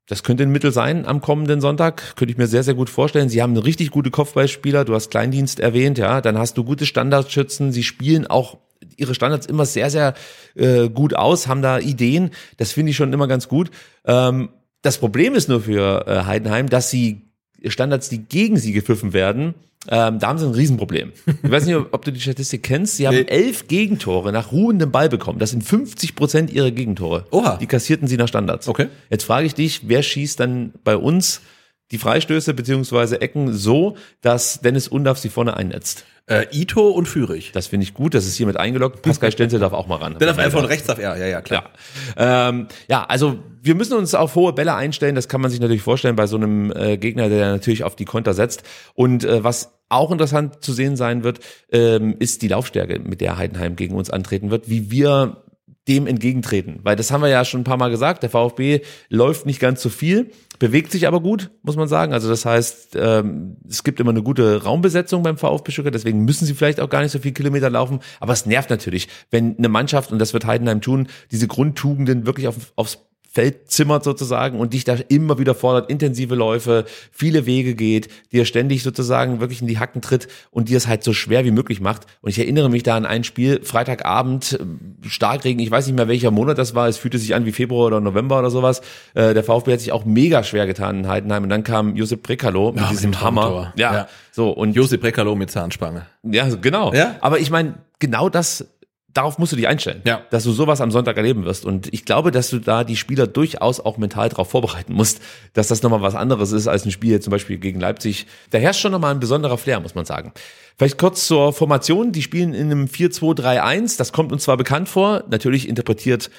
Das könnte ein Mittel sein am kommenden Sonntag, könnte ich mir sehr, sehr gut vorstellen. Sie haben richtig gute Kopfballspieler, du hast Kleindienst erwähnt, ja, dann hast du gute Standardschützen, sie spielen auch ihre Standards immer sehr, sehr äh, gut aus, haben da Ideen, das finde ich schon immer ganz gut. Ähm, das Problem ist nur für äh, Heidenheim, dass sie Standards, die gegen sie gepfiffen werden, ähm, da haben sie ein Riesenproblem. Ich weiß nicht, ob du die Statistik kennst. Sie haben Nee. elf Gegentore nach ruhendem Ball bekommen. Das sind 50 Prozent ihrer Gegentore. Oha. Die kassierten sie nach Standards. Okay. Jetzt frage ich dich, wer schießt dann bei uns die Freistöße beziehungsweise Ecken so, dass Dennis Undaff sie vorne einnetzt? Äh, Ito und Führig. Das finde ich gut, das ist hiermit eingeloggt. Pascal Stenzel darf auch mal ran. Der darf einfach von rechts darf er. Ja, ja, klar. Ja. Ähm, ja, also wir müssen uns auf hohe Bälle einstellen. Das kann man sich natürlich vorstellen bei so einem äh, Gegner, der natürlich auf die Konter setzt. Und äh, was auch interessant zu sehen sein wird, ähm, ist die Laufstärke, mit der Heidenheim gegen uns antreten wird, wie wir dem entgegentreten. Weil das haben wir ja schon ein paar Mal gesagt, der VfB läuft nicht ganz so viel, bewegt sich aber gut, muss man sagen. Also das heißt, ähm, es gibt immer eine gute Raumbesetzung beim VfB Stuttgart, deswegen müssen sie vielleicht auch gar nicht so viel Kilometer laufen. Aber es nervt natürlich, wenn eine Mannschaft, und das wird Heidenheim tun, diese Grundtugenden wirklich auf, aufs Feld zimmert sozusagen und dich da immer wieder fordert, intensive Läufe, viele Wege geht, dir ständig sozusagen wirklich in die Hacken tritt und dir es halt so schwer wie möglich macht. Und ich erinnere mich da an ein Spiel, Freitagabend, äh, Starkregen, ich weiß nicht mehr welcher Monat das war, es fühlte sich an wie Februar oder November oder sowas. Äh, Der VfB hat sich auch mega schwer getan in Heidenheim und dann kam Josep Brekalo mit Ja, diesem Hammer. Ja, Ja. so und Josip Brekalo mit Zahnspange. ja, genau. Ja. Aber ich meine, genau das, darauf musst du dich einstellen, Ja. dass du sowas am Sonntag erleben wirst. Und ich glaube, dass du da die Spieler durchaus auch mental darauf vorbereiten musst, dass das nochmal was anderes ist als ein Spiel zum Beispiel gegen Leipzig. Da herrscht schon nochmal ein besonderer Flair, muss man sagen. Vielleicht kurz zur Formation. Die spielen in einem 4-2-3-1. Das kommt uns zwar bekannt vor. Natürlich interpretiert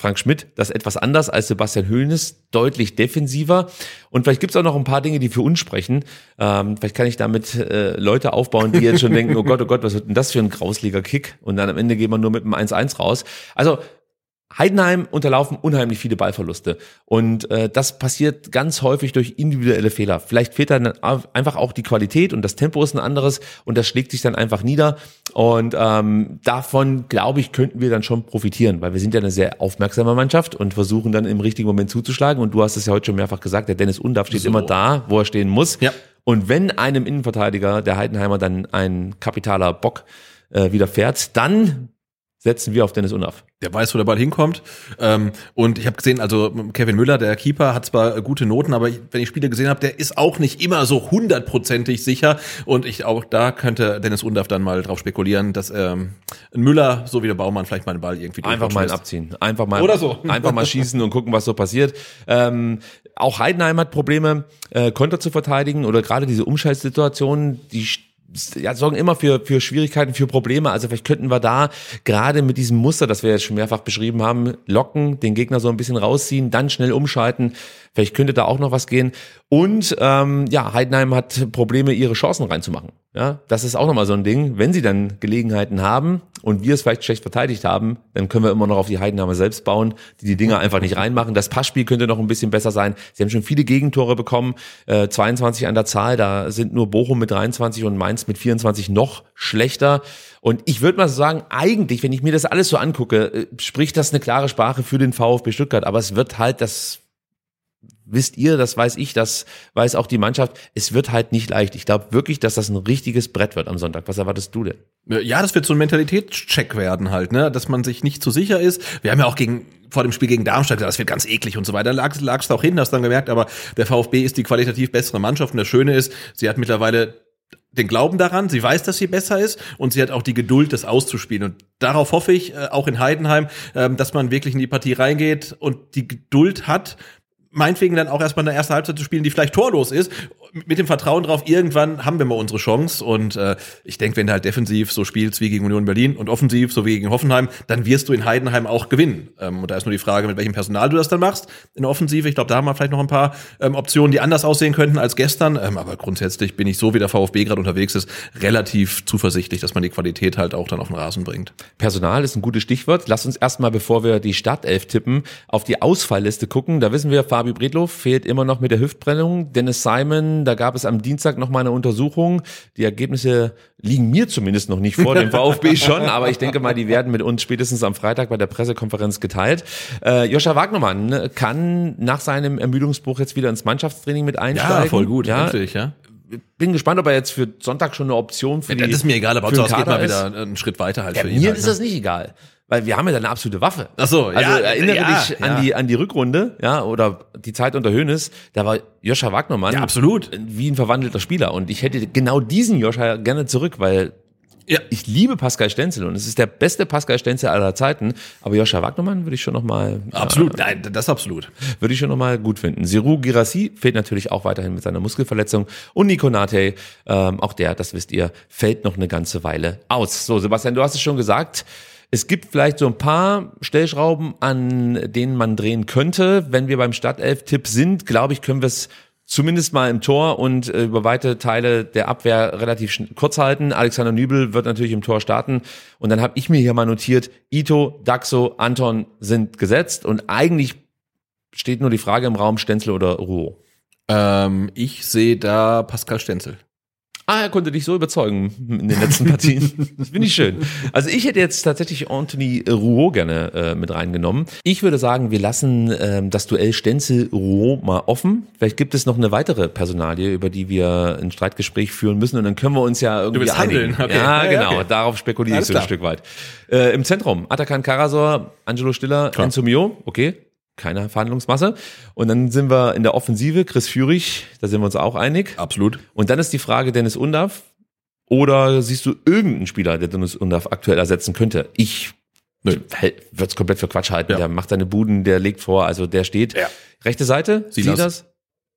Frank Schmidt das etwas anders als Sebastian Höhnes, deutlich defensiver. Und vielleicht gibt's auch noch ein paar Dinge, die für uns sprechen. Ähm, vielleicht kann ich damit äh, Leute aufbauen, die jetzt schon denken, oh Gott, oh Gott, was wird denn das für ein grausliger Kick? Und dann am Ende geht man nur mit einem 1-1 raus. Also Heidenheim unterlaufen unheimlich viele Ballverluste. Und äh, das passiert ganz häufig durch individuelle Fehler. Vielleicht fehlt dann einfach auch die Qualität und das Tempo ist ein anderes und das schlägt sich dann einfach nieder. Und ähm, davon, glaube ich, könnten wir dann schon profitieren, weil wir sind ja eine sehr aufmerksame Mannschaft und versuchen dann im richtigen Moment zuzuschlagen. Und du hast es ja heute schon mehrfach gesagt, der Dennis Undaff steht So. immer da, wo er stehen muss. Ja. Und wenn einem Innenverteidiger, der Heidenheimer, dann ein kapitaler Bock äh, widerfährt, dann setzen wir auf Dennis Undaff. Der weiß, wo der Ball hinkommt. Ähm, und ich habe gesehen, also Kevin Müller, der Keeper, hat zwar gute Noten, aber wenn ich Spiele gesehen habe, der ist auch nicht immer so hundertprozentig sicher. Und ich auch da könnte Dennis Undaff dann mal drauf spekulieren, dass ähm, ein Müller, so wie der Baumann, vielleicht mal den Ball irgendwie Einfach mal abziehen. Einfach mal, Oder so. einfach mal schießen und gucken, was so passiert. Ähm, auch Heidenheim hat Probleme, äh, Konter zu verteidigen oder gerade diese Umschaltsituationen, die ja, sorgen immer für, für Schwierigkeiten, für Probleme. Also vielleicht könnten wir da gerade mit diesem Muster, das wir jetzt schon mehrfach beschrieben haben, locken, den Gegner so ein bisschen rausziehen, dann schnell umschalten. Vielleicht könnte da auch noch was gehen. Und ähm, ja, Heidenheim hat Probleme, ihre Chancen reinzumachen. Ja, das ist auch nochmal so ein Ding. Wenn sie dann Gelegenheiten haben und wir es vielleicht schlecht verteidigt haben, dann können wir immer noch auf die Heidenheimer selbst bauen, die die Dinger einfach nicht reinmachen. Das Passspiel könnte noch ein bisschen besser sein. Sie haben schon viele Gegentore bekommen, äh, 22 an der Zahl. Da sind nur Bochum mit 23 und Mainz mit 24 noch schlechter. Und ich würde mal so sagen, eigentlich, wenn ich mir das alles so angucke, äh, spricht das eine klare Sprache für den VfB Stuttgart. Aber es wird halt das wisst ihr, das weiß ich, das weiß auch die Mannschaft. Es wird halt nicht leicht. Ich glaube wirklich, dass das ein richtiges Brett wird am Sonntag. Was erwartest du denn? Ja, das wird so ein Mentalitätscheck werden halt, ne, dass man sich nicht zu sicher ist. Wir haben ja auch gegen vor dem Spiel gegen Darmstadt gesagt, das wird ganz eklig und so weiter. Lag es auch hin, hast dann gemerkt, aber der VfB ist die qualitativ bessere Mannschaft und das Schöne ist, sie hat mittlerweile den Glauben daran, sie weiß, dass sie besser ist und sie hat auch die Geduld, das auszuspielen. Und darauf hoffe ich, äh, auch in Heidenheim, ähm, dass man wirklich in die Partie reingeht und die Geduld hat, meinetwegen dann auch erstmal eine erste Halbzeit zu spielen, die vielleicht torlos ist, mit dem Vertrauen drauf, irgendwann haben wir mal unsere Chance. Und äh, ich denke, wenn du halt defensiv so spielst wie gegen Union Berlin und offensiv so wie gegen Hoffenheim, dann wirst du in Heidenheim auch gewinnen. Ähm, und da ist nur die Frage, mit welchem Personal du das dann machst in der Offensive. Ich glaube, da haben wir vielleicht noch ein paar ähm, Optionen, die anders aussehen könnten als gestern. Ähm, aber grundsätzlich bin ich so, wie der VfB gerade unterwegs ist, relativ zuversichtlich, dass man die Qualität halt auch dann auf den Rasen bringt. Personal ist ein gutes Stichwort. Lass uns erstmal, bevor wir die Startelf tippen, auf die Ausfallliste gucken. Da wissen wir, Fabi Bredlow fehlt immer noch mit der Hüftprellung. Dennis Simon, da gab es am Dienstag noch mal eine Untersuchung. Die Ergebnisse liegen mir zumindest noch nicht vor, dem VfB schon, aber ich denke mal, die werden mit uns spätestens am Freitag bei der Pressekonferenz geteilt. Äh, Joscha Wagnermann kann nach seinem Ermüdungsbruch jetzt wieder ins Mannschaftstraining mit einsteigen. Ja, endlich, ja. bin gespannt, ob er jetzt für Sonntag schon eine Option für Ja, die das ist mir egal, aber Hauptsache es geht mal ist. wieder einen Schritt weiter halt Ja, für ihn. mir halt, ist ne? das nicht egal. Weil wir haben ja da eine absolute Waffe. Ach so, also ja, erinnere ja, dich ja. an die an die Rückrunde, ja, oder die Zeit unter Hönes, da war Joscha Wagnermann Ja, absolut. wie ein verwandelter Spieler und ich hätte genau diesen Joscha gerne zurück, weil Ja. ich liebe Pascal Stenzel und es ist der beste Pascal Stenzel aller Zeiten, aber Joscha Wagnermann würde ich schon noch mal Absolut, nein, das absolut. würde ich schon nochmal gut finden. Siru Girassi fehlt natürlich auch weiterhin mit seiner Muskelverletzung. Und Nico Nate, ähm, auch der, das wisst ihr, fällt noch eine ganze Weile aus. So, Sebastian, du hast es schon gesagt. Es gibt vielleicht so ein paar Stellschrauben, an denen man drehen könnte. Wenn wir beim Stadtelf-Tipp sind, glaube ich, können wir es zumindest mal im Tor und äh, über weite Teile der Abwehr relativ kurz halten. Alexander Nübel wird natürlich im Tor starten. Und dann habe ich mir hier mal notiert, Ito, Daxo, Anton sind gesetzt. Und eigentlich steht nur die Frage im Raum, Stenzel oder Ruo. Ähm, ich sehe da Pascal Stenzel. Ah, er konnte dich so überzeugen in den letzten Partien. Das finde ich schön. Also ich hätte jetzt tatsächlich Anthony Rouault gerne äh, mit reingenommen. Ich würde sagen, wir lassen ähm, das Duell Stenzel-Rouault mal offen. Vielleicht gibt es noch eine weitere Personalie, über die wir ein Streitgespräch führen müssen und dann können wir uns ja irgendwie einigen. handeln, okay. Ja, Ja, genau. okay. Darauf spekuliere ich so ein. Stück weit. Äh, Im Zentrum Atakan Karasor, Angelo Stiller, Enzo Mio. Okay, keine Verhandlungsmasse. Und dann sind wir in der Offensive, Chris Führig, da sind wir uns auch einig. Absolut. Und dann ist die Frage Dennis Undaff. Oder siehst du irgendeinen Spieler, der Dennis Undaff aktuell ersetzen könnte? Ich würde es komplett für Quatsch halten. Ja. Der macht seine Buden, der legt vor, also der steht. Ja. Rechte Seite, Silas. Silas.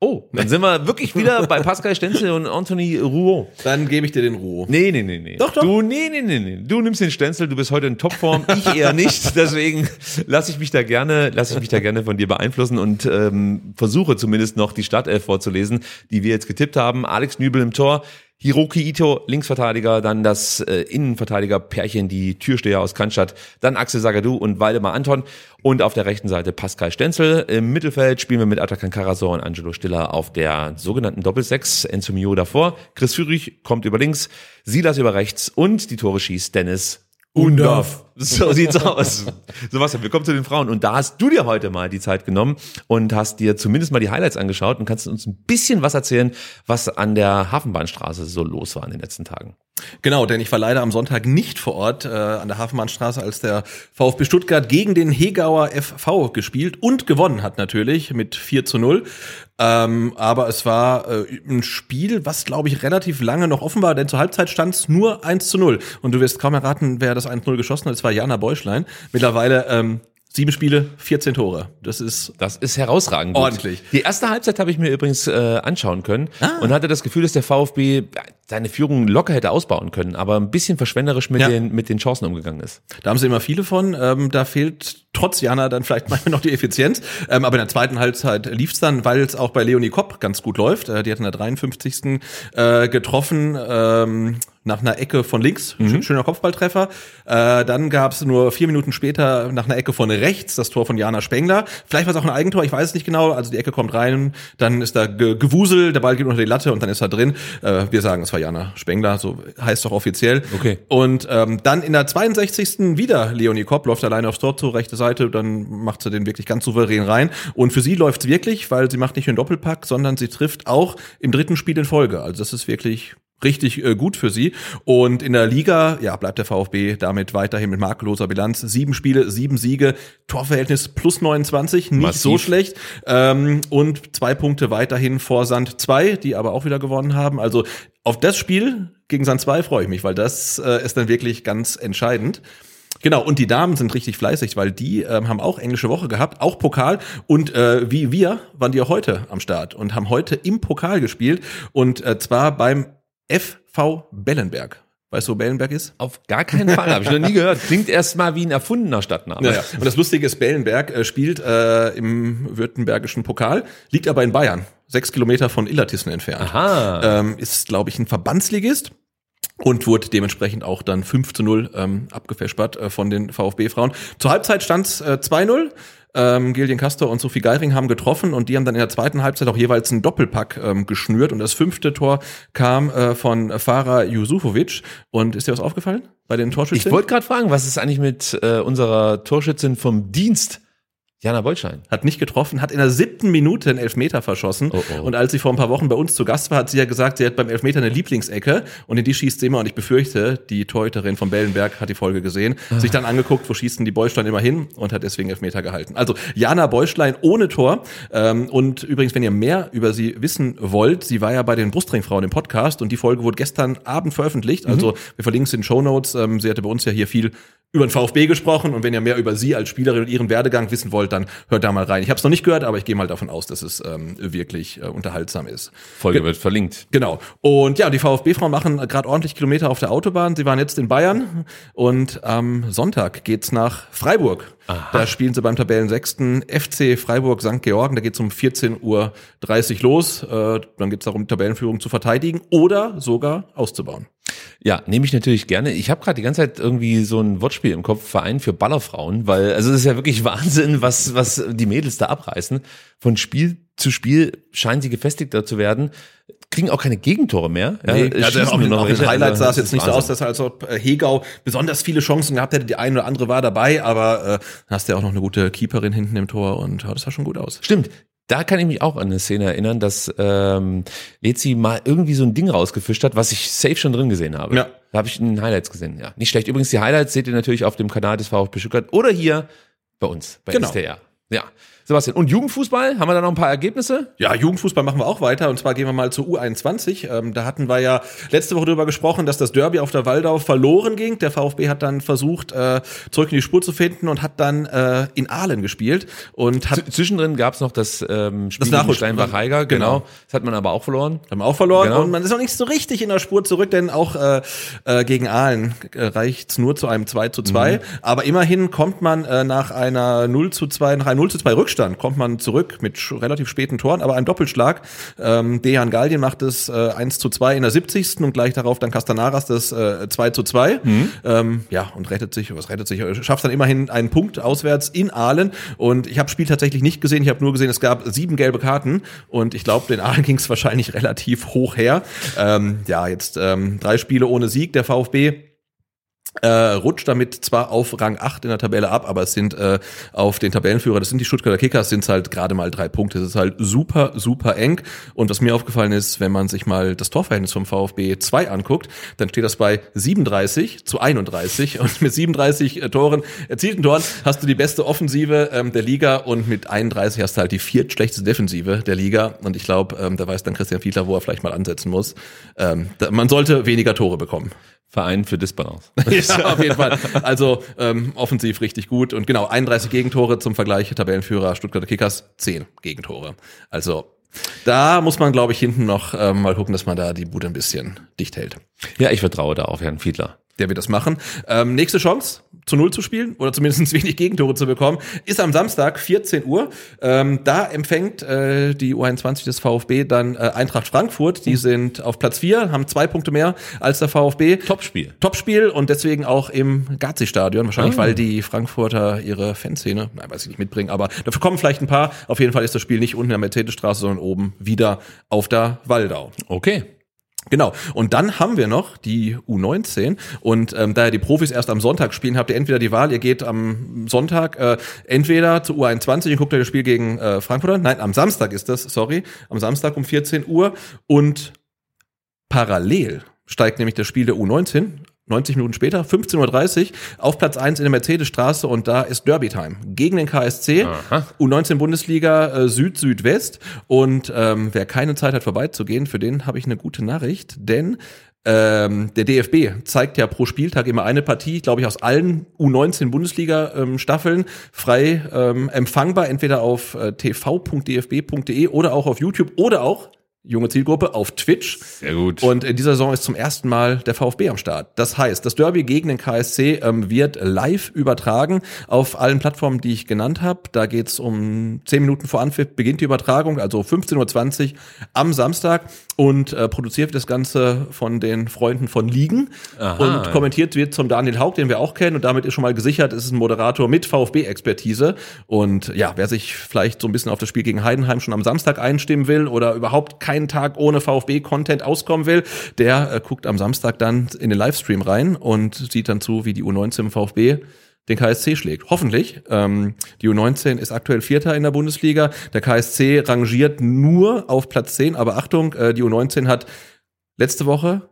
Oh, dann sind wir wirklich wieder bei Pascal Stenzel und Anthony Rouault. Dann gebe ich dir den Ruhe. Nee, nee, nee, nee. Doch, doch. Du, nee, nee, nee, nee. Du nimmst den Stenzel, du bist heute in Topform, ich eher nicht. Deswegen lasse ich mich da gerne, lasse ich mich da gerne von dir beeinflussen und ähm, versuche zumindest noch die Startelf vorzulesen, die wir jetzt getippt haben. Alex Nübel im Tor. Hiroki Ito, Linksverteidiger, dann das äh, Innenverteidiger-Pärchen, die Türsteher aus Cannstatt, dann Axel Sagadou und Waldemar Anton und auf der rechten Seite Pascal Stenzel. Im Mittelfeld spielen wir mit Atakan Karasor und Angelo Stiller auf der sogenannten Doppelsechs, Enzo Mio davor, Chris Führig kommt über links, Silas über rechts und die Tore schießt Dennis Undorf. So sieht's aus. Sebastian, wir kommen zu den Frauen. Und da hast du dir heute mal die Zeit genommen und hast dir zumindest mal die Highlights angeschaut und kannst uns ein bisschen was erzählen, was an der Hafenbahnstraße so los war in den letzten Tagen. Genau, denn ich war leider am Sonntag nicht vor Ort äh, an der Hafenbahnstraße, als der VfB Stuttgart gegen den Hegauer FV gespielt und gewonnen hat natürlich mit 4 zu 0. Ähm, aber es war äh, ein Spiel, was glaube ich relativ lange noch offen war, denn zur Halbzeit stand es nur 1 zu 0. Und du wirst kaum erraten, wer das 1-0 geschossen hat. Es war Jana Beuschlein. Mittlerweile ähm, sieben Spiele, 14 Tore. Das ist Das ist herausragend. gut. Ordentlich. Die erste Halbzeit habe ich mir übrigens äh, anschauen können und hatte das Gefühl, dass der VfB seine Führung locker hätte ausbauen können, aber ein bisschen verschwenderisch mit, Ja. den, mit den Chancen umgegangen ist. Da haben sie immer viele von. Ähm, da fehlt trotz Jana dann vielleicht manchmal noch die Effizienz. Ähm, aber in der zweiten Halbzeit lief's dann, weil es auch bei Leonie Kopp ganz gut läuft. Äh, die hat in der 53. Äh, getroffen. Ähm, nach einer Ecke von links, Sch- schöner Kopfballtreffer. Äh, dann gab's nur vier Minuten später nach einer Ecke von rechts das Tor von Jana Spengler. Vielleicht war es auch ein Eigentor, ich weiß es nicht genau. Also die Ecke kommt rein, dann ist da ge Gewusel, der Ball geht unter die Latte und dann ist er drin. Äh, wir sagen, es war Jana Spengler, so heißt doch offiziell. Okay. Und ähm, dann in der 62. wieder Leonie Kopp läuft alleine aufs Tor zur rechte Seite, dann macht sie den wirklich ganz souverän rein. Und für sie läuft's wirklich, weil sie macht nicht nur einen Doppelpack, sondern sie trifft auch im dritten Spiel in Folge. Also das ist wirklich richtig äh, gut für sie. Und in der Liga, ja, bleibt der VfB damit weiterhin mit makelloser Bilanz. Sieben Spiele, sieben Siege, Torverhältnis plus 29, nicht Massiv. so schlecht. Ähm, und zwei Punkte weiterhin vor Sand 2, die aber auch wieder gewonnen haben. Also auf das Spiel gegen Sand 2 freue ich mich, weil das äh, ist dann wirklich ganz entscheidend. Genau, und die Damen sind richtig fleißig, weil die ähm, haben auch englische Woche gehabt, auch Pokal. Und äh, wie wir waren die auch heute am Start und haben heute im Pokal gespielt. Und äh, zwar beim FV Bellenberg. Weißt du, wo Bellenberg ist? Auf gar keinen Fall, habe ich noch nie gehört. Klingt erstmal wie ein erfundener Stadtname. Naja. Und das Lustige ist, Bellenberg äh, spielt äh, im württembergischen Pokal, liegt aber in Bayern, sechs Kilometer von Illertissen entfernt. Aha. Ähm, ist, glaube ich, ein Verbandsligist und wurde dementsprechend auch dann 5 zu 0 ähm, abgefespert äh, von den VfB-Frauen. Zur Halbzeit stand es äh, 2-0. Ähm, Gildian Castor und Sophie Geiring haben getroffen und die haben dann in der zweiten Halbzeit auch jeweils einen Doppelpack ähm, geschnürt und das fünfte Tor kam äh, von Farah Jusufovic. Und ist dir was aufgefallen bei den Torschützen? Ich wollte gerade fragen, was ist eigentlich mit äh, unserer Torschützin vom Dienst, Jana Bolschein? hat nicht getroffen, hat in der siebten Minute einen Elfmeter verschossen. Oh, oh. Und als sie vor ein paar Wochen bei uns zu Gast war, hat sie ja gesagt, sie hat beim Elfmeter eine Lieblingsecke und in die schießt sie immer. Und ich befürchte, die Torhüterin von Bellenberg hat die Folge gesehen, Ah. sich dann angeguckt, wo schießt denn die Beuschlein immer hin und hat deswegen Elfmeter gehalten. Also Jana Beuschlein ohne Tor. Ähm, und übrigens, wenn ihr mehr über sie wissen wollt, sie war ja bei den Brustringfrauen im Podcast und die Folge wurde gestern Abend veröffentlicht. Also Mhm. wir verlinken es in den Show Notes. Ähm, sie hatte bei uns ja hier viel über den VfB gesprochen und wenn ihr mehr über sie als Spielerin und ihren Werdegang wissen wollt, dann hört da mal rein. Ich habe es noch nicht gehört, aber ich gehe mal davon aus, dass es ähm, wirklich äh, unterhaltsam ist. Folge wird verlinkt. Genau. Und ja, die VfB-Frauen machen gerade ordentlich Kilometer auf der Autobahn. Sie waren jetzt in Bayern und am Sonntag geht's nach Freiburg. Da spielen sie beim Tabellensechsten FC Freiburg St. Georgen. Da geht's um 14.30 Uhr los. Äh, dann geht's darum, die Tabellenführung zu verteidigen oder sogar auszubauen. Ja, nehme ich natürlich gerne. Ich habe gerade die ganze Zeit irgendwie so ein Wortspiel im Kopf, Verein für Ballerfrauen, weil also es ist ja wirklich Wahnsinn, was was die Mädels da abreißen. Von Spiel zu Spiel scheinen sie gefestigter zu werden, kriegen auch keine Gegentore mehr. Ja, Nee, also auch, in, noch auch in. Highlights Also, sah es jetzt nicht so aus, dass als ob äh, Hegau besonders viele Chancen gehabt hätte. Die eine oder andere war dabei, aber äh, hast du ja auch noch eine gute Keeperin hinten im Tor und ja, das sah schon gut aus. Stimmt. Da kann ich mich auch an eine Szene erinnern, dass ähm, Lezi mal irgendwie so ein Ding rausgefischt hat, was ich safe schon drin gesehen habe. Ja. Da habe ich in den Highlights gesehen. Ja, nicht schlecht. Übrigens, die Highlights seht ihr natürlich auf dem Kanal des VfB Stuttgart oder hier bei uns, bei Genau. STR. Ja. Sebastian, und Jugendfußball? Haben wir da noch ein paar Ergebnisse? Ja, Jugendfußball machen wir auch weiter und zwar gehen wir mal zur U21. Ähm, da hatten wir ja letzte Woche drüber gesprochen, dass das Derby auf der Waldau verloren ging. Der VfB hat dann versucht, äh, zurück in die Spur zu finden und hat dann äh, in Aalen gespielt und hat Zwischendrin gab es noch das ähm, Spiel Das gegen. Steinbach-Heiger, genau. Genau. Das hat man aber auch verloren. haben auch verloren Genau. und man ist noch nicht so richtig in der Spur zurück, denn auch äh, äh, gegen Aalen reicht's nur zu einem 2 zu 2. Aber immerhin kommt man äh, nach einer 0 zu 2, nach einem 0 zu 2 Rückstand, kommt man zurück mit relativ späten Toren, aber einem Doppelschlag. Ähm, Dejan Galdien macht es äh, 1 zu 2 in der 70. und gleich darauf dann Castanaras das äh, 2 zu 2. Ähm, ja, und rettet sich, was rettet sich, äh, schafft dann immerhin einen Punkt auswärts in Aalen. Und ich habe Spiel tatsächlich nicht gesehen, ich habe nur gesehen, es gab sieben gelbe Karten und ich glaube, den Aalen ging es wahrscheinlich relativ hoch her. Ähm, ja, jetzt ähm, drei Spiele ohne Sieg, der VfB. Äh, rutscht damit zwar auf Rang 8 in der Tabelle ab, aber es sind äh, auf den Tabellenführer, das sind die Stuttgarter Kickers, sind es halt gerade mal drei Punkte. Es ist halt super, super eng. Und was mir aufgefallen ist, wenn man sich mal das Torverhältnis vom VfB 2 anguckt, dann steht das bei 37 zu 31. Und mit 37 äh, Toren, erzielten Toren, hast du die beste Offensive ähm, der Liga und mit 31 hast du halt die viertschlechteste Defensive der Liga. Und ich glaube, ähm, da weiß dann Christian Fiedler, wo er vielleicht mal ansetzen muss. Ähm, da, man sollte weniger Tore bekommen. Verein für Disbalance. ja, auf jeden Fall. Also ähm, offensiv richtig gut. Und genau, 31 Gegentore zum Vergleich, Tabellenführer Stuttgarter Kickers, 10 Gegentore. Also da muss man, glaube ich, hinten noch ähm, mal gucken, dass man da die Bude ein bisschen dicht hält. Ja, ich vertraue da auf Herrn Fiedler. Der wird das machen. Ähm, nächste Chance, zu Null zu spielen oder zumindest wenig Gegentore zu bekommen, ist am Samstag, 14 Uhr. Ähm, da empfängt äh, die U21 des VfB dann äh, Eintracht Frankfurt. Die sind auf Platz 4, haben zwei Punkte mehr als der VfB. Topspiel. Topspiel und deswegen auch im Gazi-Stadion. Wahrscheinlich, Ah. weil die Frankfurter ihre Fanszene, nein, weiß ich nicht, mitbringen, aber dafür kommen vielleicht ein paar. Auf jeden Fall ist das Spiel nicht unten in der Mercedesstraße, sondern oben wieder auf der Waldau. Okay. Genau. Und dann haben wir noch die U19 und ähm, da ja die Profis erst am Sonntag spielen, habt ihr entweder die Wahl, ihr geht am Sonntag äh, entweder zur U21 und guckt euch das Spiel gegen äh, Frankfurt an. Nein, am Samstag ist das, sorry, am Samstag um 14 Uhr und parallel steigt nämlich das Spiel der U19 90 Minuten später, 15.30 Uhr, auf Platz 1 in der Mercedesstraße und da ist Derby-Time. Gegen den KSC, Aha. U19 Bundesliga äh, Süd-Südwest. Und ähm, wer keine Zeit hat vorbeizugehen, für den habe ich eine gute Nachricht, denn ähm, der DFB zeigt ja pro Spieltag immer eine Partie, glaube ich, aus allen U19 Bundesliga-Staffeln frei ähm, empfangbar, entweder auf äh, tv.dfb.de oder auch auf YouTube oder auch junge Zielgruppe auf Twitch. Sehr gut. Und in dieser Saison ist zum ersten Mal der VfB am Start. Das heißt, das Derby gegen den KSC ähm, wird live übertragen auf allen Plattformen, die ich genannt habe. Da geht's um 10 Minuten vor Anpfiff beginnt die Übertragung, also 15.20 Uhr am Samstag. Und äh, produziert wird das Ganze von den Freunden von Ligen. Aha. Und kommentiert wird zum Daniel Haug, den wir auch kennen. Und damit ist schon mal gesichert, es ist ein Moderator mit VfB-Expertise. Und ja, wer sich vielleicht so ein bisschen auf das Spiel gegen Heidenheim schon am Samstag einstimmen will oder überhaupt keinen Tag ohne VfB-Content auskommen will, der äh, guckt am Samstag dann in den Livestream rein und sieht dann zu, wie die U19 im VfB den KSC schlägt. Hoffentlich. Ähm, die U19 ist aktuell Vierter in der Bundesliga. Der KSC rangiert nur auf Platz 10. Aber Achtung, äh, die U19 hat letzte Woche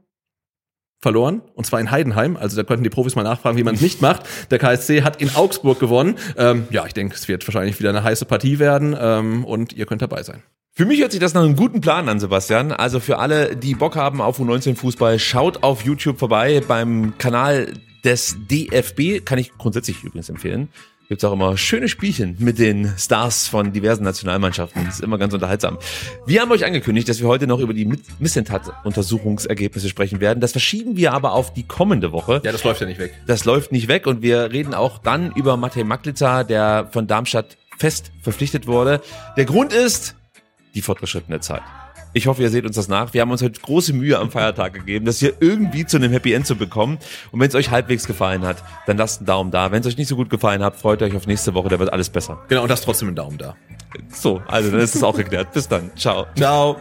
verloren, und zwar in Heidenheim. Also da könnten die Profis mal nachfragen, wie man es nicht macht. Der KSC hat in Augsburg gewonnen. Ähm, ja, ich denke, es wird wahrscheinlich wieder eine heiße Partie werden ähm, und ihr könnt dabei sein. Für mich hört sich das nach einem guten Plan an, Sebastian. Also für alle, die Bock haben auf U19 Fußball, schaut auf YouTube vorbei beim Kanal des DFB. Kann ich grundsätzlich übrigens empfehlen. Gibt's auch immer schöne Spielchen mit den Stars von diversen Nationalmannschaften. Das ist immer ganz unterhaltsam. Wir haben euch angekündigt, dass wir heute noch über die Missentat-Untersuchungsergebnisse sprechen werden. Das verschieben wir aber auf die kommende Woche. Ja, das läuft ja nicht weg. Das läuft nicht weg und wir reden auch dann über Matej Maklitzer, der von Darmstadt fest verpflichtet wurde. Der Grund ist die fortgeschrittene Zeit. Ich hoffe, ihr seht uns das nach. Wir haben uns heute große Mühe am Feiertag gegeben, das hier irgendwie zu einem Happy End zu bekommen. Und wenn es euch halbwegs gefallen hat, dann lasst einen Daumen da. Wenn es euch nicht so gut gefallen hat, freut euch auf nächste Woche, da wird alles besser. Genau, und das trotzdem einen Daumen da. So, also dann ist es auch geklärt. Bis dann. Ciao. Ciao.